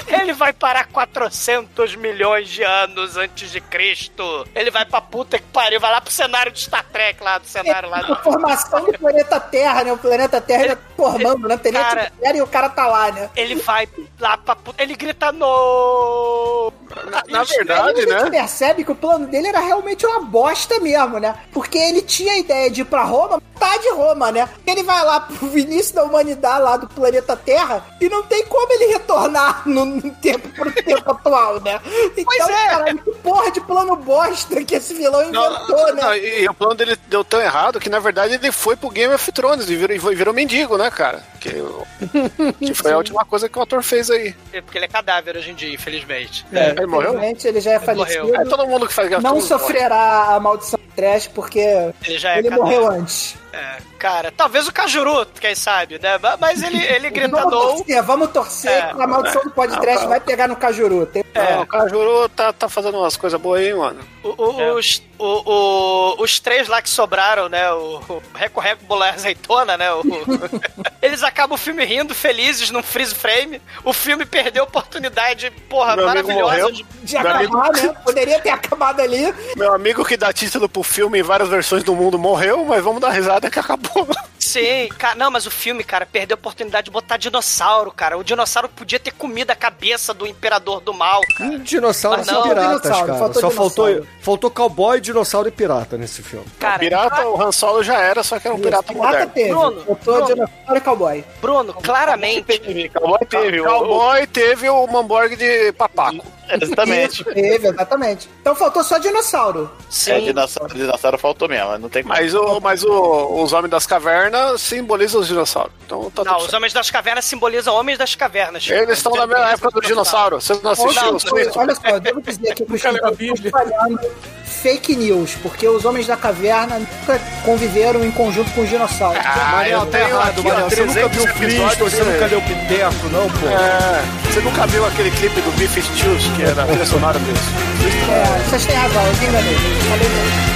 ele vai parar 400 milhões de anos antes de Cristo. Ele vai pra puta que pariu, vai lá pro cenário de Star Trek lá, do cenário lá. A formação do planeta Terra, né? O planeta Terra ele, formando, né? Tem Cara- atmosfera e o cara tá lá, né? Ele vai lá pra puta. Ele grita no. Na, na Aí verdade, a gente né? percebe que o plano dele era realmente uma bosta mesmo, né? Porque ele tinha a ideia de ir pra Roma, tá de Roma, né? Ele vai lá pro [LAUGHS] início da humanidade lá do planeta Terra e não tem como ele retornar no, tempo pro tempo atual, né? Então, Pois é. caralho, que porra de plano bosta que esse vilão inventou, né? Não, e, e o plano dele deu tão errado que, na verdade, ele foi pro Game of Thrones e virou, e virou mendigo, né, cara? Que, [LAUGHS] que foi a última coisa que o ator fez aí. É Porque ele é cadáver hoje em dia, infelizmente. Ele morreu? Infelizmente, ele já é Ele morreu. falecido. É todo mundo que faz Game Não Thrones morre. sofrerá a maldição do trash porque Ele já é ele morreu antes. É, cara, talvez o Cajuru, quem sabe, né? Mas ele, ele grita [LAUGHS] Vamos torcer, vamos torcer É. que a maldição do podcast Não, vai pegar no Cajuru. Tem- É, o Cajuru tá, tá fazendo umas coisas boas aí, mano. O- o- Os, o- o- os três lá que sobraram, né? O, o Reco Reco Bola Azeitona, né? o- [LAUGHS] eles acabam o filme rindo, felizes, num freeze frame. O filme perdeu a oportunidade, porra, Meu amigo maravilhosa de. de acabar, né? Poderia ter acabado ali. Meu amigo que dá título pro filme em várias versões do mundo morreu, mas vamos dar risada que acabou. Sim, cara, não, mas o filme, cara, perdeu a oportunidade de botar dinossauro, cara. O dinossauro podia ter comido a cabeça do imperador do mal, cara. E dinossauros Mas são não, piratas, dinossauro, cara. faltou Só faltou, dinossauro. faltou cowboy, dinossauro e pirata nesse filme. Cara, pirata, o Han Solo já era, só que era um pirata Pirata moderno. teve. Bruno, Eu tô Bruno. dinossauro e cowboy. Bruno, claramente. Teve, Cowboy teve. o- Cowboy teve o Mamborg de papaco. Exatamente. Isso, teve, exatamente. Então faltou só dinossauro. Sim. É, dinossauro, dinossauro faltou mesmo, não tem como. Mas, o, mas o- os homens das cavernas simbolizam os dinossauros. Então tá Não, os homens das cavernas simbolizam homens das cavernas. Eles estão na mesma época do dinossauro. Você não assistiu os Simpsons? olha só, eu devo dizer que o Nunca leu a Cristiano Bíblia. está espalhando fake news, porque os homens da caverna nunca conviveram em conjunto com os dinossauros. Ah, eu tá tenho errado, Manel. Você nunca 300 viu o Cristo, você nunca leu Piteco, não, pô. É, você nunca viu aquele clipe do Beef Stews, que era a trilha sonora desse? É, vocês têm razão, eu te enganei. Falei mesmo.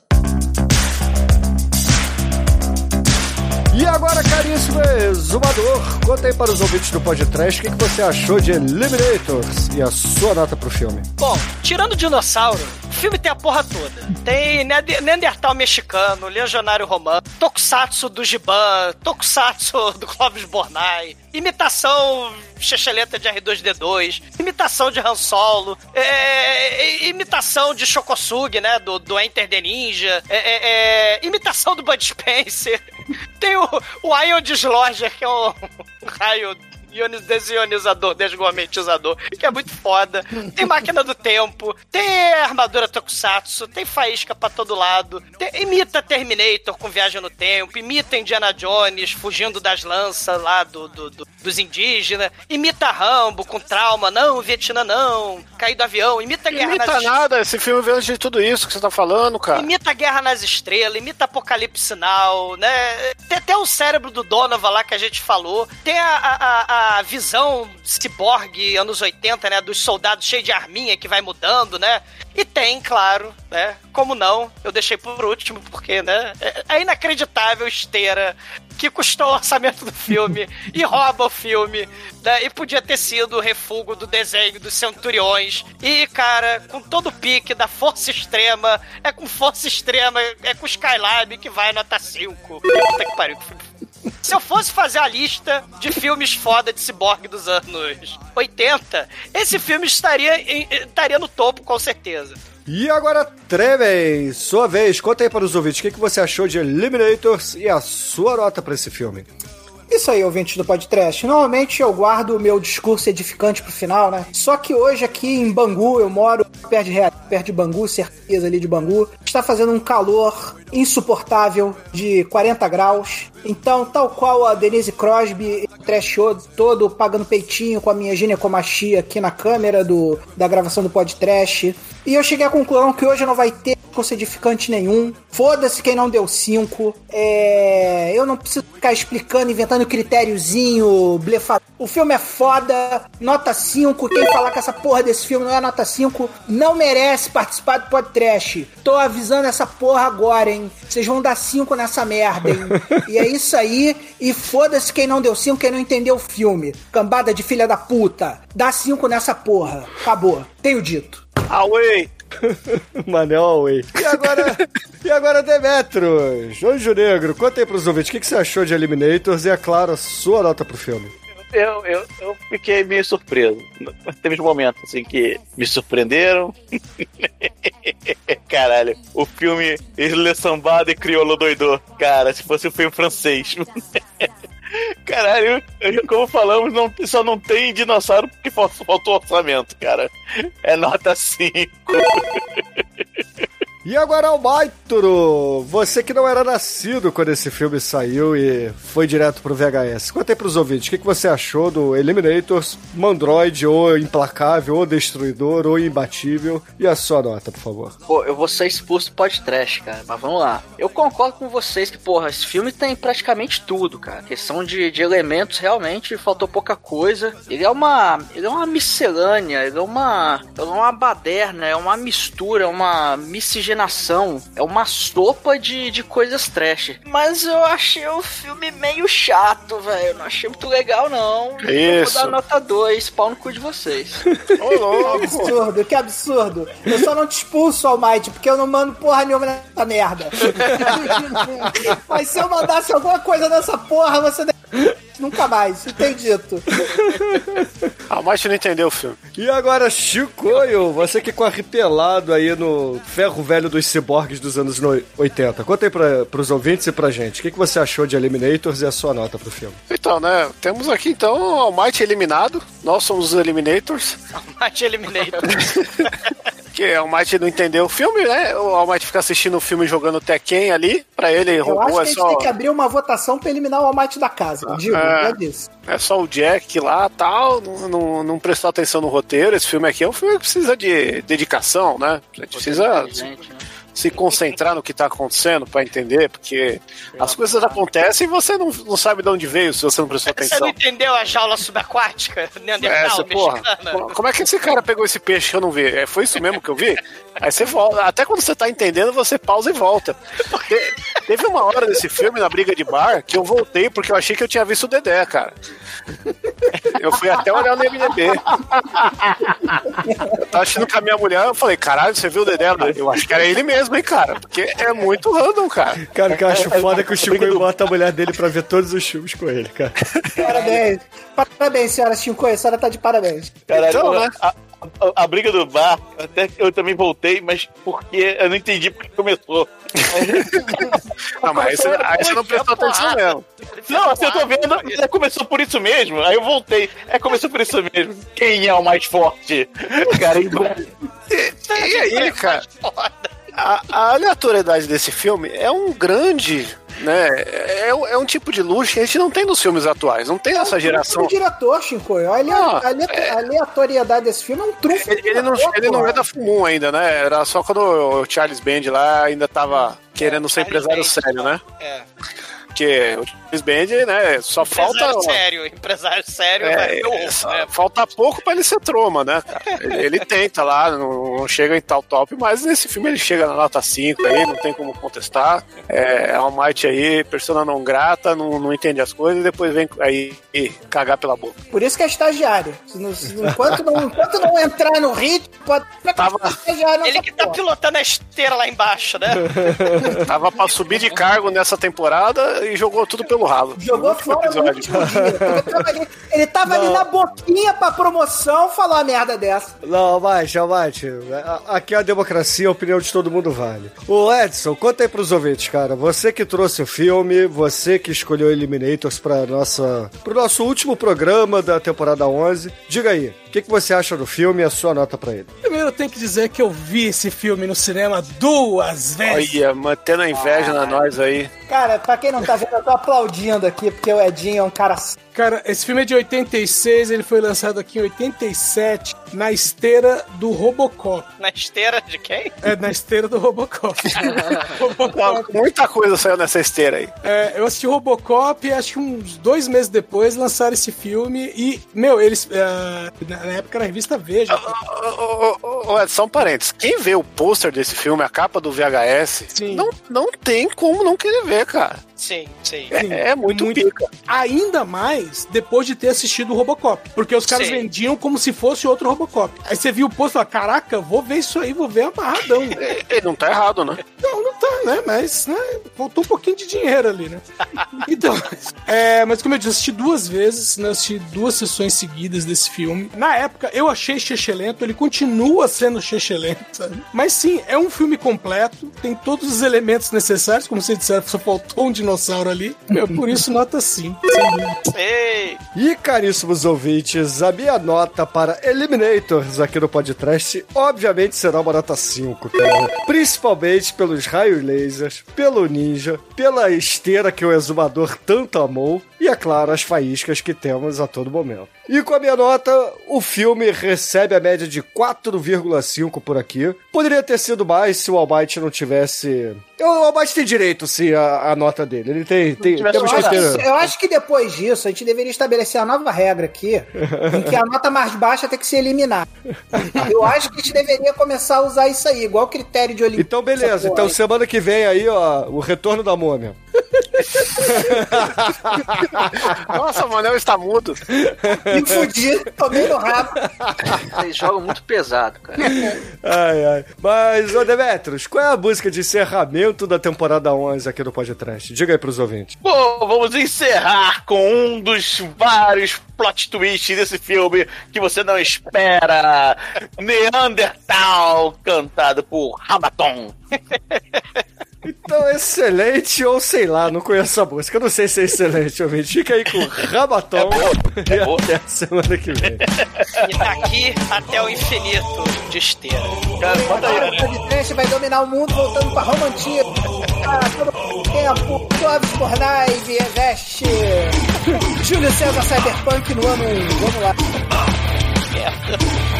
Exumador, conta aí para os ouvintes do podcast o que, que você achou de Eliminators e a sua nota pro filme. Bom, tirando o dinossauro, o filme tem a porra toda. Tem Neandertal mexicano, Legionário romano, Tokusatsu do Giban, Tokusatsu do Clóvis Bornai, imitação Checheleta de R2D2, imitação de Han Solo, é, é, imitação de Shokosugi, né, do, do Enter the Ninja, é, é, é, imitação do Bud Spencer. Tem o, o Ion Dislodger, que é um raio Desionizador, desgourmetizador, que é muito foda. Tem máquina do tempo, tem armadura Tokusatsu, tem faísca pra todo lado, tem- imita Terminator com viagem no tempo, imita Indiana Jones fugindo das lanças lá do, do- do- dos indígenas, imita Rambo com trauma, não, Vietnã não, cair do avião, imita Guerra Imita nas nada, esse filme veio de tudo isso que você tá falando, cara. Imita Guerra nas Estrelas, imita Apocalipse Now, né? Tem até o cérebro do Donovan lá que a gente falou. Tem a, a, a- visão ciborgue anos 80, né? Dos soldados cheios de arminha que vai mudando, né? E tem, claro, né? Como não? Eu deixei por último, porque, né? É, é inacreditável esteira que custou o orçamento do filme [LAUGHS] e rouba o filme, né? E podia ter sido o refúgio do desenho dos centuriões. E, cara, com todo o pique da força extrema, é com força extrema, é com Skylab que vai nota 5. Puta que pariu. que filme se eu fosse fazer a lista de filmes foda de ciborgue dos anos 80, esse filme estaria, em- estaria no topo, com certeza. E agora, Tremen, sua vez, conta aí para os ouvintes o que, que você achou de Eliminators e a sua nota para esse filme. Isso aí, ouvintes do podcast. Normalmente eu guardo o meu discurso edificante pro final, né? Só que hoje aqui em Bangu, eu moro perto de, perto de Bangu, certeza ali de Bangu, está fazendo um calor insuportável de 40 graus. Então, tal qual a Denise Crosby, trashou todo pagando peitinho com a minha ginecomastia aqui na câmera do, da gravação do podcast. E eu cheguei à conclusão que hoje não vai ter edificante nenhum. Foda-se quem não deu 5. É... Eu não preciso ficar explicando, inventando critériozinho, blefado. O filme é foda, nota 5. Quem falar que essa porra desse filme não é nota 5 não merece participar do podcast. Tô avisando essa porra agora, hein? Vocês vão dar 5 nessa merda, hein? E é isso aí. E foda-se quem não deu 5, quem não entendeu o filme. Cambada de filha da puta. Dá 5 nessa porra. Acabou. Tenho dito. Away! [LAUGHS] Manel Away. E agora, e agora Demetros, Anjo Negro, conta aí pros ouvintes o que, que você achou de Eliminators e, é claro, a sua nota pro filme. Eu, eu, eu fiquei meio surpreso. Teve uns momentos assim que me surpreenderam. [LAUGHS] Caralho, o filme Isle Sambada e Crioulo Doidô. Cara, se fosse um filme francês. [LAUGHS] Caralho, como falamos, não, só não tem dinossauro porque fal- faltou orçamento, cara. É nota 5. [LAUGHS] E agora, Almaituro, você que não era nascido quando esse filme saiu e foi direto pro VHS. Conta aí pros ouvintes, o que, que você achou do Eliminators, Mandroid, ou Implacável, ou Destruidor, ou Imbatível, e a sua nota, por favor. Pô, eu vou ser expulso do podcast, cara, mas vamos lá. Eu concordo com vocês que, porra, esse filme tem praticamente tudo, cara. Questão de, de elementos, realmente, faltou pouca coisa. Ele é uma. Ele é uma miscelânea, ele é uma. Ele é uma baderna, é uma mistura, é uma miscigenação, é uma sopa de, de coisas trash. Mas eu achei o filme meio chato, velho. Eu não achei muito legal, não. Eu Isso. vou dar nota 2, pau no cu de vocês. [LAUGHS] Ô, Que louco! absurdo, que absurdo. Eu só não te expulso, Almighty, porque eu não mando porra nenhuma nessa merda. [LAUGHS] Mas se eu mandasse alguma coisa nessa porra, você nunca mais. Isso tem dito. A Marte não entendeu o filme. E agora, Chicoio, você que ficou arrepelado aí no ferro velho dos ciborgues dos anos no- 80. Conta aí pra, pros ouvintes e pra gente, o que, que você achou de Eliminators e a sua nota pro filme? Então, né? Temos aqui então o Almighty eliminado. Nós somos os Eliminators. Mate Eliminator. [LAUGHS] Que o Almighty não entendeu o filme, né? O Almighty fica assistindo o filme jogando Tekken ali. Pra ele, Eu robô acho que a é gente só. tem que abrir uma votação pra eliminar o Almighty da casa. Digo, É. é disso. É só o Jack lá tal, não, não, não prestou atenção no roteiro. Esse filme aqui é um filme que precisa de dedicação, né? A gente precisa né? Se concentrar no que tá acontecendo pra entender, porque as coisas acontecem e você não, não sabe de onde veio se você não prestou Você atenção. não entendeu a jaula subaquática? [LAUGHS] É, Neandertal, você, porra, mexicana? como é que esse cara pegou esse peixe que eu não vi? É, foi isso mesmo que eu vi? Aí você volta, até quando você tá entendendo, você pausa e volta. Te- teve uma hora desse filme, na briga de bar, que eu voltei porque eu achei que eu tinha visto o Dedé, cara. Eu fui até olhar no MDB. Eu tava assistindo com a minha mulher, eu falei, caralho, você viu o Dedé? Eu acho que era ele mesmo, hein, cara? Porque é muito random, cara. Cara, o que eu acho foda é que o Chicoio bota a mulher dele pra ver todos os filmes com ele, cara. Parabéns. Parabéns, senhora Chico. A senhora tá de parabéns. Caralho, Então, né? a, a, a briga do bar, até que eu também voltei, mas porque eu não entendi porque começou. [LAUGHS] Não, mas aí você, aí você não prestou atenção mesmo. Não, assim, eu tô vendo, é, começou por isso mesmo. Aí eu voltei. É, começou por isso mesmo. Quem é o mais forte? Cara, E [LAUGHS] aí, cara? A, a aleatoriedade desse filme é um grande. Né, é, é um tipo de luxo que a gente não tem nos filmes atuais, não tem nessa geração. O diretor, Shinko, a, ale- Ah, a a aleatoriedade desse filme é um trunfo. Ele, ele não, ele não é da Fumum ainda, né? Era só quando o Charles Band lá ainda tava querendo ser empresário sério, né? É. Porque o Charles Band, né? Só falta. Empresário sério, empresário sério É, é, ovo, só- né? Falta pouco pra ele ser troma, né? Ele, ele tenta lá, não, não chega em tal top, mas nesse filme ele chega na nota 5 aí, não tem como contestar. É, All Might aí, persona não grata, não, não entende as coisas e depois vem aí e cagar pela boca. Por isso que é estagiário. Enquanto, não, enquanto não entrar no ritmo, pode Tava, estagiário Ele que tá pilotando a esteira lá embaixo, né? tava pra subir de cargo nessa temporada e jogou tudo pelo ralo. Jogou fora no último dia. Ele tava ali, ele tava ali na boquinha pra promoção falar uma merda dessa. Não, Almighty, Almighty, a- aqui é a democracia, a opinião de todo mundo vale. Ô Edson, conta aí pros ouvintes, cara. Você que trouxe o filme, você que escolheu Eliminators pra nossa, pro nosso último programa da temporada 11. Diga aí, o que, que você acha do filme e a sua nota pra ele? Primeiro eu tenho que dizer que eu vi esse filme no cinema duas vezes. Olha, mantendo a inveja na nós aí. Cara, pra quem não tá vendo, eu tô aplaudindo aqui, porque o Edinho é um cara. Cara, esse filme é de 86, ele foi lançado aqui em 87, na esteira do Robocop. Na esteira de quem? É, na esteira do Robocop. [LAUGHS] Robocop. Muita coisa saiu nessa esteira aí. É, eu assisti Robocop e acho que uns dois meses depois lançaram esse filme e, meu, eles. é, na época na revista Veja. Ed, só um parênteses. Quem vê o pôster desse filme, a capa do VHS, não, não tem como não querer ver, cara. Sim, sim. É, é muito, pica. Ainda mais depois de ter assistido o Robocop. Porque os caras Sim. vendiam como se fosse outro Robocop. Aí você viu o posto e falou: caraca, vou ver isso aí, vou ver amarradão. Ele [LAUGHS] não tá errado, né? Não, não tá, né? Mas, né? Faltou um pouquinho de dinheiro ali, né? [LAUGHS] Então, é, mas como eu disse, assisti duas vezes, né? Assisti duas sessões seguidas desse filme. Na época, eu achei chechelento, ele continua sendo chechelento, sabe? Mas sim, é um filme completo, tem todos os elementos necessários, como você disseram, só faltou um dinossauro ali. Meu, por isso, nota 5. Ei! E caríssimos ouvintes, a minha nota para Eliminators aqui no podcast, obviamente será uma nota 5, cara. Principalmente pelos raios lasers, pelo ninja, pela esteira que o exumador tanto amou e, é claro, as faíscas que temos a todo momento. E com a minha nota, o filme recebe a média de 4,5 por aqui. Poderia ter sido mais se o Almighty não tivesse. O Almighty tem direito, sim, a, a nota dele. Ele tem. tem Eu temos que acho, ter. que, eu acho que depois disso a gente deveria estabelecer a nova regra aqui, [LAUGHS] em que a nota mais baixa tem que ser eliminada. Eu acho que a gente deveria começar a usar isso aí, igual critério de Olimpíada. Então, beleza. Então, semana que vem aí, ó, o retorno da múmia. Nossa, o Manel está mudo. Me fudi, tomei no rabo. Eles jogam muito pesado, cara. Ai, ai. Mas, ô Demetrios, qual é a música de encerramento da temporada 11 aqui do Podcast? Diga aí pros ouvintes. Bom, vamos encerrar com um dos vários plot twists desse filme que você não espera. Neandertal, cantado por Hamaton. [LAUGHS] Então, excelente ou sei lá, não conheço a música. Eu não sei se é excelente, ouvinte. Fica aí com o Rabaton e até a semana que vem. E daqui até o infinito de esteira. Agora o podcast vai dominar o mundo voltando pra Roma Antiga. Ah, todo tempo, Clóvis Bornai, Vieveste, Júlio César Cyberpunk no ano 1. Vamos lá. Anfang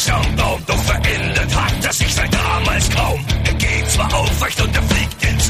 lebte der Mensch am Baum, doch verändert hat er sich seit damals kaum. Er geht zwar aufrecht und er fliegt ins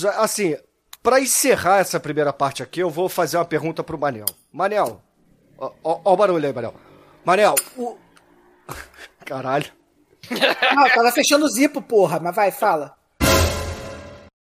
Mas, assim, para encerrar essa primeira parte aqui, eu vou fazer uma pergunta pro Manel. Manel, ó, ó, ó o barulho aí, Manel. Manel, o. [LAUGHS] Caralho. Não, tava fechando o zipo, porra, mas vai, fala.